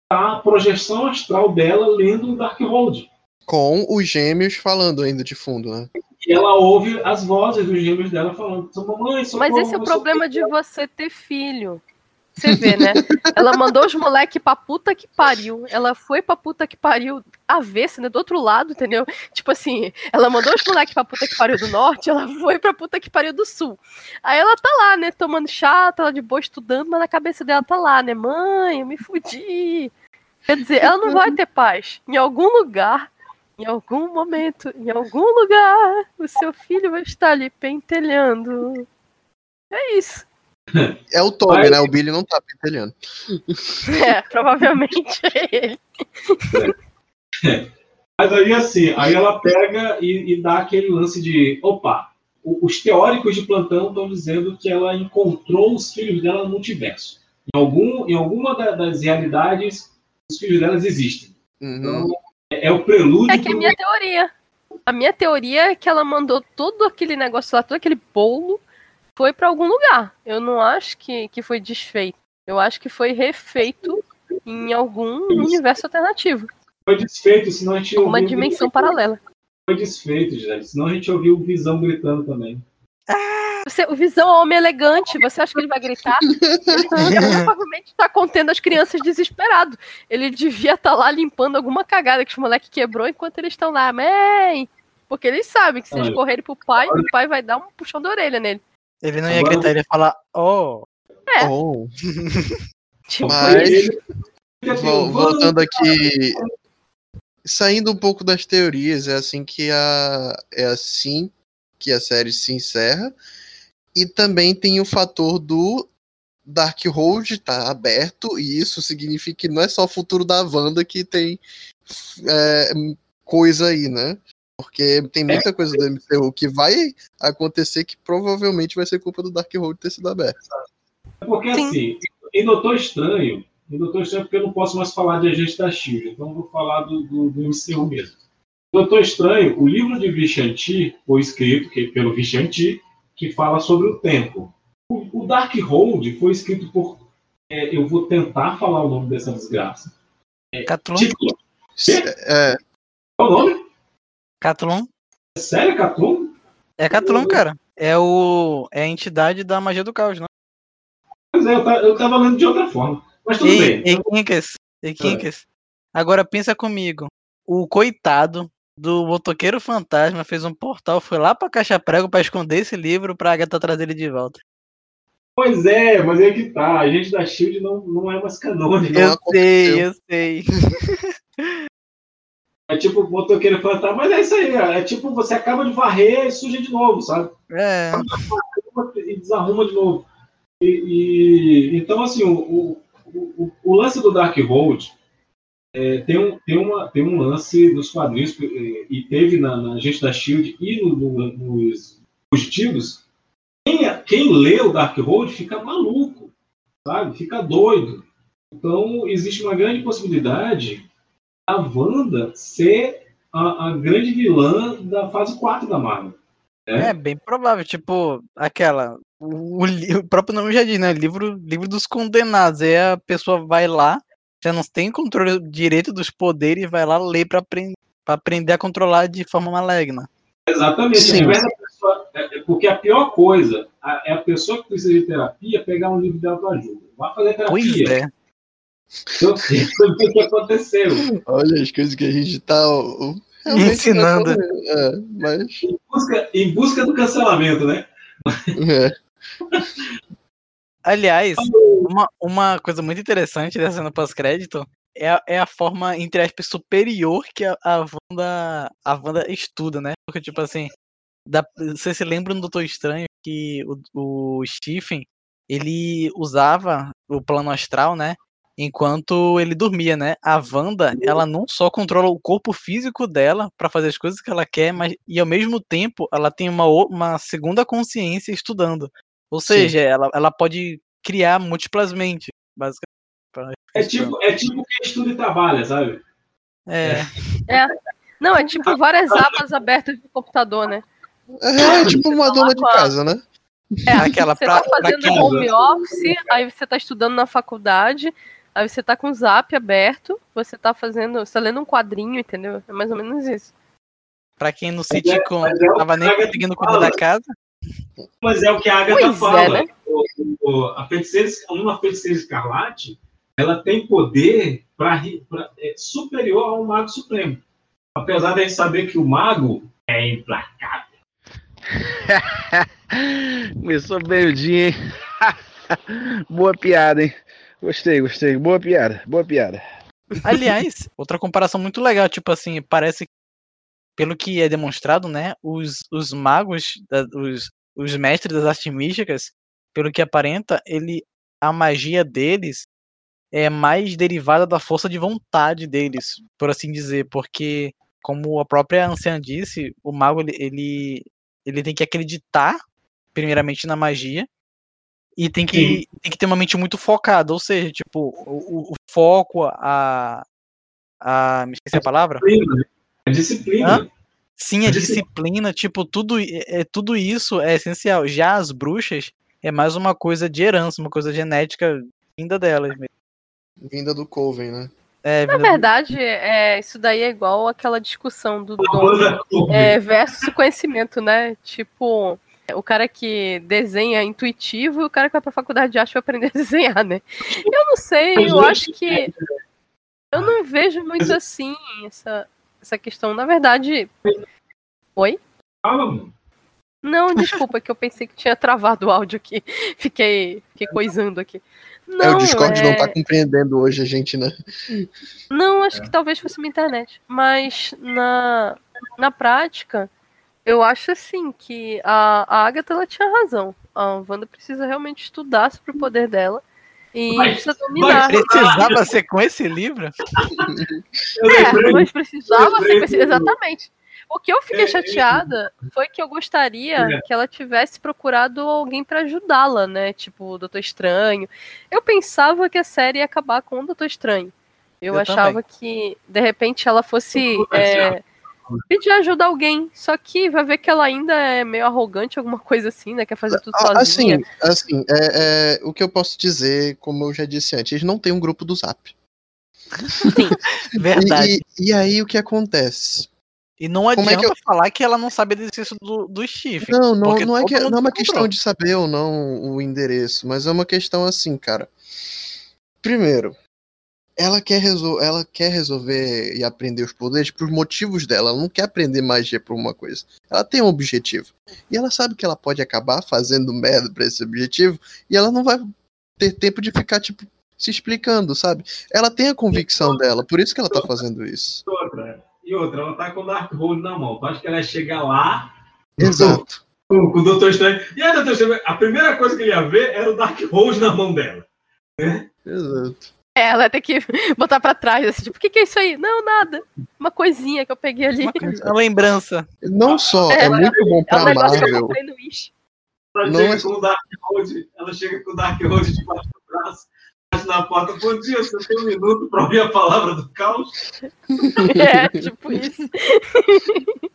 tá a projeção astral dela lendo o Darkhold. Com os gêmeos falando ainda de fundo, né? E ela ouve as vozes dos gêmeos dela falando: "Sou mamãe, socorro, Mas esse é o problema de você ter filho. Você vê, né? Ela mandou os moleque pra puta que pariu. Ela foi pra puta que pariu avessa, né? Do outro lado, entendeu? Tipo assim, ela mandou os moleque pra puta que pariu do norte, ela foi pra puta que pariu do sul. Aí ela tá lá, né? Tomando chá, tá lá de boa estudando, mas na cabeça dela tá lá, né? Mãe, eu me fudi. Quer dizer, ela não vai ter paz. Em algum lugar, em algum momento, em algum lugar, o seu filho vai estar ali pentelhando. É isso. É o Toby, Mas- né? O Billy não tá pentelhando. É, provavelmente é ele. Mas aí assim, aí ela pega e, e dá aquele lance de, opa, o- os teóricos de plantão estão dizendo que ela encontrou os filhos dela no multiverso. Em, algum, em alguma da- das realidades, os filhos delas existem. Então, é, é o prelúdio É que a pro- minha teoria. A minha teoria é que ela mandou todo aquele negócio lá, todo aquele bolo, foi pra algum lugar. Eu não acho que, que foi desfeito. Eu acho que foi refeito em algum universo alternativo. foi desfeito, senão a gente Uma ouviu- dimensão paralela. Foi desfeito, gente. Senão a gente ouviu o Visão gritando também. Você, o Visão é um homem elegante, você acha que ele vai gritar? Ele provavelmente tá contendo as crianças desesperado. Ele devia estar lá limpando alguma cagada que os moleques quebrou enquanto eles estão lá, mãe! Porque eles sabem que se eles correrem pro pai, o pai vai dar um puxão da orelha nele. Ele não ia Agora- gritar, ele ia falar, oh. É. Oh. Tipo, Mas, ele- vol- voltando aqui, saindo um pouco das teorias, é assim que a é assim que a série se encerra. E também tem o fator do Darkhold tá aberto, e isso significa que não é só o futuro da Wanda que tem é, coisa aí, né? Porque tem muita coisa do MCU que vai acontecer que provavelmente vai ser culpa do Darkhold ter sido aberto. Porque assim, em Doutor Estranho, em Doutor Estranho, porque eu não posso mais falar de Agente da Shield, então vou falar do, do, do MCU mesmo. Doutor Estranho, o livro de Vichanti foi escrito que, pelo Vichanti, que fala sobre o tempo. O, o Darkhold foi escrito por. é, eu vou tentar falar o nome dessa desgraça. É, Catlum. Título. É, Qual o nome? Catlum. É sério, Catum? É Catlum, cara. É, o, é a entidade da magia do caos, não? Pois é, eu, ta- eu tava lendo de outra forma. Mas tudo Ei, bem. ei, Quincas, ei, Quincas. Agora pensa comigo. O coitado do motoqueiro fantasma fez um portal, foi lá pra caixa prego pra esconder esse livro pra Agatha trazer ele de volta. Pois é, mas é que tá. A gente da Shield não, não é mais canônico. eu sei, eu sei. É tipo motoqueiro fantasma, mas é isso aí, é tipo você acaba de varrer e suja de novo, sabe? É. E desarruma de novo. E, e- então, assim, o, o, o, lance do Darkhold é, tem, um, tem, uma, tem um lance nos quadrinhos, eh, e teve na, na Gente da Shield e no, no- nos Fugitivos. Quem, quem lê o Darkhold fica maluco, sabe? Fica doido. Então, existe uma grande possibilidade a Wanda ser a, a grande vilã da fase 4 da Marvel. É bem provável, tipo, aquela. O, o próprio nome já diz, né? Livro, livro dos condenados. Aí a pessoa vai lá, já não tem controle direito dos poderes, e vai lá ler pra, aprend pra aprender a controlar de forma maligna. Exatamente. Sim. Pessoa- é- é porque a pior coisa a- é a pessoa que precisa de terapia pegar um livro de autoajuda. Vai fazer terapia. Pois é. Eu sei o que aconteceu. Olha as coisas que a gente tá ó, realmente Ensinando. É, mas. Em busca, em busca do cancelamento, né? É. Aliás, uma, uma coisa muito interessante dessa cena pós-crédito é, a- é a forma, entre aspas, superior que a, a Wanda, a Wanda estuda, né? Porque, tipo assim, dá- você se lembra no Doutor Estranho que o, o Stephen, ele usava o plano astral, né? Enquanto ele dormia, né? A Wanda, ela não só controla o corpo físico dela pra fazer as coisas que ela quer, mas e ao mesmo tempo ela tem uma, uma segunda consciência estudando. Ou Sim. seja, ela, ela pode criar múltiplas mentes, basicamente. pra- É tipo, é tipo quem estuda e trabalha, sabe? É. É. Não, é tipo várias abas abertas no computador, né? É, tipo uma dona de casa, né? É, Aquela você pra- tá pra fazendo quem- home office, aí você tá estudando na faculdade, aí você tá com o zap aberto, você tá fazendo. Você tá lendo um quadrinho, entendeu? É mais ou menos isso. Pra quem no é- sitcom mas é o tava nem conseguindo cuidar da casa. Mas é o que a Agatha Pois é, fala. né? O- o- a feiticeira, uma feiticeira escarlate, ela tem poder pra, pra- é, superior ao Mago Supremo. Apesar de a gente saber que o Mago é implacável. Começou bem o dia, hein? Boa piada, hein? Gostei, gostei. Boa piada, boa piada. Aliás, outra comparação muito legal, tipo assim, parece que, pelo que é demonstrado, né, os, os magos, da- os, os mestres das artes místicas, pelo que aparenta, ele a magia deles é mais derivada da força de vontade deles, por assim dizer, porque como a própria anciã disse, o mago ele, ele, ele tem que acreditar primeiramente na magia e tem que, tem que ter uma mente muito focada, ou seja, tipo, o, o- foco, a, a. Me esqueci a palavra? Disciplina. A disciplina. Hã? Sim, a A disci- disciplina, tipo, tudo, i- é, tudo isso é essencial. Já as bruxas é mais uma coisa de herança, uma coisa genética vinda delas mesmo. Vinda do Coven, né? É, Na vinda do- verdade, é, isso daí é igual aquela discussão do dom é, versus conhecimento, né? Tipo, o cara que desenha intuitivo e o cara que vai pra faculdade de arte vai aprender a desenhar, né? Eu não sei, eu acho que. Eu não vejo muito assim essa, essa questão. Na verdade. Oi? Fala, mano. Não, desculpa, que eu pensei que tinha travado o áudio aqui. Fiquei, fiquei coisando aqui. Não, é, o Discord não é- tá compreendendo hoje a gente, né? Não, acho que talvez fosse uma internet. Mas na, na prática, eu acho assim que a, a Agatha ela tinha razão. A Wanda precisa realmente estudar sobre o poder dela. E Mas- precisa dominar. Precisava ser com esse livro? É, mas precisava ser. do- Exatamente. O que eu fiquei É, chateada foi que eu gostaria É. que ela tivesse procurado alguém pra ajudá-la, né? Tipo, o Doutor Estranho. Eu pensava que a série ia acabar com o Doutor Estranho. Eu, Eu achava que, de repente, ela fosse é, pedir ajuda a alguém. Só que vai ver que ela ainda é meio arrogante, alguma coisa assim, né? Quer fazer tudo Ah, sozinha. Assim, assim é, é, o que eu posso dizer, como eu já disse antes, eles não têm um grupo do Zap. Verdade. E, e aí o que acontece? E não Como é adianta que falar que ela não sabe do exercício do, do Steve. Não, não, não é, que, mundo não é uma questão de saber ou não o endereço, mas é uma questão assim, cara. Primeiro, ela quer, resol ela quer resolver e aprender os poderes por motivos dela. Ela não quer aprender magia por uma coisa. Ela tem um objetivo. E ela sabe que ela pode acabar fazendo merda pra esse objetivo e ela não vai ter tempo de ficar, tipo, se explicando, sabe? Ela tem a convicção dela, por isso que ela tá fazendo isso. E outra, e outra, ela tá com o Darkhold na mão. Tu acha que ela ia chegar lá Exato. com, com o Doutor Estranho? E aí, Doutor Estranho, a primeira coisa que ele ia ver era o Darkhold na mão dela. Exato. É, ela vai ter que botar pra trás, assim, tipo, o que, que é isso aí? Não, nada. Uma coisinha que eu peguei ali. Uma lembrança. Não só é, É, muito bom É pra eu Marvel. Ela Não chega é- com o Darkhold, ela chega com o Darkhold debaixo do braço, na porta, bom dia, você tem um minuto pra ouvir a palavra do caos? É, tipo isso.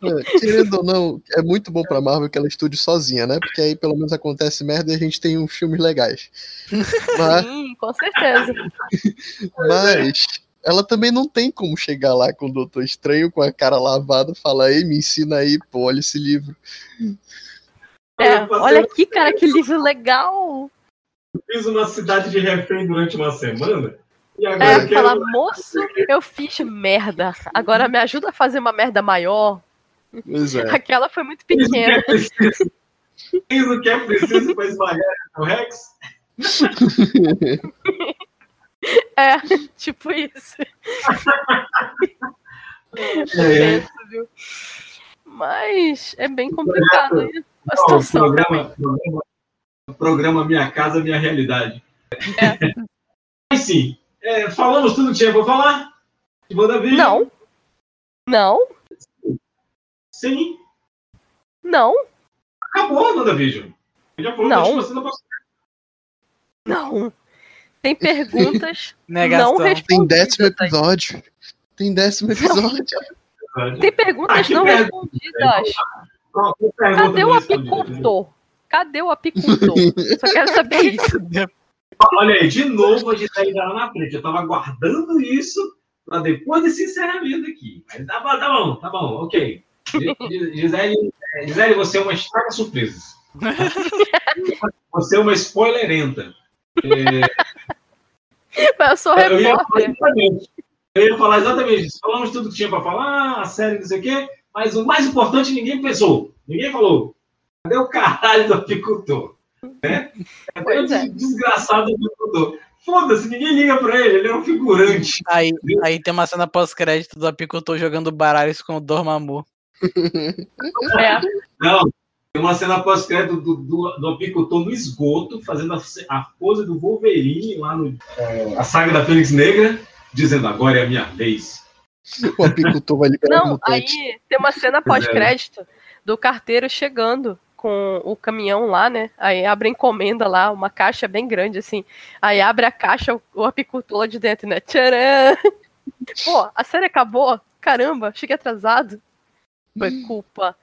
É, querendo ou não, é muito bom pra Marvel que ela estude sozinha, né? Porque aí pelo menos acontece merda e a gente tem uns filmes legais. Mas, Sim, com certeza. mas ela também não tem como chegar lá com o Doutor Estranho com a cara lavada e falar, ei, me ensina aí, pô, olha esse livro. É, olha aqui, cara, que livro legal. Fiz uma cidade de refém durante uma semana. E agora É, eu quero- falar, moço, eu fiz merda. Agora me ajuda a fazer uma merda maior. Pois é. Aquela foi muito Fiz o que é pequena. preciso. Fiz o que é preciso pra esmagar o Rex. É, tipo isso. É. Penso, viu? Mas é bem complicado aí a situação. programa, programa, programa Minha Casa Minha Realidade. Mas sim, é, falamos tudo que tinha pra falar? De WandaVision? Não. Não? Sim. Não? Acabou a WandaVision. Já falou Não. cena post- Não. Tem perguntas Negação. não Tem respondidas. décimo episódio. Tem décimo episódio. Tem perguntas Ah, não pergunta, respondidas. Cadê o não apicultor? Cadê o apicultor? Só quero saber isso. Olha aí, de novo a Gisele lá na frente. Eu tava guardando isso para depois desse encerramento aqui. Mas tá, bom, tá bom, tá bom, ok. Gi- Gi- Gisele, é, Gisele, você é uma estraga surpresas. Você é uma spoilerenta. Mas eu sou Eu ia, falar repórter. exatamente, eu ia falar exatamente isso. Falamos tudo que tinha para falar, a série, não sei o quê, mas o mais importante ninguém pensou. Ninguém falou. Cadê o caralho do apicultor? Né? Cadê o é. des- desgraçado do apicultor? Foda-se, ninguém liga pra ele, ele é um figurante. Aí, aí tem uma cena pós-crédito do apicultor jogando baralhos com o Dormammu. É. Não, tem uma cena pós-crédito do, do, do apicultor no esgoto, fazendo a, a pose do Wolverine lá no é, a saga da Fênix Negra, dizendo agora é a minha vez. O apicultor vai liberar Não, aí tem uma cena pós-crédito do carteiro chegando com o caminhão lá, né? Aí abre a encomenda lá, uma caixa bem grande, assim. Aí abre a caixa, o- o apicultor lá de dentro, né? Tcharam! Pô, a série acabou? Caramba, cheguei atrasado. Foi culpa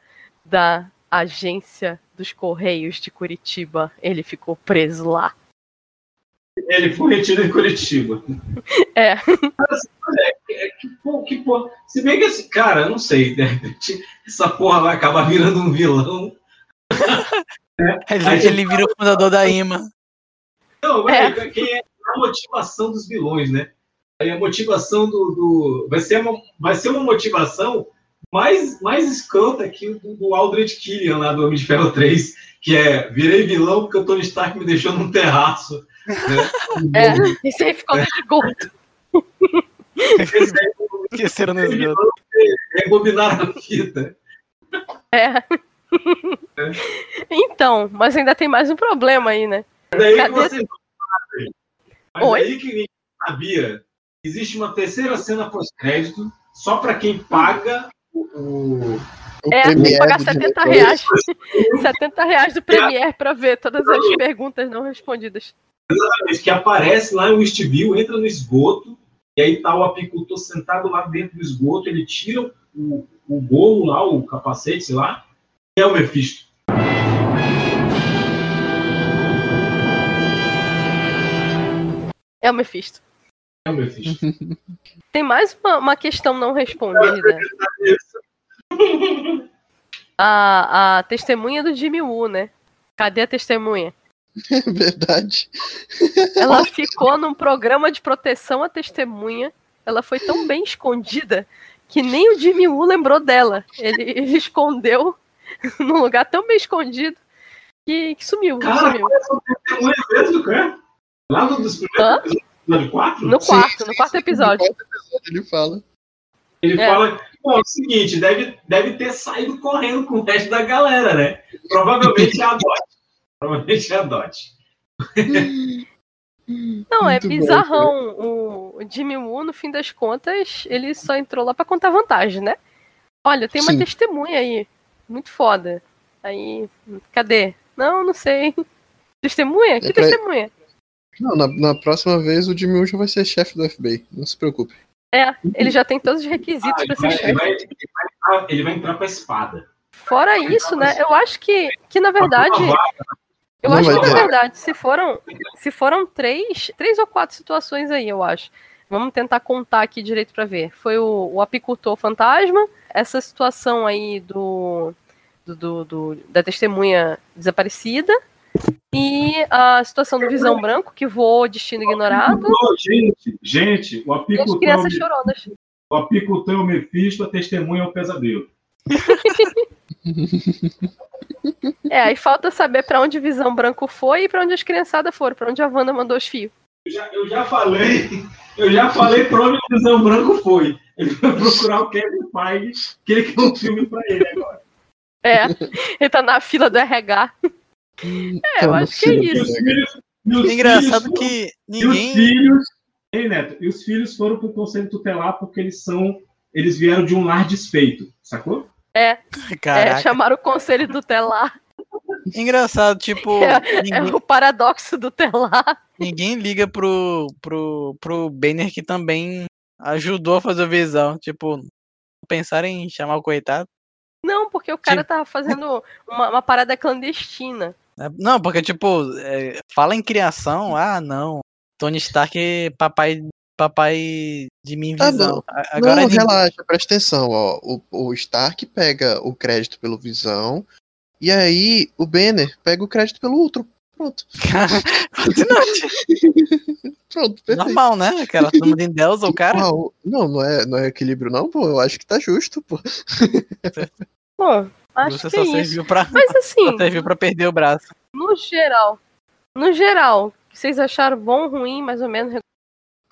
da agência dos Correios de Curitiba. Ele ficou preso lá. Ele foi retido em Curitiba. É. É, que, pô, que porra. Se bem que esse cara, eu não sei, de repente, essa porra vai acabar virando um vilão. Ele, Aí, ele vira o fundador da IMA. Não, velho, quem é a motivação dos vilões, né? Aí a motivação do. do- vai, ser uma, vai ser uma motivação mais, mais escrota que o do, do Aldrich Killian lá do Homem de Ferro 3, que é virei vilão porque o Tony Stark me deixou num terraço. Né? É, esse aí ficou esgoto. Esse aí Esqueceram no esgoto. rebobinaram a fita. É. Então, mas ainda tem mais um problema aí, né? É daí que Cadê- você não sabe. Mas Oi? aí que ninguém sabia. Existe uma terceira cena pós-crédito só para quem paga o. o- É, tem que pagar do 70 diretor. reais. 70 reais do Premiere pra ver todas as perguntas não respondidas. que aparece lá em Westview, entra no esgoto, e aí tá o apicultor sentado lá dentro do esgoto, ele tira o, o gorro lá, o capacete, sei lá, é o Mephisto. É o Mephisto. É o Mephisto. Tem mais uma, uma questão não respondida. A, a testemunha do Jimmy Woo, né? Cadê a testemunha? É verdade. Ela ficou num programa de proteção à testemunha. Ela foi tão bem escondida que nem o Jimmy Woo lembrou dela. Ele, ele escondeu num lugar tão bem escondido que, que sumiu. Cara, sumiu. parece um testemunho mesmo, cara. Lá no dos primeiros episódios, episódio 4, No quarto, no quarto episódio. Ele fala. ele É. fala, bom, é o seguinte, deve, deve ter saído correndo com o resto da galera, né? Provavelmente é a Dot. Provavelmente é a Dot. Não, é Muito bom, bizarrão. o, o Jimmy Woo, no fim das contas, ele só entrou lá pra contar vantagem, né? Olha, tem uma Sim. testemunha aí. Muito foda. Aí, cadê? Não, não sei. Testemunha? Que É pra- testemunha? Não, na, na próxima vez o Jimmy Woo vai ser chefe do FBI. Não se preocupe. É, ele já tem todos os requisitos Ah, pra ser vai, ele, chefe. vai, ele, vai entrar, ele vai entrar com a espada. Fora isso, né? Eu acho que, que na verdade. Eu Não acho que, na ter. verdade, se foram, se foram três, três ou quatro situações aí, eu acho. Vamos tentar contar aqui direito pra ver. Foi o, o apicultor fantasma, essa situação aí do, do, do- da testemunha desaparecida e a situação do visão branco que voou destino ignorado gente, gente, o e as crianças choronas. o apicultor é o Mephisto, a testemunha é o pesadelo. É, aí falta saber pra onde Visão Branco foi e pra onde as criançadas foram, pra onde a Wanda mandou os fios. Eu já, eu já falei, eu já falei pra onde o Visão Branco foi. Ele vai procurar o Kevin Feige, que ele quer um filme pra ele agora. É, ele tá na fila do RH. É, eu acho que é isso. filhos, e os Engraçado filhos que E os ninguém. filhos. Ei, Neto, e os filhos foram pro conselho tutelar porque eles são. Eles vieram de um lar desfeito, sacou? É, é, Caraca. chamaram o conselho do telar. Engraçado, tipo, É, é ninguém, o paradoxo do telar. ninguém liga pro, pro, pro Banner que também ajudou a fazer a visão. Tipo, pensaram em chamar o coitado. Não, porque o cara tava fazendo uma, uma parada clandestina. É, Não, porque, tipo, é, fala em criação, ah, não. Tony Stark é papai, papai de minha Tá visão. bom. A- Agora não, ninguém- relaxa, presta atenção, ó. O, o Stark pega o crédito pelo Visão, e aí o Banner pega o crédito pelo outro. Pronto. Pronto, perfeito. Normal, né? Aquela turma de Deus, o cara. Ah, o- não, não é, não é equilíbrio, não, pô. Eu acho que tá justo, pô. Pô, acho Você que só é isso. serviu pra, Mas assim, só serviu pra perder o braço. no geral, no geral, vocês acharam bom, ruim, mais ou menos?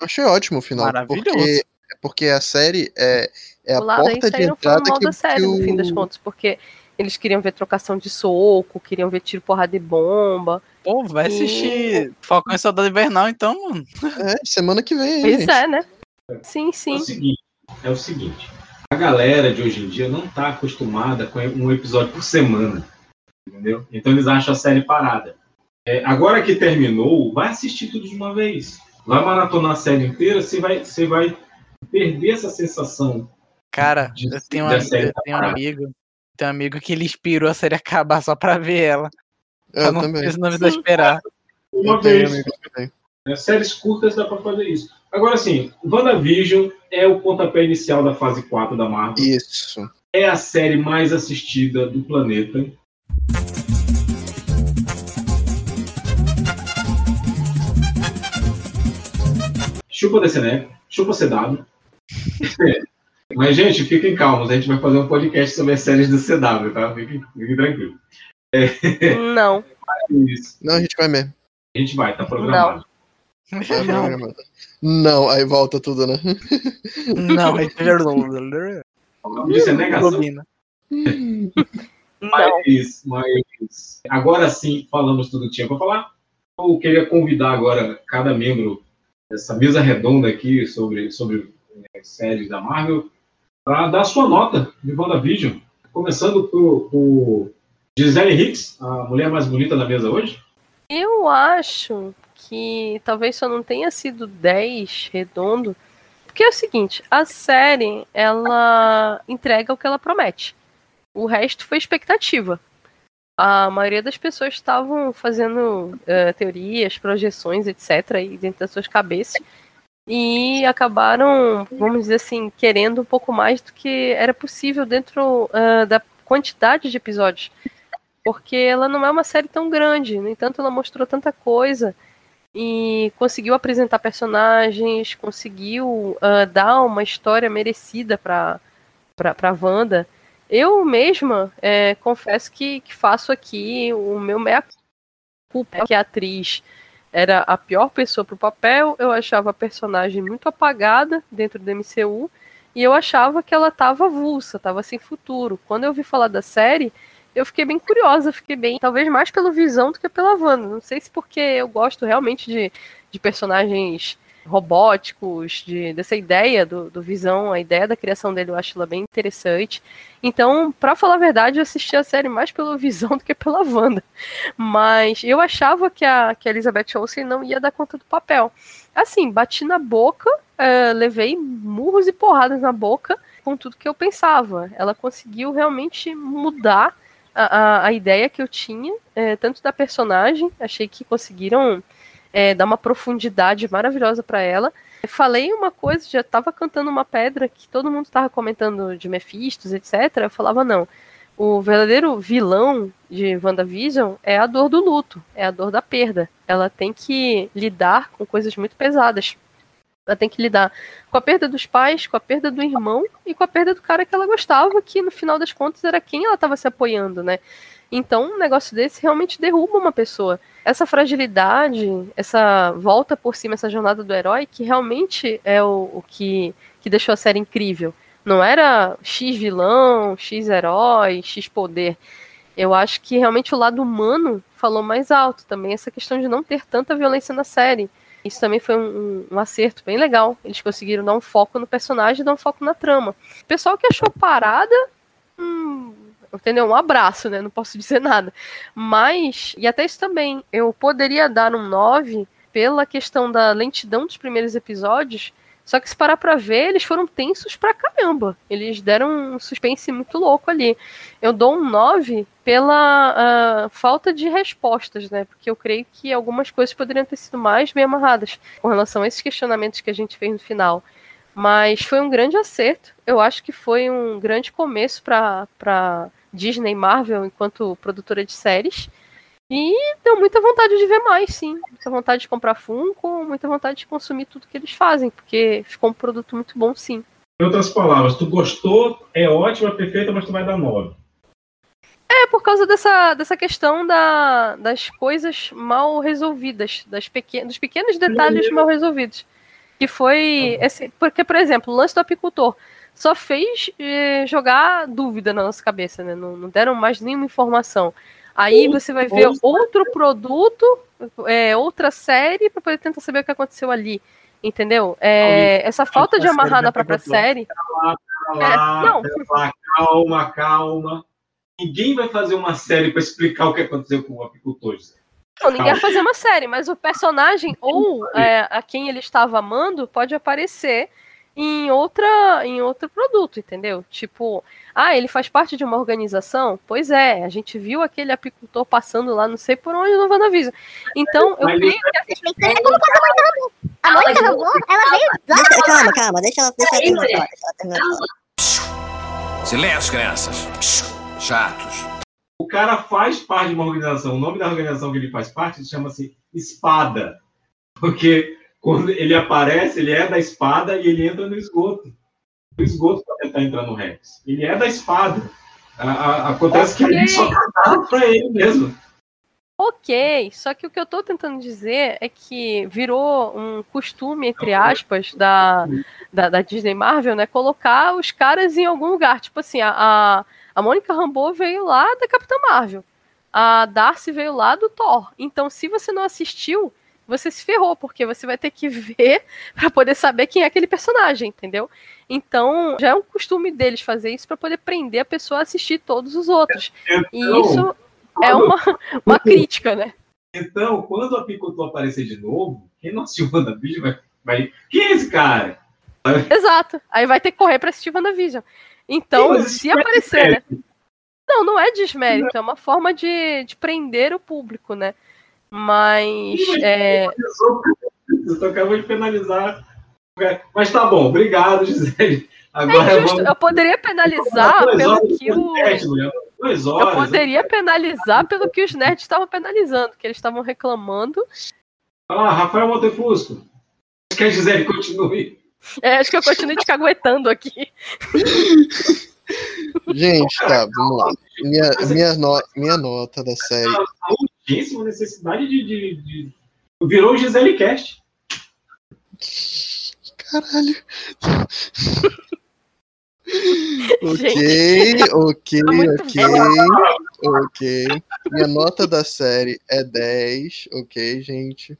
Achei ótimo o final. Maravilhoso. Porque, porque a série é, é a O lado aí porta de entrada mal que, da série, que no fim o- das contas, porque eles queriam ver trocação de soco, queriam ver tiro, porrada e bomba. Pô, vai assistir Falcão e Soldado Invernal, então, mano. É, semana que vem Pois gente. é, né? Sim, É sim. o seguinte, é o seguinte. A galera de hoje em dia não tá acostumada com um episódio por semana. Entendeu? Então eles acham a série parada. É, agora que terminou, vai assistir tudo de uma vez. Vai maratonar a série inteira, você vai, você vai perder essa sensação. Cara, De- eu tenho, um, série eu tá tenho um amigo. Tem um amigo que ele inspirou a série acabar só pra ver ela. Eu Pra não, também. não precisar esperar. Uma Eu tenho vez. Né? Séries curtas dá pra fazer isso. Agora sim, WandaVision é o pontapé inicial da fase 4 da Marvel. Isso. É a série mais assistida do planeta. Chupa desse né? Chupa CW. Mas, gente, fiquem calmos. A gente vai fazer um podcast sobre as séries do CW, tá? Fiquem, fiquem tranquilos. Não. Isso. Não, a gente vai mesmo. A gente vai, tá programado. Tá programado. Não, aí volta tudo, né? Não, é Isso é negação. Mas, mas agora sim falamos tudo que tinha para falar. Eu queria convidar agora cada membro dessa mesa redonda aqui sobre, sobre eh, séries da Marvel para dar sua nota de WandaVision. Começando por, por Gisele Hicks, a mulher mais bonita da mesa hoje. Eu acho que talvez só não tenha sido 10 redondo. Porque é o seguinte, a série, ela entrega o que ela promete. O resto foi expectativa. A maioria das pessoas estavam fazendo eh, teorias, projeções, etc., aí dentro das suas cabeças. E acabaram, vamos dizer assim, querendo um pouco mais do que era possível dentro ah, da quantidade de episódios porque ela não é uma série tão grande. No entanto, ela mostrou tanta coisa e conseguiu apresentar personagens, conseguiu ah, dar uma história merecida para para Wanda. Eu mesma é, confesso que, que faço aqui o meu meia culpa que a atriz era a pior pessoa pro papel. Eu achava a personagem muito apagada dentro do MCU e eu achava que ela estava avulsa, estava sem futuro. Quando eu ouvi falar da série, eu fiquei bem curiosa, fiquei bem, talvez mais pela visão do que pela Wanda. Não sei se porque eu gosto realmente de, de personagens robóticos, de, dessa ideia do, do Visão, a ideia da criação dele eu acho ela bem interessante. Então, pra falar a verdade, eu assisti a série mais pela Visão do que pela Wanda. Mas eu achava que a, que a Elizabeth Olsen não ia dar conta do papel. Assim, bati na boca, eh, levei murros e porradas na boca com tudo que eu pensava. Ela conseguiu realmente mudar a, a, a ideia que eu tinha, eh, tanto da personagem, achei que conseguiram eh, dar uma profundidade maravilhosa para ela. Falei uma coisa, já estava cantando uma pedra que todo mundo estava comentando de Mephistos, etc. Eu falava, não. O verdadeiro vilão de WandaVision é a dor do luto, é a dor da perda. Ela tem que lidar com coisas muito pesadas. Ela tem que lidar com a perda dos pais, com a perda do irmão e com a perda do cara que ela gostava, que no final das contas era quem ela estava se apoiando, né? Então, um negócio desse realmente derruba uma pessoa. Essa fragilidade, essa volta por cima, essa jornada do herói, que realmente é o, o que, que deixou a série incrível. Não era X vilão, X herói, X poder. Eu acho que realmente o lado humano falou mais alto também, essa questão de não ter tanta violência na série. Isso também foi um, um, acerto bem legal. Eles conseguiram dar um foco no personagem e dar um foco na trama. O pessoal que achou parada, hum, entendeu? Um abraço, né? Não posso dizer nada. Mas, e até isso também, eu poderia dar um 9 pela questão da lentidão dos primeiros episódios. Só que se parar pra ver, eles foram tensos pra caramba. Eles deram um suspense muito louco ali. Eu dou um 9 pela uh, falta de respostas, né? Porque eu creio que algumas coisas poderiam ter sido mais bem amarradas com relação a esses questionamentos que a gente fez no final. Mas foi um grande acerto. Eu acho que foi um grande começo para Disney Marvel enquanto produtora de séries. E deu muita vontade de ver mais, sim. Muita vontade de comprar Funko, muita vontade de consumir tudo que eles fazem, porque ficou um produto muito bom, sim. Em outras palavras, tu gostou, é ótimo, é perfeita, mas tu vai dar 9. É, por causa dessa, dessa questão da, das coisas mal resolvidas, das pequen dos pequenos detalhes mal resolvidos. Que foi. Esse, porque, por exemplo, o lance do apicultor só fez eh, jogar dúvida na nossa cabeça, né? Não, não deram mais nenhuma informação. Aí você vai ver outro produto, é, outra série, para poder tentar saber o que aconteceu ali. Entendeu? É, essa falta de amarrar na própria série. Calma, calma, É, não. calma, calma, calma. Ninguém vai fazer uma série para explicar o que aconteceu com o apicultor. José. Não, ninguém vai fazer uma série, mas o personagem ou é, a quem ele estava amando pode aparecer em outra em outro produto, entendeu? Tipo, ah, ele faz parte de uma organização? Pois é, a gente viu aquele apicultor passando lá, não sei por onde no WandaVision. Então, eu Mas creio que a A Mônica Rambeau, ela veio lá Deixa- calma, calma, deixa ela, deixa ela terminar. de falar. Silêncio, crianças. Chatos. O cara faz parte de uma organização. O nome da organização que ele faz parte chama-se Espada. Porque quando ele aparece, ele é da espada e ele entra no esgoto. No esgoto para tentar entrar no Rex. Ele é da espada. A- a- acontece que ele só cantava para ele mesmo. Ok, só que o que eu tô tentando dizer é que virou um costume, entre aspas, da, da, da Disney Marvel, né? Colocar os caras em algum lugar. Tipo assim, a, a, a Mônica Rambeau veio lá da Capitã Marvel. A Darcy veio lá do Thor. Então, se você não assistiu, você se ferrou, porque você vai ter que ver pra poder saber quem é aquele personagem, entendeu? Então, já é um costume deles fazer isso pra poder prender a pessoa a assistir todos os outros. E Então, isso é uma, uma crítica, né? Então, quando o apicultor aparecer de novo, quem não assistiu o WandaVision vai, vai. Quem é esse cara? Exato. Aí vai ter que correr pra assistir WandaVision. Então, Sim, se não é aparecer, né? Não, não é desmérito, é uma forma de, de prender o público, né? Mas. É... Você acabou de penalizar. Mas tá bom, obrigado, Gisele. Agora É vamos. Eu poderia penalizar Duas pelo horas que o. Duas Eu horas. poderia penalizar pelo que os nerds estavam penalizando, que eles estavam reclamando. Olha lá, Rafael Montefusco. Acho que a Gisele continue. É, acho que eu continuo te caguetando aqui. Gente, tá, vamos lá. Minha, minha, no- minha nota da série. A urgência, necessidade de, de, de- Virou o Gisele Cast. Caralho. Ok, ok, tá ok, ok. Minha nota da série é 10, ok, gente.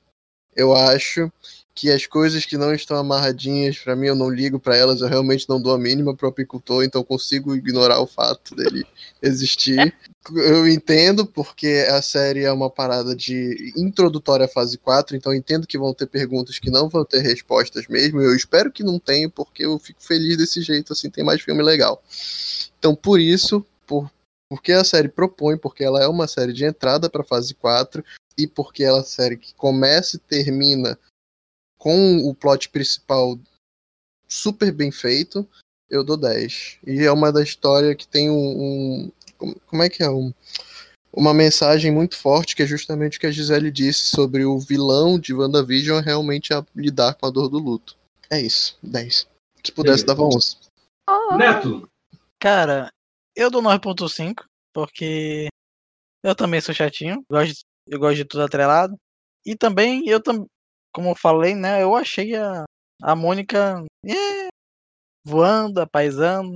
Eu acho que as coisas que não estão amarradinhas, pra mim, eu não ligo pra elas, eu realmente não dou a mínima pro apicultor, então consigo ignorar o fato dele existir. Eu entendo porque a série é uma parada de introdutória à fase 4, então entendo que vão ter perguntas que não vão ter respostas mesmo. Eu espero que não tenha, porque eu fico feliz desse jeito, assim, tem mais filme legal. Então, por isso, por, porque a série propõe, porque ela é uma série de entrada para fase 4 e porque ela é uma série que começa e termina com o plot principal super bem feito, eu dou 10. E é uma da história que tem um. um- como- é que é? Um, uma mensagem muito forte, que é justamente o que a Gisele disse sobre o vilão de WandaVision realmente a lidar com a dor do luto. É isso, 10. Se pudesse, dava 11. Neto. Cara, eu dou 9.5, porque eu também sou chatinho, gosto de- eu gosto de tudo atrelado. E também, eu também, como eu falei, né, eu achei a, a Mônica é, voando, apaisando.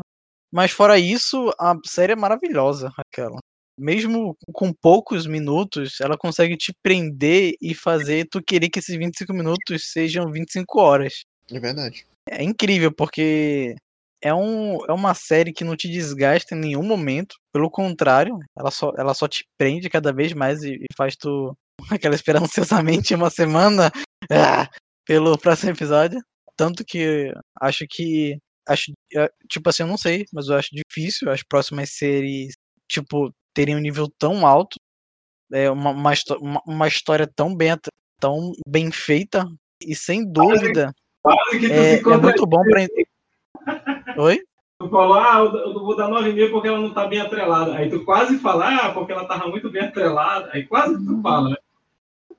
Mas fora isso, a série é maravilhosa, aquela. Mesmo com poucos minutos, ela consegue te prender e fazer tu querer que esses 25 minutos sejam 25 horas. É verdade. É incrível, porque é, um, é uma série que não te desgasta em nenhum momento. Pelo contrário, ela só, ela só te prende cada vez mais e, e faz tu aquela espera ansiosamente uma semana ah, pelo próximo episódio. Tanto que acho que. Acho, é, tipo assim, eu não sei, mas eu acho difícil as próximas séries, tipo, terem um nível tão alto. É, uma, uma, uma, história tão bem, tão bem feita. E sem dúvida. É, é muito bom pra. Oi? Tu falou, ah, eu vou dar 9,5 porque ela não tá bem atrelada. Aí tu quase fala, ah, porque ela tava muito bem atrelada. Aí quase tu fala, né?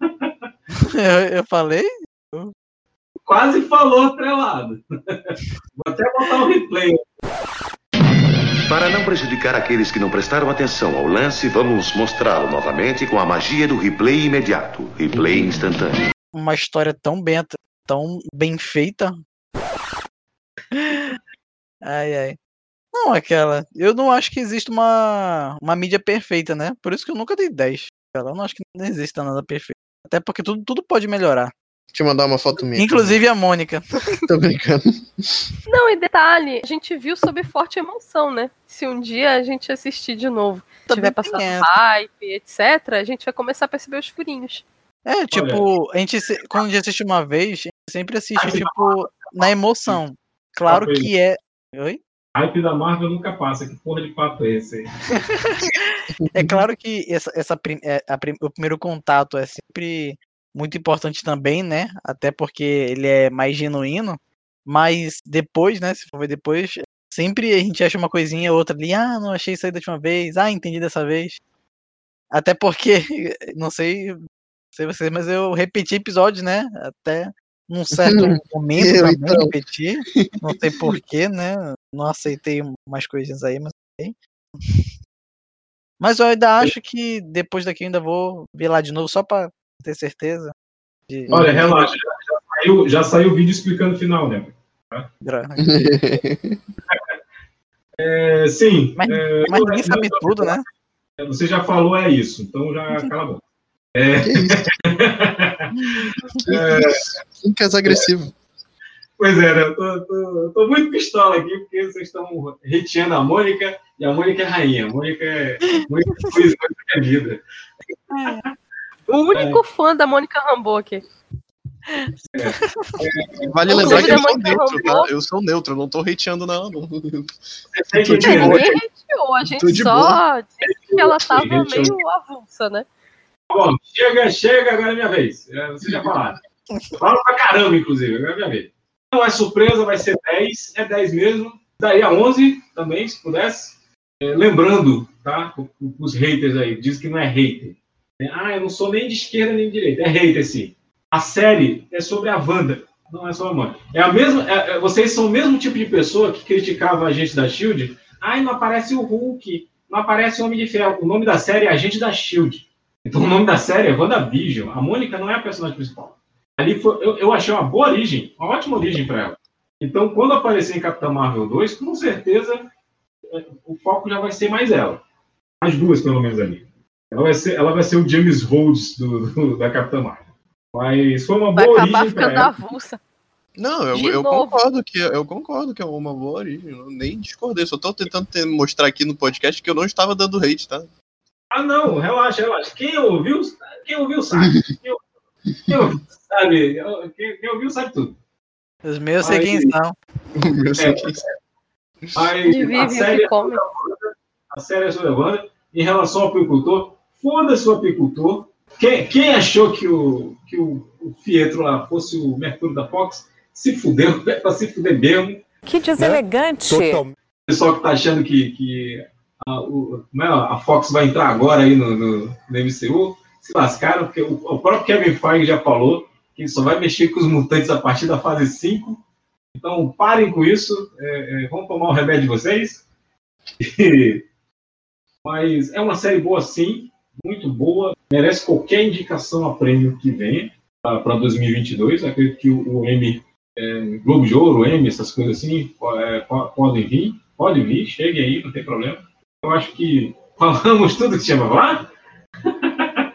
Eu, eu falei? Quase falou atrelado. Vou até botar o replay. Para não prejudicar aqueles que não prestaram atenção ao lance, vamos mostrá-lo novamente com a magia do replay imediato, replay instantâneo. Uma história tão bem, tão bem feita. Ai, ai. Não, aquela. Eu não acho que existe uma, uma mídia perfeita, né? Por isso que eu nunca dei 10. Cara. Eu não acho que não exista nada perfeito. Até porque tudo, tudo pode melhorar. Deixa eu mandar uma foto minha. Inclusive a Mônica. Tô brincando. Não, e detalhe, a gente viu sob forte emoção, né? Se um dia a gente assistir de novo, tiver passando tem essa. hype, etc., a gente vai começar a perceber os furinhos. É, tipo, a gente, quando a gente assiste uma vez, a gente sempre assiste, tipo, na emoção. Claro que é. Oi? Hype da Marvel nunca passa. Que porra de papo é esse aí? É claro que essa, essa é, a prim- o primeiro contato é sempre muito importante também, né? Até porque ele é mais genuíno. Mas depois, né? Se for ver depois, sempre a gente acha uma coisinha ou outra ali. Ah, não achei isso aí da última vez. Ah, entendi dessa vez. Até porque, não sei, não sei você, mas eu repeti episódios, né? Até num certo momento Eu, também então. repeti. Não sei porquê, né? Não aceitei umas coisinhas aí, mas ok. Mas eu ainda acho que depois daqui eu ainda vou ver lá de novo, só pra ter certeza. de- Olha, relaxa. Já, já saiu, já saiu o vídeo explicando o final, né? É, sim. Mas, é, mas não- ninguém sabe não- tudo, né? Você já falou, é isso. Então já cala a boca. É, Quincas agressivo. pois é, né? Eu tô, tô- eu tô muito pistola aqui porque vocês estão hateando a Mônica e a Mônica é rainha. A Mônica é muita coisa da minha vida. O único fã da Mônica Rambeau aqui. Vale Inclusive, lembrar que eu a sou neutro, tá? Eu sou neutro, eu não tô hateando nela, não. Ninguém hateou, a gente só boa. disse que ela tava eu- meio avulsa, né? Bom, chega, chega, agora é minha vez. É, Vocês já falaram. Fala pra caramba, inclusive, agora é minha vez. Não é surpresa, vai ser 10, é 10 mesmo. Daria 11 também, se pudesse. É, lembrando, tá? Os haters aí, diz que não é hater. É, ah, eu não sou nem de esquerda nem de direita. É hater, sim. A série é sobre a Wanda, não é sobre a Mônica. É a mesma, é- é- vocês são o mesmo tipo de pessoa que criticava a gente da Shield. Ai, não aparece o Hulk, não aparece o Homem de Ferro. O nome da série é Agente da Shield. Então o nome da série é WandaVision. A Mônica não é a personagem principal. Ali foi, eu, eu achei uma boa origem, uma ótima origem para ela. Então, quando aparecer em Capitã Marvel 2, com certeza é, o foco já vai ser mais ela. As duas, pelo menos, ali. Ela vai ser, ela vai ser o James Rhodes do, do- da Capitã Marvel. Mas foi uma Vai boa acabar origem para ficando ela. avulsa. Não, eu, eu concordo que eu concordo que é uma boa origem. Eu nem discordei, só tô tentando te- mostrar aqui no podcast que eu não estava dando hate, tá? Ah, não, relaxa, relaxa. Quem ouviu, quem ouviu sabe. Quem ouviu, quem ouviu sabe. Quem, quem ouviu sabe tudo. Os meus eu sei quem são. Eu sei É. que Mas a série, é come. a série é sobre a Wanda. Em relação ao apicultor, foda-se o apicultor. Quem, quem achou que, o, que o, o Fietro lá fosse o Mercúrio da Fox, se fudeu, é pra se fuder mesmo. Que deselegante. O pessoal que tá achando que, que a, é, a Fox vai entrar agora aí no, no, no MCU, se lascaram, porque o, o próprio Kevin Feige já falou que só vai mexer com os mutantes a partir da fase 5 Então parem com isso, é, é, tomar o remédio de vocês. Mas é uma série boa sim, muito boa, merece qualquer indicação a prêmio que venha para 2022. Acredito que o, o Emmy, é, Globo de Ouro, Emmy, essas coisas assim, é, po- podem vir, pode vir, cheguem aí, não tem problema. Eu acho que falamos tudo que tinha para falar.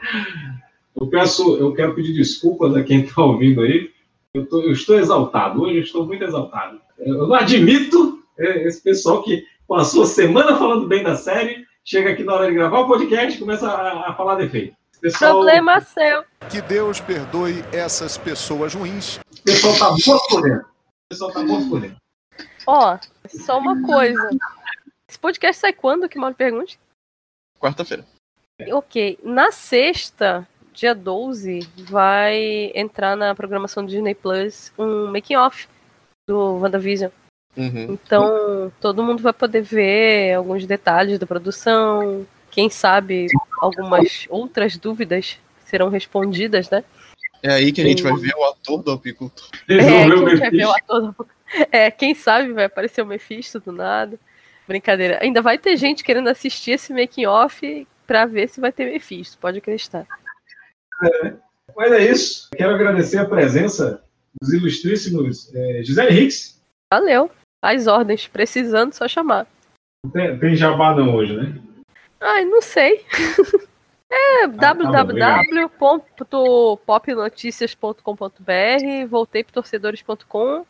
Eu peço, eu quero pedir desculpas a quem está ouvindo aí. Eu, tô- eu estou exaltado, hoje eu estou muito exaltado. Eu não admito é, esse pessoal que passou a semana falando bem da série, chega aqui na hora de gravar o podcast e começa a, a falar defeito. Pessoal, Problema seu. Que Deus perdoe essas pessoas ruins. O pessoal tá morto por dentro. O pessoal tá morto por dentro. Ó, só uma coisa. Esse podcast sai quando, que mal pergunte? Quarta-feira. Ok, na sexta, dia 12, vai entrar na programação do Disney Plus um making off do WandaVision. Uhum. Então, todo mundo vai poder ver alguns detalhes da produção, quem sabe algumas outras dúvidas serão respondidas, né? É aí que a gente vai ver o ator do apicultor. É, que a gente vai ver o ator do- É, quem sabe vai aparecer o Mephisto do nada. Brincadeira. Ainda vai ter gente querendo assistir esse making off pra ver se vai ter Mephisto, pode acreditar. Mas é isso. Quero agradecer a presença dos ilustríssimos eh, Gisele Hicks. Valeu. As ordens, precisando, só chamar. Tem, tem jabá não hoje, né? Ai, não sei. É tá bom, www.popnoticias.com.br, voltei pro torcedores.com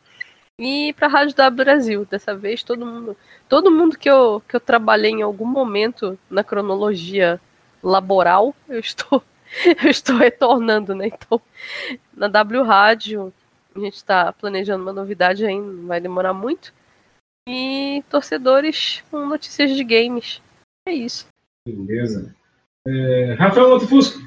e pra Rádio W Brasil. Dessa vez todo mundo, todo mundo que eu, que eu trabalhei em algum momento na cronologia laboral, eu estou eu estou retornando, né? Então, na W Rádio, a gente está planejando uma novidade ainda, não vai demorar muito. E torcedores com notícias de games. É isso. Beleza. Eh, Rafael Montefusco.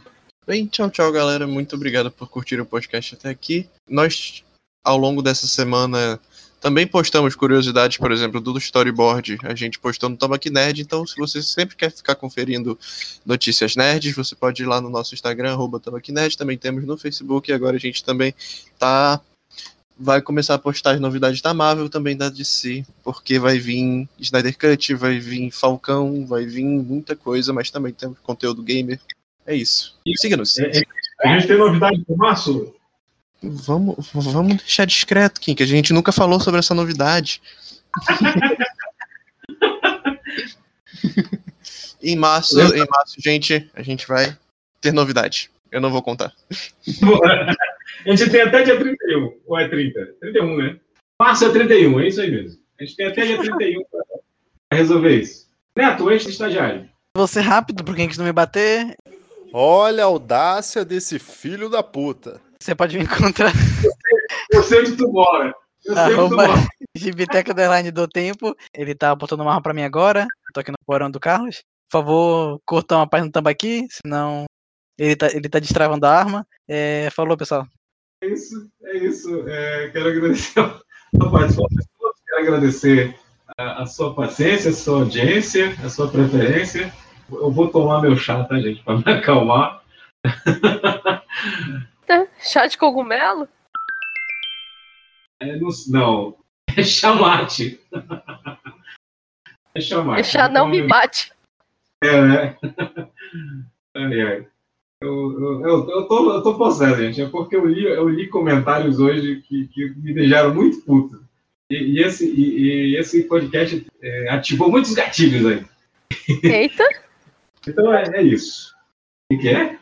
Bem, tchau, tchau, galera. Muito obrigado por curtir o podcast até aqui. Nós, ao longo dessa semana, também postamos curiosidades, por exemplo, do storyboard. A gente postou no Toma Aqui Nerd. Então, se você sempre quer ficar conferindo notícias nerds, você pode ir lá no nosso Instagram, arroba Nerd. Também temos no Facebook. E agora a gente também tá. Vai começar a postar as novidades da Marvel, também da DC, porque vai vir Snyder Cut, vai vir Falcão, vai vir muita coisa, mas também temos conteúdo gamer. É isso. Siga-nos. A gente tem novidade pro março? Vamos, vamos deixar discreto, Kim, que a gente nunca falou sobre essa novidade. em março, em março, gente, a gente vai ter novidade. Eu não vou contar. A gente tem até dia 31, ou é 30? 31, né? Março é 31, é isso aí mesmo. A gente tem até dia 31 pra resolver isso. Neto, ex-estagiário. Vou ser rápido pra quem quis não me bater. Olha a audácia desse filho da puta. Você pode me encontrar. Eu sei onde tu mora. Eu sei onde tu mora. Gibiteca do Tempo. Ele tá botando uma arma pra mim agora. Tô aqui no porão do Carlos. Por favor, curtam a página do Tambaqui, senão ele tá, ele tá destravando a arma. É, falou, pessoal. É isso, é isso. É, quero agradecer a participação de todos, quero agradecer a, a sua paciência, a sua audiência, a sua preferência. Eu vou tomar meu chá, tá, gente, para me acalmar. Chá de cogumelo? É, não, não, é chamate. É chamate. É chá não me bate. É, né? Ai, ai. Eu, eu, eu, eu, tô, eu tô possesso, gente. É porque eu li, eu li comentários hoje que, que me deixaram muito puto. E, e esse, e, e esse podcast é, ativou muitos gatilhos aí. Eita! Então é, é isso. O que, que é?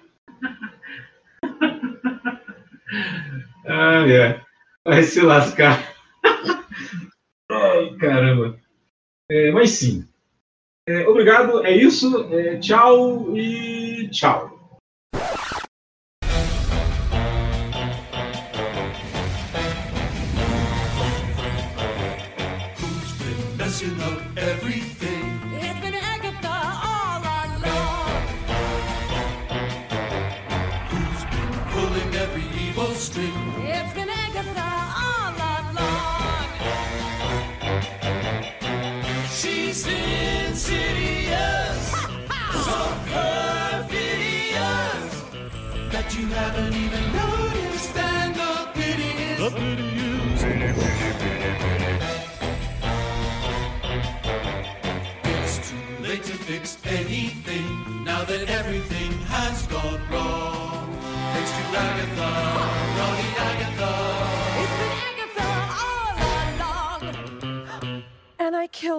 Ah, é. Vai se lascar. Ai, caramba. É, mas sim. É, obrigado, é isso. É, tchau e tchau.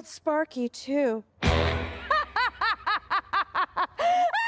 Sparky, too.